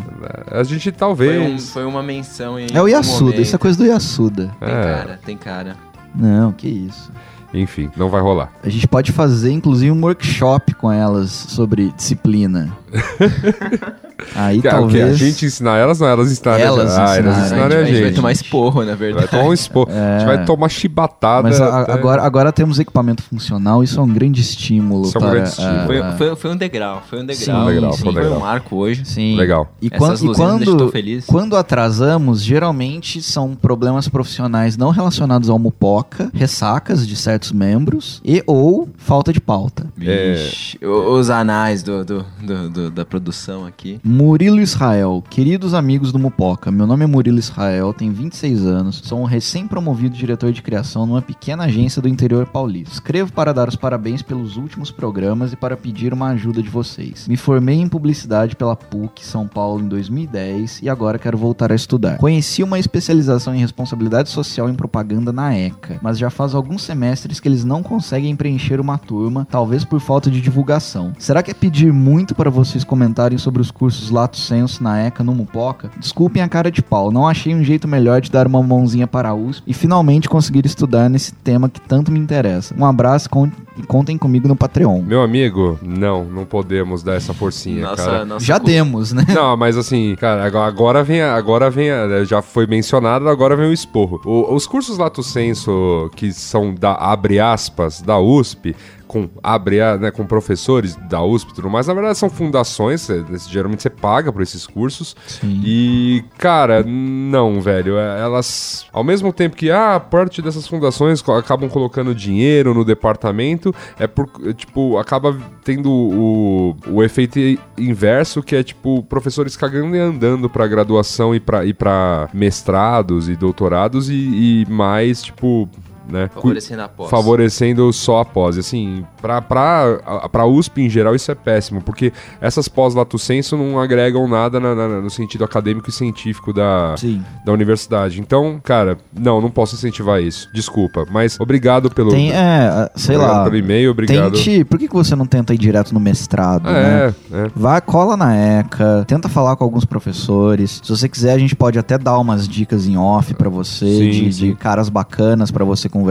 A gente Foi, um- talvez. foi uma menção em É o Yasuda, momento. isso é coisa do Yasuda. Tem É. cara, tem cara. Não, que isso. Enfim, não vai rolar. A gente pode fazer, inclusive, um workshop com elas sobre disciplina. Aí Que- o quê? talvez. A gente ensinar elas, não, elas ensinarem Elas a gente. Ah, elas ensinarem a a gente vai gente. tomar esporro, na Vai verdade. tomar um expor. A gente vai tomar chibatada. Mas a- até- agora, agora temos equipamento funcional, isso é um grande estímulo. Isso é um para, grande estímulo. ah, Foi, foi, foi um degrau, foi um degrau. Sim, legal, sim. foi Foi legal. um marco hoje. Sim. Legal. E, Essas quan- e quando, feliz. quando atrasamos, geralmente são problemas profissionais não relacionados ao Mupoca, ressacas de certos membros e ou falta de pauta. Vixe, o- os anais do, do- do- do- da produção aqui. Murilo Israel, queridos amigos do Mupoca, meu nome é Murilo Israel, tenho 26 anos, sou um recém-promovido diretor de criação numa pequena agência do interior paulista. Escrevo para dar os parabéns pelos últimos programas e para pedir uma ajuda de vocês. Me formei em publicidade pela PUC São Paulo em 2010 e agora quero voltar a estudar. Conheci uma especialização em responsabilidade social em propaganda na ECA, mas já faz alguns semestres que eles não conseguem preencher uma turma, talvez por falta de divulgação. Será que é pedir muito para vocês comentarem sobre os cursos Lato Senso na ECA no Mupoca? Desculpem a cara de pau, não achei um jeito melhor de dar uma mãozinha para a USP e finalmente conseguir estudar nesse tema que tanto me interessa. Um abraço con- e contem comigo no Patreon. Meu amigo, não, não podemos dar essa forcinha, Nossa, cara. nossa Já cu- demos, né? Não, mas assim, cara, agora- agora vem, a- agora vem, a- já foi mencionado, agora vem o esporro. O- os cursos Lato Senso, que são da, abre aspas, da USP, com, abre, a- né, com professores da USP e tudo mais, na verdade são fundações, é, geralmente você paga por esses cursos, Sim. e, cara, não, velho. é, Elas, ao mesmo tempo que, ah, parte dessas fundações acabam colocando dinheiro no departamento, é por, tipo, acaba tendo o, o efeito inverso, que é, tipo, professores cagando e andando pra graduação e pra, e pra mestrados e doutorados, e, e mais, tipo. Né, Favorecendo a pós. favorecendo só a pós. Assim, pra, pra, USP em geral isso é péssimo, porque essas pós lato senso não agregam nada na- na- no sentido acadêmico e científico da, Sim. da universidade. Então, cara, não, não posso incentivar isso. Desculpa, mas obrigado pelo, Tem, é, sei obrigado lá. pelo e-mail, obrigado. Tente. Por que, que você não tenta ir direto no mestrado, né? É, é. Vai, cola na ECA, tenta falar com alguns professores. Se você quiser, a gente pode até dar umas dicas em off pra você, Sim, de, de sim. caras bacanas pra você conversar.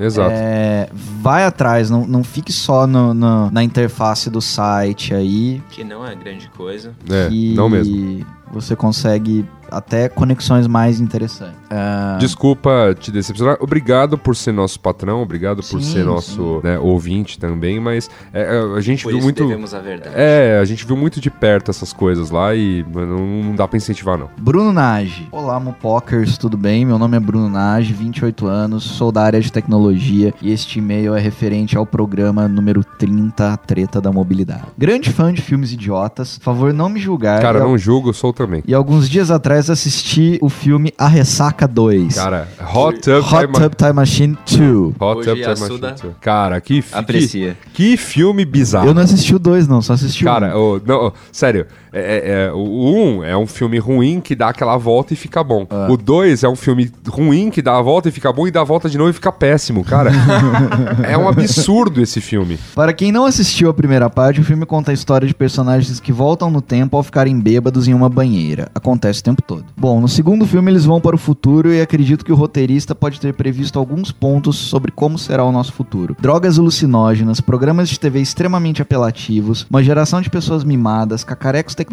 Exato. É, vai atrás, não, não fique só no- no- na interface do site aí. Que não é grande coisa. É, que não mesmo. Você consegue até conexões mais interessantes. Ah, Desculpa te decepcionar. Obrigado por ser nosso patrão, obrigado por Sim, ser nosso né, ouvinte também, mas é, é, a gente Por viu isso muito. devemos a verdade. É, a gente viu muito de perto essas coisas lá e mano, não dá pra incentivar, não. Bruno Nage. Olá, Mupokers, tudo bem? Meu nome é Bruno Nage, 28 anos, sou da área de tecnologia e este e-mail é referente ao programa número 30, a Treta da Mobilidade. Grande fã de filmes idiotas, favor não me julgar. Cara, não julgo, sou também. e alguns dias atrás faz assistir o filme A Ressaca 2. Cara, Hot Tub Hot Time Tub Time Machine 2. Hot Hoje Tub Time Machine 2. Cara, que, fi- Aprecia. que, que filme bizarro. Eu não assisti o 2, não, só assisti o Cara, um. ô, não, ô, sério, é, é- é, o 1 um é um filme ruim que dá aquela volta e fica bom. Ah. O 2 é um filme ruim que dá a volta e fica bom e dá a volta de novo e fica péssimo, cara. é um absurdo esse filme. Para quem não assistiu a primeira parte, o filme conta a história de personagens que voltam no tempo ao ficarem bêbados em uma banheira. Acontece o tempo todo. Bom, no segundo filme eles vão para o futuro e acredito que o roteirista pode ter previsto alguns pontos sobre como será o nosso futuro. Drogas alucinógenas, programas de TV extremamente apelativos, uma geração de pessoas mimadas, cacarecos tecnológicos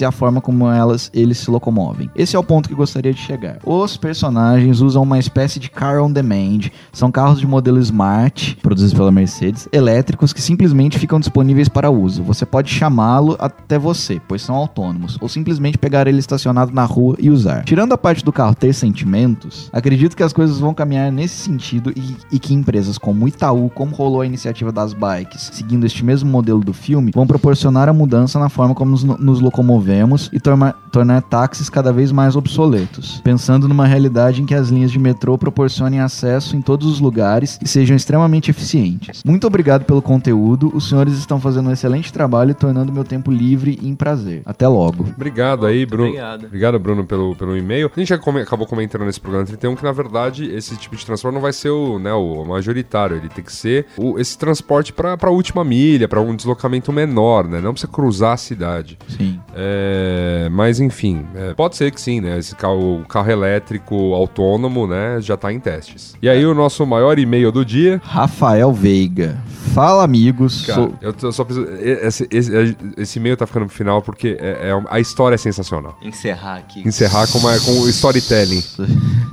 e a forma como elas eles se locomovem. Esse é o ponto que gostaria de chegar. Os personagens usam uma espécie de car on demand, são carros de modelo Smart, produzidos pela Mercedes, elétricos que simplesmente ficam disponíveis para uso. Você pode chamá-lo até você, pois são autônomos, ou simplesmente pegar ele estacionado na rua e usar. Tirando a parte do carro ter sentimentos, acredito que as coisas vão caminhar nesse sentido e, e que empresas como Itaú, como rolou a iniciativa das bikes, seguindo este mesmo modelo do filme, vão proporcionar a mudança na forma como nos, nos locomovemos e tornar, tornar táxis cada vez mais obsoletos, pensando numa realidade em que as linhas de metrô proporcionem acesso em todos os lugares e sejam extremamente eficientes. Muito obrigado pelo conteúdo, os senhores estão fazendo um excelente trabalho e tornando meu tempo livre e em prazer. Até logo. Obrigado aí, Bruno. obrigado. Obrigado, Bruno, pelo, pelo e-mail. A gente já come- acabou comentando nesse programa 31 que, na verdade, esse tipo de transporte não vai ser o, né, o majoritário. Ele tem que ser o- esse transporte para a última milha, para um deslocamento menor, né? Não precisa cruzar a cidade. Sim. É, mas enfim, é, pode ser que sim, né? Esse carro, carro elétrico autônomo, né, já tá em testes. E aí o nosso maior e-mail do dia. Rafael Veiga. Fala, amigos. Cara, Sou- eu tô- só preciso. Esse, esse, esse e-mail tá ficando pro final porque é, é a história é sensacional. Encerrar aqui. Encerrar com, uma, com storytelling.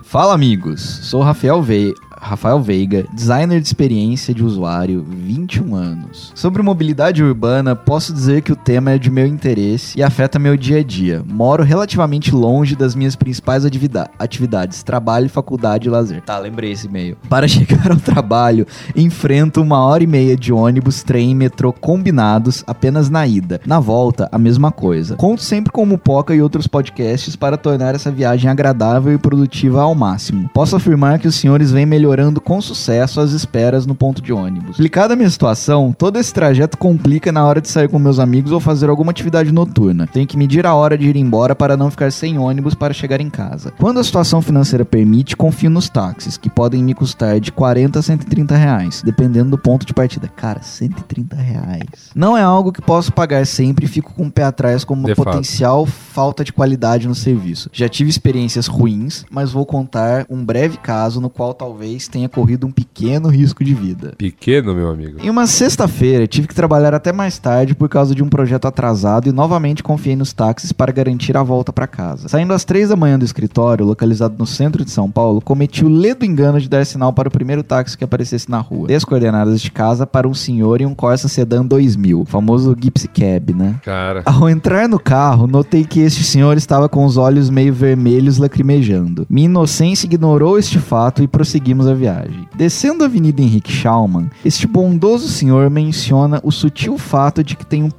Fala, amigos. Sou Rafael Veiga. Rafael Veiga, designer de experiência de usuário, 21 anos. Sobre mobilidade urbana, posso dizer que o tema é de meu interesse e afeta meu dia a dia. Moro relativamente longe das minhas principais ativida- atividades, trabalho, faculdade e lazer. Tá, lembrei esse e-mail. Para chegar ao trabalho, enfrento uma hora e meia de ônibus, trem e metrô combinados apenas na ida. Na volta, a mesma coisa. Conto sempre com o Mupoca e outros podcasts para tornar essa viagem agradável e produtiva ao máximo. Posso afirmar que os senhores vêm melhorando com sucesso as esperas no ponto de ônibus. Explicada a minha situação, todo esse trajeto complica na hora de sair com meus amigos ou fazer alguma atividade noturna. Tenho que medir a hora de ir embora para não ficar sem ônibus para chegar em casa. Quando a situação financeira permite, confio nos táxis, que podem me custar de 40 a 130 reais, dependendo do ponto de partida. Cara, 130 reais. Não é algo que posso pagar sempre e fico com o pé atrás como De uma fato. potencial falta de qualidade no serviço. Já tive experiências ruins, mas vou contar um breve caso no qual talvez tenha corrido um pequeno risco de vida. Pequeno, meu amigo. Em uma sexta-feira, tive que trabalhar até mais tarde por causa de um projeto atrasado e novamente confiei nos táxis para garantir a volta para casa. Saindo às três da manhã do escritório, localizado no centro de São Paulo, cometi o ledo engano de dar sinal para o primeiro táxi que aparecesse na rua. Dei as coordenadas de casa para um senhor em um Corsa Sedan 2000, o famoso Gypsy Cab, né? Cara. Ao entrar no carro, notei que este senhor estava com os olhos meio vermelhos lacrimejando. Minha inocência ignorou este fato e prosseguimos a viagem. Descendo a Avenida Henrique Schaumann, este bondoso senhor menciona o sutil fato de que tem um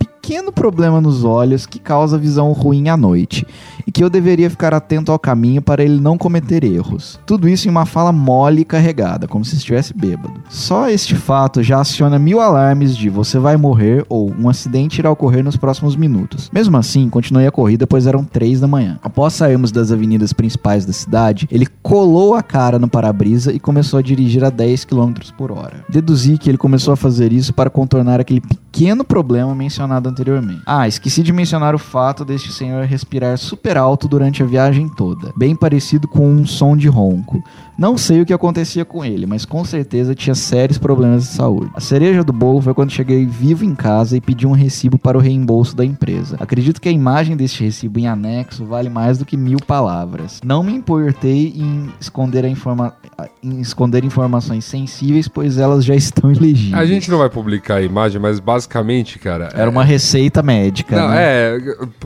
problema nos olhos que causa visão ruim à noite e que eu deveria ficar atento ao caminho para ele não cometer erros. Tudo isso em uma fala mole e carregada, como se estivesse bêbado. Só este fato já aciona mil alarmes de você vai morrer ou um acidente irá ocorrer nos próximos minutos. Mesmo assim, continuei a corrida pois eram três da manhã. Após sairmos das avenidas principais da cidade, ele colou a cara no para-brisa e começou a dirigir a 10 km por hora. Deduzi que ele começou a fazer isso para contornar aquele pequeno problema mencionado anteriormente. Ah, esqueci de mencionar o fato deste senhor respirar super alto durante a viagem toda, bem parecido com um som de ronco. Não sei o que acontecia com ele, mas com certeza tinha sérios problemas de saúde. A cereja do bolo foi quando cheguei vivo em casa e pedi um recibo para o reembolso da empresa. Acredito que a imagem deste recibo em anexo vale mais do que mil palavras. Não me importei em esconder, informa em esconder informações sensíveis, pois elas já estão ilegíveis. A gente não vai publicar a imagem, mas basicamente, cara. Era uma receita médica, Não, né? é.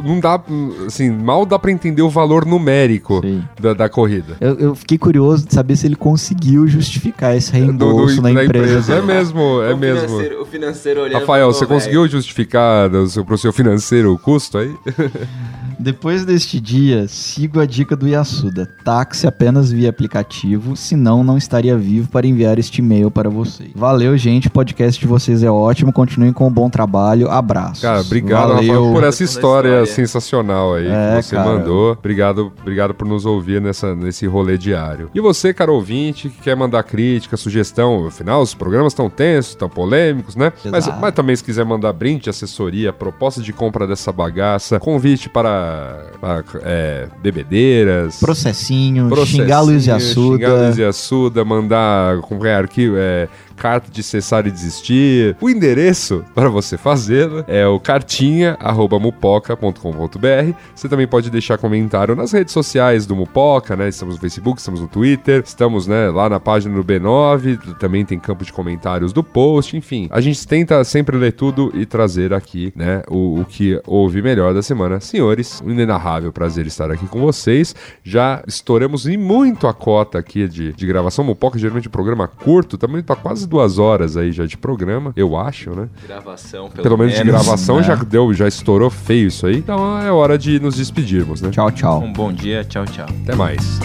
Não dá. Assim, mal dá pra entender o valor numérico da, da corrida. Eu, eu fiquei curioso de saber se ele conseguiu justificar esse reembolso Do- do- na da empresa. É mesmo, é o mesmo. Financeiro, o financeiro olhando Rafael, falou, você "Velho, conseguiu justificar do seu- pro seu financeiro o custo aí? Depois deste dia, sigo a dica do Yasuda. Táxi apenas via aplicativo, senão não estaria vivo para enviar este e-mail para vocês. Valeu, gente. O podcast de vocês é ótimo. Continuem com o bom trabalho. Abraço. Cara, obrigado, Valeu. Rafael, por essa história, história. sensacional aí É, que você cara. mandou. Obrigado, obrigado por nos ouvir nessa, nesse rolê diário. E você, cara ouvinte, que quer mandar crítica, sugestão, afinal, os programas estão tensos, estão polêmicos, né? Mas, mas também se quiser mandar brinde, assessoria, proposta de compra dessa bagaça, convite para, para, é, bebedeiras. Processinho, processinho, xingar Luiz Yassuda. Xingar Luiz Yassuda, mandar qualquer arquivo, é, carta de cessar e desistir. O endereço para você fazê-lo é o cartinha@mupoca.com.br. Você também pode deixar comentário nas redes sociais do Mupoca, né? Estamos no Facebook, estamos no Twitter, estamos, né, lá na página do B9, também tem campo de comentários do post, enfim. A gente tenta sempre ler tudo e trazer aqui, né, o, o que houve melhor da semana. Senhores, um inenarrável prazer estar aqui com vocês. Já estouramos em muito a cota aqui de, de gravação. Mupoca geralmente é um programa curto, também tá quase duas horas aí já de programa, eu acho, né? Gravação, Pelo, menos, de gravação né? já deu, já estourou feio isso aí. Então é hora de nos despedirmos, né? Tchau, tchau. Um bom dia, tchau, tchau. Até mais.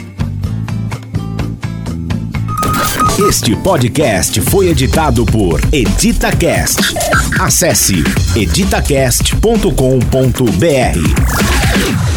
Este podcast foi editado por EditaCast. Acesse editacast.com.br.